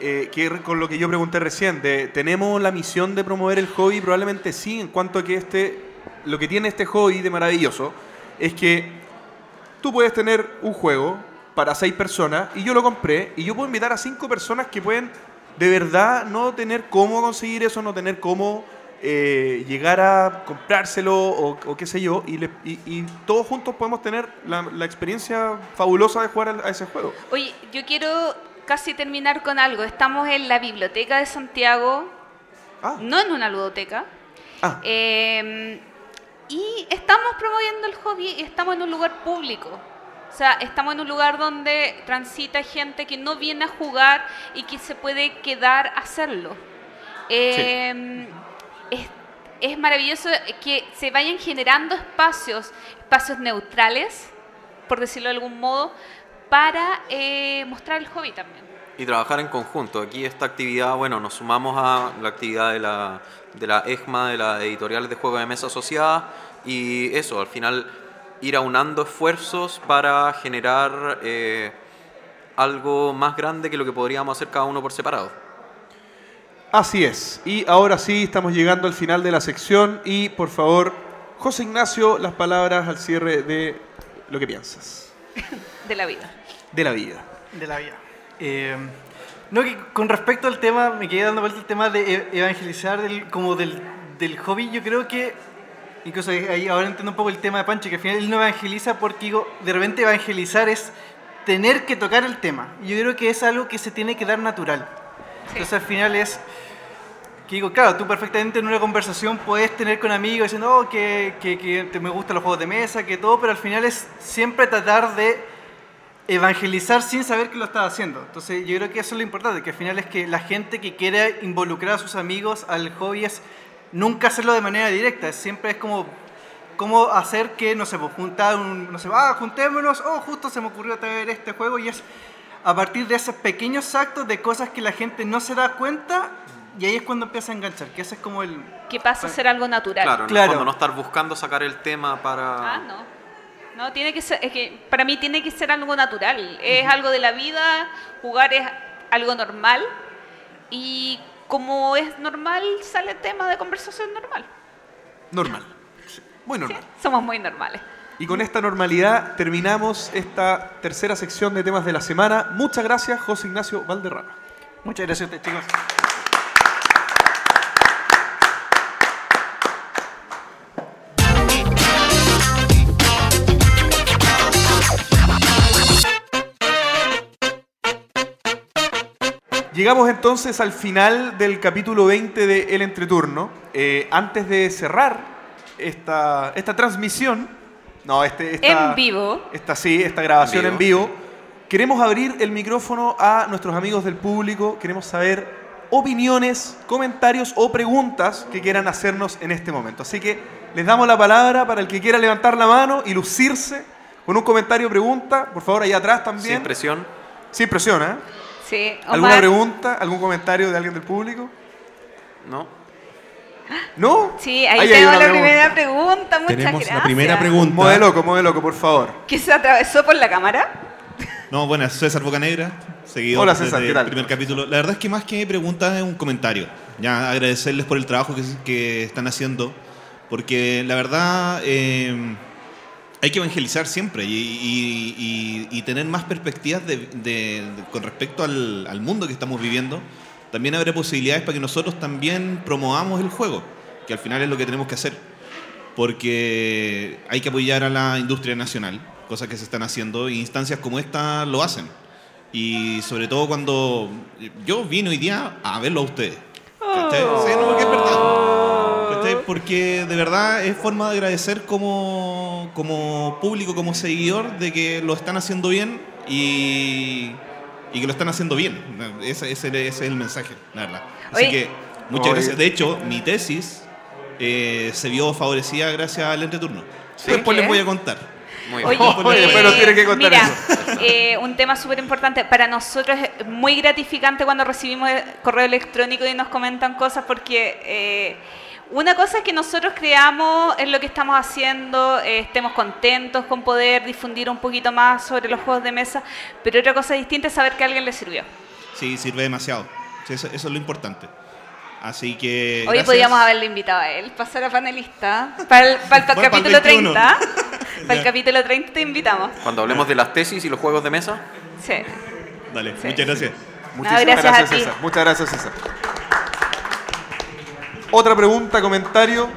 eh, que con lo que yo pregunté recién, de, ¿tenemos la misión de promover el hobby? Probablemente sí, en cuanto a que este, lo que tiene este hobby de maravilloso es que tú puedes tener un juego para seis personas y yo lo compré y yo puedo invitar a cinco personas que pueden de verdad no tener cómo conseguir eso, no tener cómo eh, llegar a comprárselo o, o qué sé yo y, le- y- y todos juntos podemos tener la, la experiencia fabulosa de jugar a, a ese juego. Oye, yo quiero casi terminar con algo. Estamos en la biblioteca de Santiago, Ah, no en una ludoteca. ah, Eh, y estamos promoviendo el hobby y estamos en un lugar público. O sea, estamos en un lugar donde transita gente que no viene a jugar y que se puede quedar a hacerlo. Eh, es, maravilloso que se vayan generando espacios, espacios neutrales, por decirlo de algún modo, para eh, mostrar el hobby también. Y trabajar en conjunto. Aquí esta actividad, bueno, nos sumamos a la actividad de la, de la EGMA, de la editorial de juegos de mesa asociada, y eso, al final ir aunando esfuerzos para generar eh, algo más grande que lo que podríamos hacer cada uno por separado. Así es. Y ahora sí, estamos llegando al final de la sección y por favor, José Ignacio, las palabras al cierre de lo que piensas De la vida. de la vida. de la vida. Eh, no, que con respecto al tema, me quedé dando vuelta el tema de e- evangelizar del, como del, del hobby. Yo creo que, incluso ahí ahora entiendo un poco el tema de Pancho, que al final él no evangeliza porque digo, de repente evangelizar es tener que tocar el tema. Y Yo creo que es algo que se tiene que dar natural. Entonces al final es, que digo, claro, tú perfectamente en una conversación puedes tener con amigos diciendo oh, que, que, que te- me gustan los juegos de mesa, que todo, pero al final es siempre tratar de evangelizar sin saber que lo estás haciendo. Entonces yo creo que eso es lo importante, que al final es que la gente que quiere involucrar a sus amigos al hobby es nunca hacerlo de manera directa, siempre es como cómo hacer que, no sé, pues juntar un, no sé, ah, juntémonos, oh, justo se me ocurrió traer este juego y es a partir de esos pequeños actos de cosas que la gente no se da cuenta y ahí es cuando empieza a enganchar, que ese es como el... Que pasa a ser algo natural. Claro, Claro. fondo no estar buscando sacar el tema para... Ah, no. No, tiene que ser, es que para mí tiene que ser algo natural. Es algo de la vida, jugar es algo normal y como es normal, sale tema de conversación normal. Normal. Muy ¿sí? normal. Somos muy normales. Y con esta normalidad terminamos esta tercera sección de temas de la semana. Muchas gracias, José Ignacio Valderrama. Muchas gracias a ustedes, chicos. Llegamos entonces al final del capítulo 20 de El Entreturno. Eh, antes de cerrar esta, esta transmisión, no, este, esta, En vivo. Esta sí, esta grabación En en vivo. Queremos abrir el micrófono a nuestros amigos del público. Queremos saber opiniones, comentarios o preguntas que quieran hacernos en este momento. Así que les damos la palabra para el que quiera levantar la mano y lucirse con un comentario o pregunta. Por favor, ahí atrás también. Sin presión. Sin presión, ¿eh? Sí, ¿Alguna pregunta? ¿Algún comentario de alguien del público? ¿No? ¿No? Sí, ahí, hay tenemos la pregunta. primera pregunta. Muchas Tenemos gracias. la primera pregunta. Mueve loco, mueve loco, por favor. ¿Que se atravesó por la cámara? No, bueno, César Bocanegra, seguido Hola, César, desde ¿qué tal? el primer capítulo. La verdad es que más que preguntas es un comentario. Ya agradecerles por el trabajo que, que están haciendo, porque la verdad eh, hay que evangelizar siempre y, y- y- y tener más perspectivas de- de- de- con respecto al, al mundo que estamos viviendo. También habrá posibilidades para que nosotros también promovamos el juego, que al final es lo que tenemos que hacer porque hay que apoyar a la industria nacional, cosas que se están haciendo, e instancias como esta lo hacen. Y sobre todo cuando yo vine hoy día a verlo a ustedes. ¿Cachai? Sí, no, porque es verdad. Porque de verdad es forma de agradecer como, como público, como seguidor, de que lo están haciendo bien y, y que lo están haciendo bien. Ese, ese- ese es el mensaje, la verdad. Así Oye. que muchas Oye. gracias. De hecho, mi tesis eh, se vio favorecida gracias al entreturno. Sí. Después les voy a contar. Muy Oye, bien. Oye, eh, pero tiene que contar mira, eso. eh, un tema súper importante. Para nosotros es muy gratificante cuando recibimos el correo electrónico y nos comentan cosas porque eh, una cosa es que nosotros creamos en lo que estamos haciendo, eh, estemos contentos con poder difundir un poquito más sobre los juegos de mesa, pero otra cosa distinta es saber que a alguien le sirvió. Sí, sirve demasiado. Sí, eso, eso es lo importante. Así que. Hoy gracias. podríamos haberle invitado a él, pasar a panelista. Para el, para el Bueno, para el capítulo 21. 30. Para el capítulo 30 te invitamos. Cuando hablemos de las tesis y los juegos de mesa, Sí. Dale, Sí. muchas gracias. Muchísimas gracias gracias, a ti. César. Muchas gracias, César. Otra pregunta, comentario.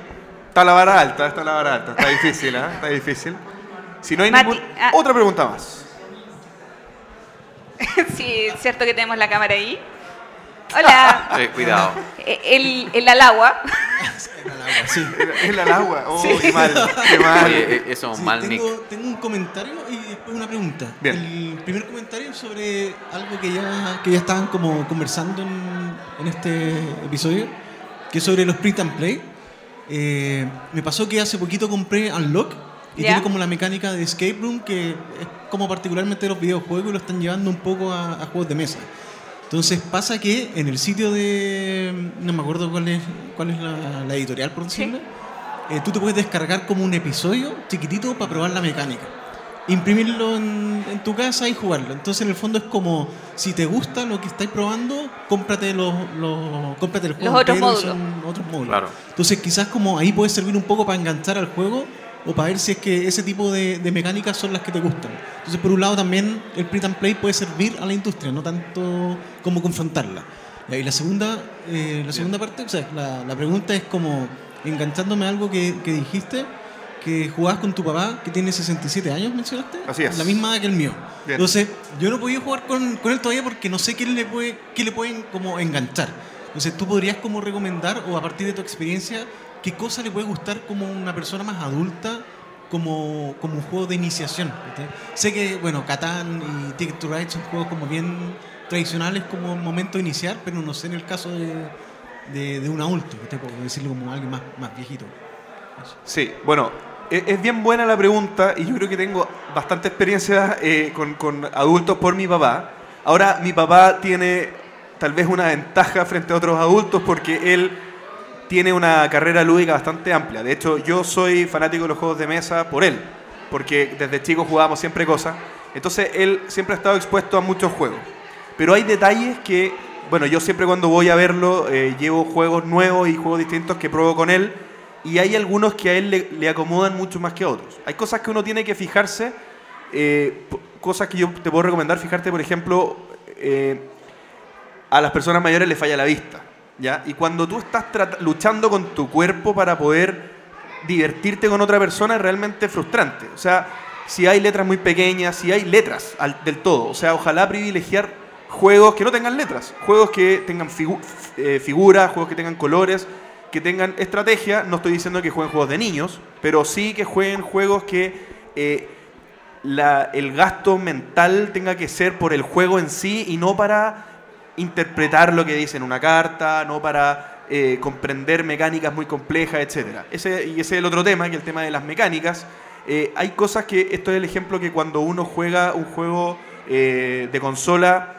Está la vara alta, está la vara alta. Está difícil, ¿eh? Está difícil. Si no hay Mati, ningún... ah. Otra pregunta más. Sí, es cierto que tenemos la cámara ahí. Hola. eh, cuidado. Eh, El, el Alagua. Es la agua. Oh, Sí. qué mal, qué mal. Oye, eh, eso es Sí, mal, tengo, Nick. tengo un comentario y después una pregunta. Bien. El primer comentario sobre algo que ya, que ya estaban como conversando en, en este episodio, que es sobre los print and play. Eh, me pasó que hace poquito compré Unlock y Ya. tiene como la mecánica de escape room que es como particularmente los videojuegos y lo están llevando un poco a, a juegos de mesa. Entonces pasa que en el sitio de. No me acuerdo cuál es, cuál es la, la editorial, por decirlo. eh, tú te puedes descargar como un episodio chiquitito para probar la mecánica. Imprimirlo en, en tu casa y jugarlo. Entonces en el fondo es como, si te gusta lo que estáis probando, cómprate, los, los- cómprate el juego. otros entero, módulos. son otros módulos. Claro. Entonces quizás como ahí puede servir un poco para enganchar al juego o para ver si es que ese tipo de, de mecánicas son las que te gustan. Entonces por un lado también el print and play puede servir a la industria, no tanto como confrontarla. Y la segunda, eh, la segunda parte, o sea, la, la pregunta es como enganchándome a algo que, que dijiste, que jugabas con tu papá que tiene 67 años, mencionaste. Así es. La misma edad que el mío. Bien. Entonces, yo no he podido jugar con, con él todavía porque no sé qué le, puede, qué le pueden como enganchar. Entonces, ¿tú podrías como recomendar o a partir de tu experiencia, qué cosa le puede gustar como una persona más adulta como, como un juego de iniciación? ¿cachai? Sé que, bueno, Catán y Ticket to Ride son juegos como bien tradicionales como momento de iniciar, pero no sé en el caso de, de, de un adulto, ¿cachai? por decirlo como alguien más, más viejito. Sí, bueno, es bien buena la pregunta y yo creo que tengo bastante experiencia eh, con, con adultos por mi papá. Ahora, mi papá tiene tal vez una ventaja frente a otros adultos porque él tiene una carrera lúdica bastante amplia. De hecho, yo soy fanático de los juegos de mesa por él, porque desde chico jugábamos siempre cosas. Entonces, él siempre ha estado expuesto a muchos juegos. Pero hay detalles que, bueno, yo siempre cuando voy a verlo eh, llevo juegos nuevos y juegos distintos que pruebo con él y hay algunos que a él le, acomodan mucho más que a otros. Hay cosas que uno tiene que fijarse, eh, cosas que yo te puedo recomendar, fijarte, por ejemplo, eh, a las personas mayores les falla la vista, ¿ya? Y cuando tú estás luchando con tu cuerpo para poder divertirte con otra persona es realmente frustrante. O sea, si hay letras muy pequeñas, si hay letras del todo, o sea, ojalá privilegiar juegos que no tengan letras, juegos que tengan eh, figuras, juegos que tengan colores, que tengan estrategia. No estoy diciendo que jueguen juegos de niños, pero sí que jueguen juegos que eh, la- el gasto mental tenga que ser por el juego en sí y no para interpretar lo que dice en una carta, no para eh, comprender mecánicas muy complejas, etc. Ese, y ese es el otro tema, que es el tema de las mecánicas. Eh, hay cosas que, esto es el ejemplo que cuando uno juega un juego de consola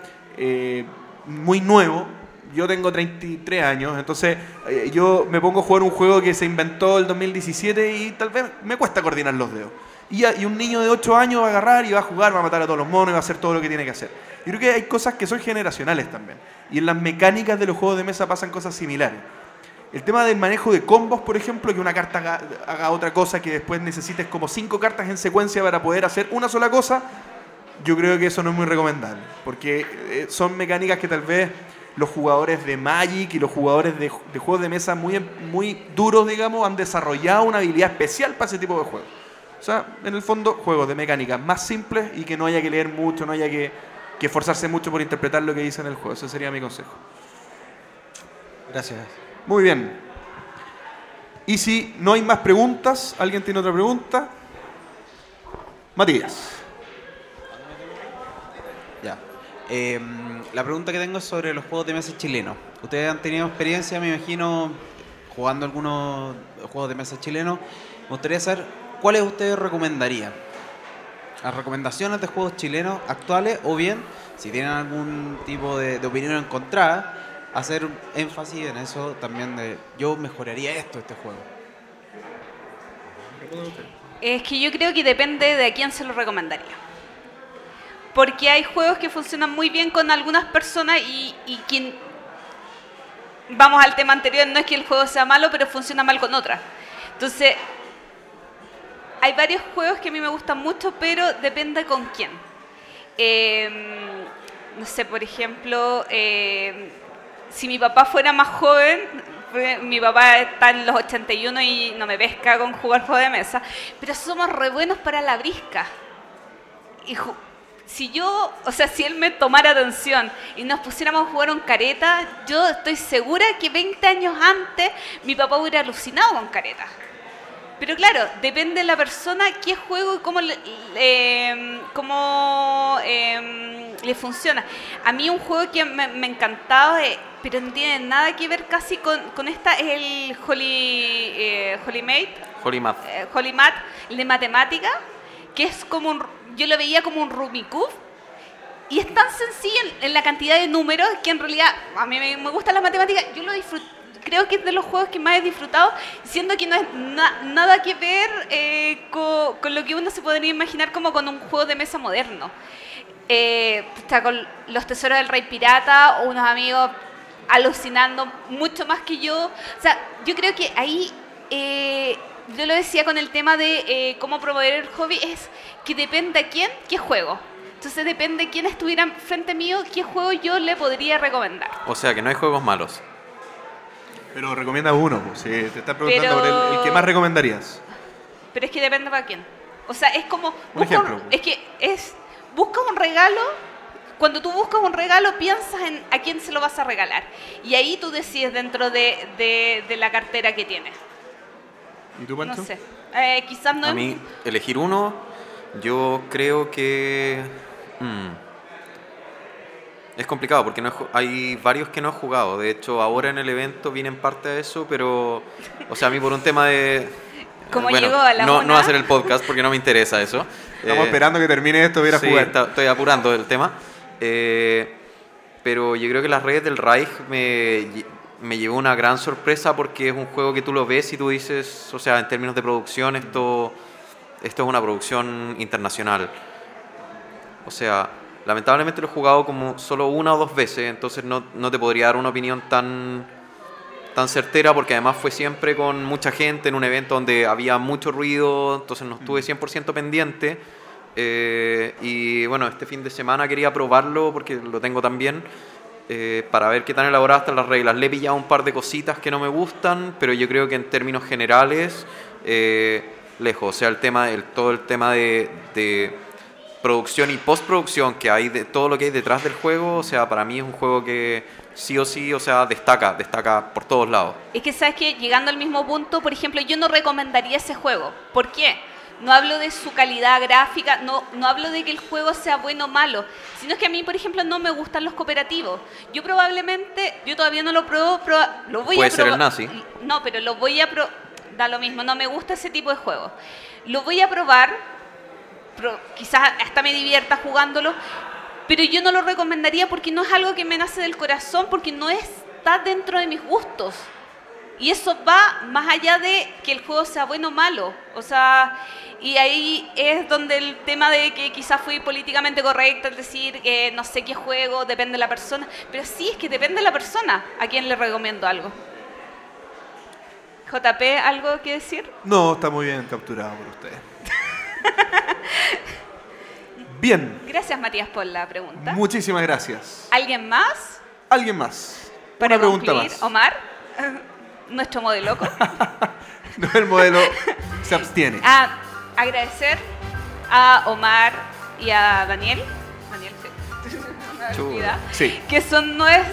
muy nuevo, yo tengo 33 años, entonces eh, yo me pongo a jugar un juego que se inventó el 2017 y tal vez me cuesta coordinar los dedos. Y, a- y un niño de 8 años va a agarrar y va a jugar, va a matar a todos los monos y va a hacer todo lo que tiene que hacer. Yo creo que hay cosas que son generacionales también. Y en las mecánicas de los juegos de mesa pasan cosas similares. El tema del manejo de combos, por ejemplo, que una carta haga, haga otra cosa, que después necesites como cinco cartas en secuencia para poder hacer una sola cosa, yo creo que eso no es muy recomendable. Porque eh, son mecánicas que tal vez los jugadores de Magic y los jugadores de, de juegos de mesa muy, muy duros, digamos, han desarrollado una habilidad especial para ese tipo de juegos. O sea, en el fondo, juegos de mecánicas más simples y que no haya que leer mucho, no haya que, que esforzarse mucho por interpretar lo que dice en el juego. Ese sería mi consejo. Gracias. Muy bien. Y si no hay más preguntas, ¿alguien tiene otra pregunta? Matías. Ya. Eh, la pregunta que tengo es sobre los juegos de mesa chilenos. Ustedes han tenido experiencia, me imagino, jugando algunos juegos de mesa chilenos. Me gustaría saber cuáles ustedes recomendarían. Las recomendaciones de juegos chilenos actuales o bien, si tienen algún tipo de, de opinión encontrada, hacer énfasis en eso también de yo mejoraría esto, este juego. Es que yo creo que depende de quién se lo recomendaría. Porque hay juegos que funcionan muy bien con algunas personas y, y quien... Vamos al tema anterior, no es que el juego sea malo, pero funciona mal con otras. Entonces, hay varios juegos que a mí me gustan mucho, pero depende con quién. Eh, no sé, por ejemplo, eh, si mi papá fuera más joven, mi papá está en los 81 y no me pesca con jugar juego de mesa, pero somos re buenos para la brisca. Y si yo, o sea, si él me tomara atención y nos pusiéramos a jugar un careta, yo estoy segura que 20 años antes mi papá hubiera alucinado con careta. Pero claro, depende de la persona qué juego y cómo le, le- cómo, em, le funciona. A mí un juego que me, me encantaba, eh, pero no tiene nada que ver casi con, con esta, es el Holy, eh, Holy Mate, Holy Math. eh, Holy Math, el de matemática, que es como un, yo lo veía como un Rubik's y es tan sencillo en, la cantidad de números que en realidad a mí me, me gustan las matemáticas, yo lo disfruto. Creo que es de los juegos que más he disfrutado, siendo que no es na- nada que ver eh, co- con, lo que uno se podría imaginar como con un juego de mesa moderno. Eh, está con los tesoros del rey pirata o unos amigos alucinando mucho más que yo. O sea, yo creo que ahí, eh, yo lo decía con el tema de eh, cómo promover el hobby, es que depende a quién, qué juego. Entonces depende de quién estuviera frente mío, qué juego yo le podría recomendar. O sea que no hay juegos malos. Pero recomienda uno, pues, si te estás preguntando Pero- por el, el que más recomendarías. Pero es que depende para quién. O sea, es como... busca ejemplo. es que es... Busca un regalo cuando tú buscas un regalo, piensas en a quién se lo vas a regalar. Y ahí tú decides dentro de, de- de la cartera que tienes. ¿Y tú, Pancho? No sé. Eh, quizás no A mí, elegir uno, yo creo que. mm, es complicado porque no he hay varios que no he jugado. De hecho, ahora en el evento viene en parte a eso, pero. O sea, a mí por un tema de. Bueno, llegó a la no, no hacer el podcast porque no me interesa eso. Estamos Eh, esperando que termine esto ir a sí, jugar. está- estoy apurando el tema. Eh, pero yo creo que las redes del Reich me, me llevó una gran sorpresa porque es un juego que tú lo ves y tú dices, o sea, en términos de producción, esto, esto es una producción internacional. O sea, lamentablemente lo he jugado como solo una o dos veces, entonces no, no te podría dar una opinión tan, tan certera porque además fue siempre con mucha gente en un evento donde había mucho ruido, entonces no estuve 100% pendiente. Eh, y bueno, este fin de semana quería probarlo porque lo tengo también eh, para ver qué tan elaboradas están las reglas. Le he pillado un par de cositas que no me gustan, pero yo creo que en términos generales, eh, lejos. O sea, el tema, el, todo el tema de, de producción y postproducción que hay, de todo lo que hay detrás del juego, o sea, para mí es un juego que sí o sí, o sea, destaca, destaca por todos lados. Es que sabes que llegando al mismo punto, por ejemplo, yo no recomendaría ese juego. ¿Por qué? No hablo de su calidad gráfica, no, no hablo de que el juego sea bueno o malo, sino que a mí, por ejemplo, no me gustan los cooperativos. Yo probablemente, yo todavía no lo pruebo, lo voy Puede a ser el nazi. No, pero lo voy a probar. Da lo mismo, no me gusta ese tipo de juegos. Lo voy a probar, pro- quizás hasta me divierta jugándolo, pero yo no lo recomendaría porque no es algo que me nace del corazón, porque no está dentro de mis gustos. Y eso va más allá de que el juego sea bueno o malo. O sea, y ahí es donde el tema de que quizás fui políticamente correcta, es decir, que no sé qué juego, depende de la persona. Pero sí, es que depende de la persona a quien le recomiendo algo. JP, ¿algo que decir? No, está muy bien capturado por ustedes. Bien, Gracias, Matías, por la pregunta. muchísimas gracias. ¿Alguien más? ¿Alguien más? Para Una pregunta concluir, más. Omar, nuestro modelo. No, el modelo se abstiene. Ah, agradecer a Omar y a Daniel. Daniel, sí. Que son nues-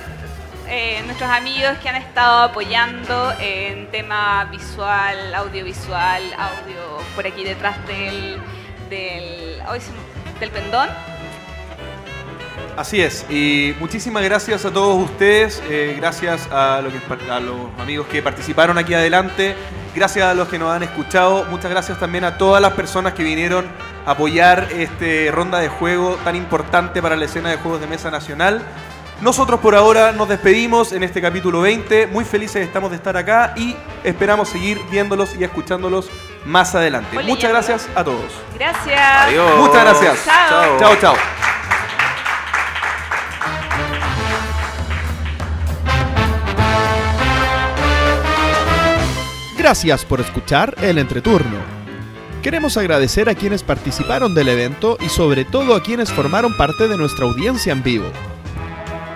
eh, nuestros amigos que han estado apoyando en tema visual, audiovisual, audio por aquí detrás del, del, del pendón. Así es, y muchísimas gracias a todos ustedes, eh, gracias a, lo que- a los amigos que participaron aquí adelante, gracias a los que nos han escuchado, muchas gracias también a todas las personas que vinieron a apoyar este ronda de juego tan importante para la escena de juegos de mesa nacional. Nosotros por ahora nos despedimos en este capítulo 20, muy felices estamos de estar acá y esperamos seguir viéndolos y escuchándolos más adelante. Muy Muchas leyendo. gracias a todos. Gracias. Adiós. Muchas gracias. Chao. Chao, chao. Gracias por escuchar el entreturno. Queremos agradecer a quienes participaron del evento y sobre todo a quienes formaron parte de nuestra audiencia en vivo.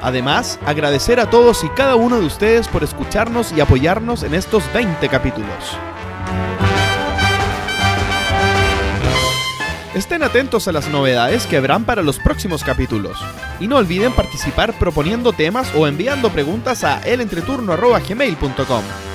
Además, agradecer a todos y cada uno de ustedes por escucharnos y apoyarnos en estos 20 capítulos. Estén atentos a las novedades que habrán para los próximos capítulos. Y no olviden participar proponiendo temas o enviando preguntas a elentreturno.gmail.com.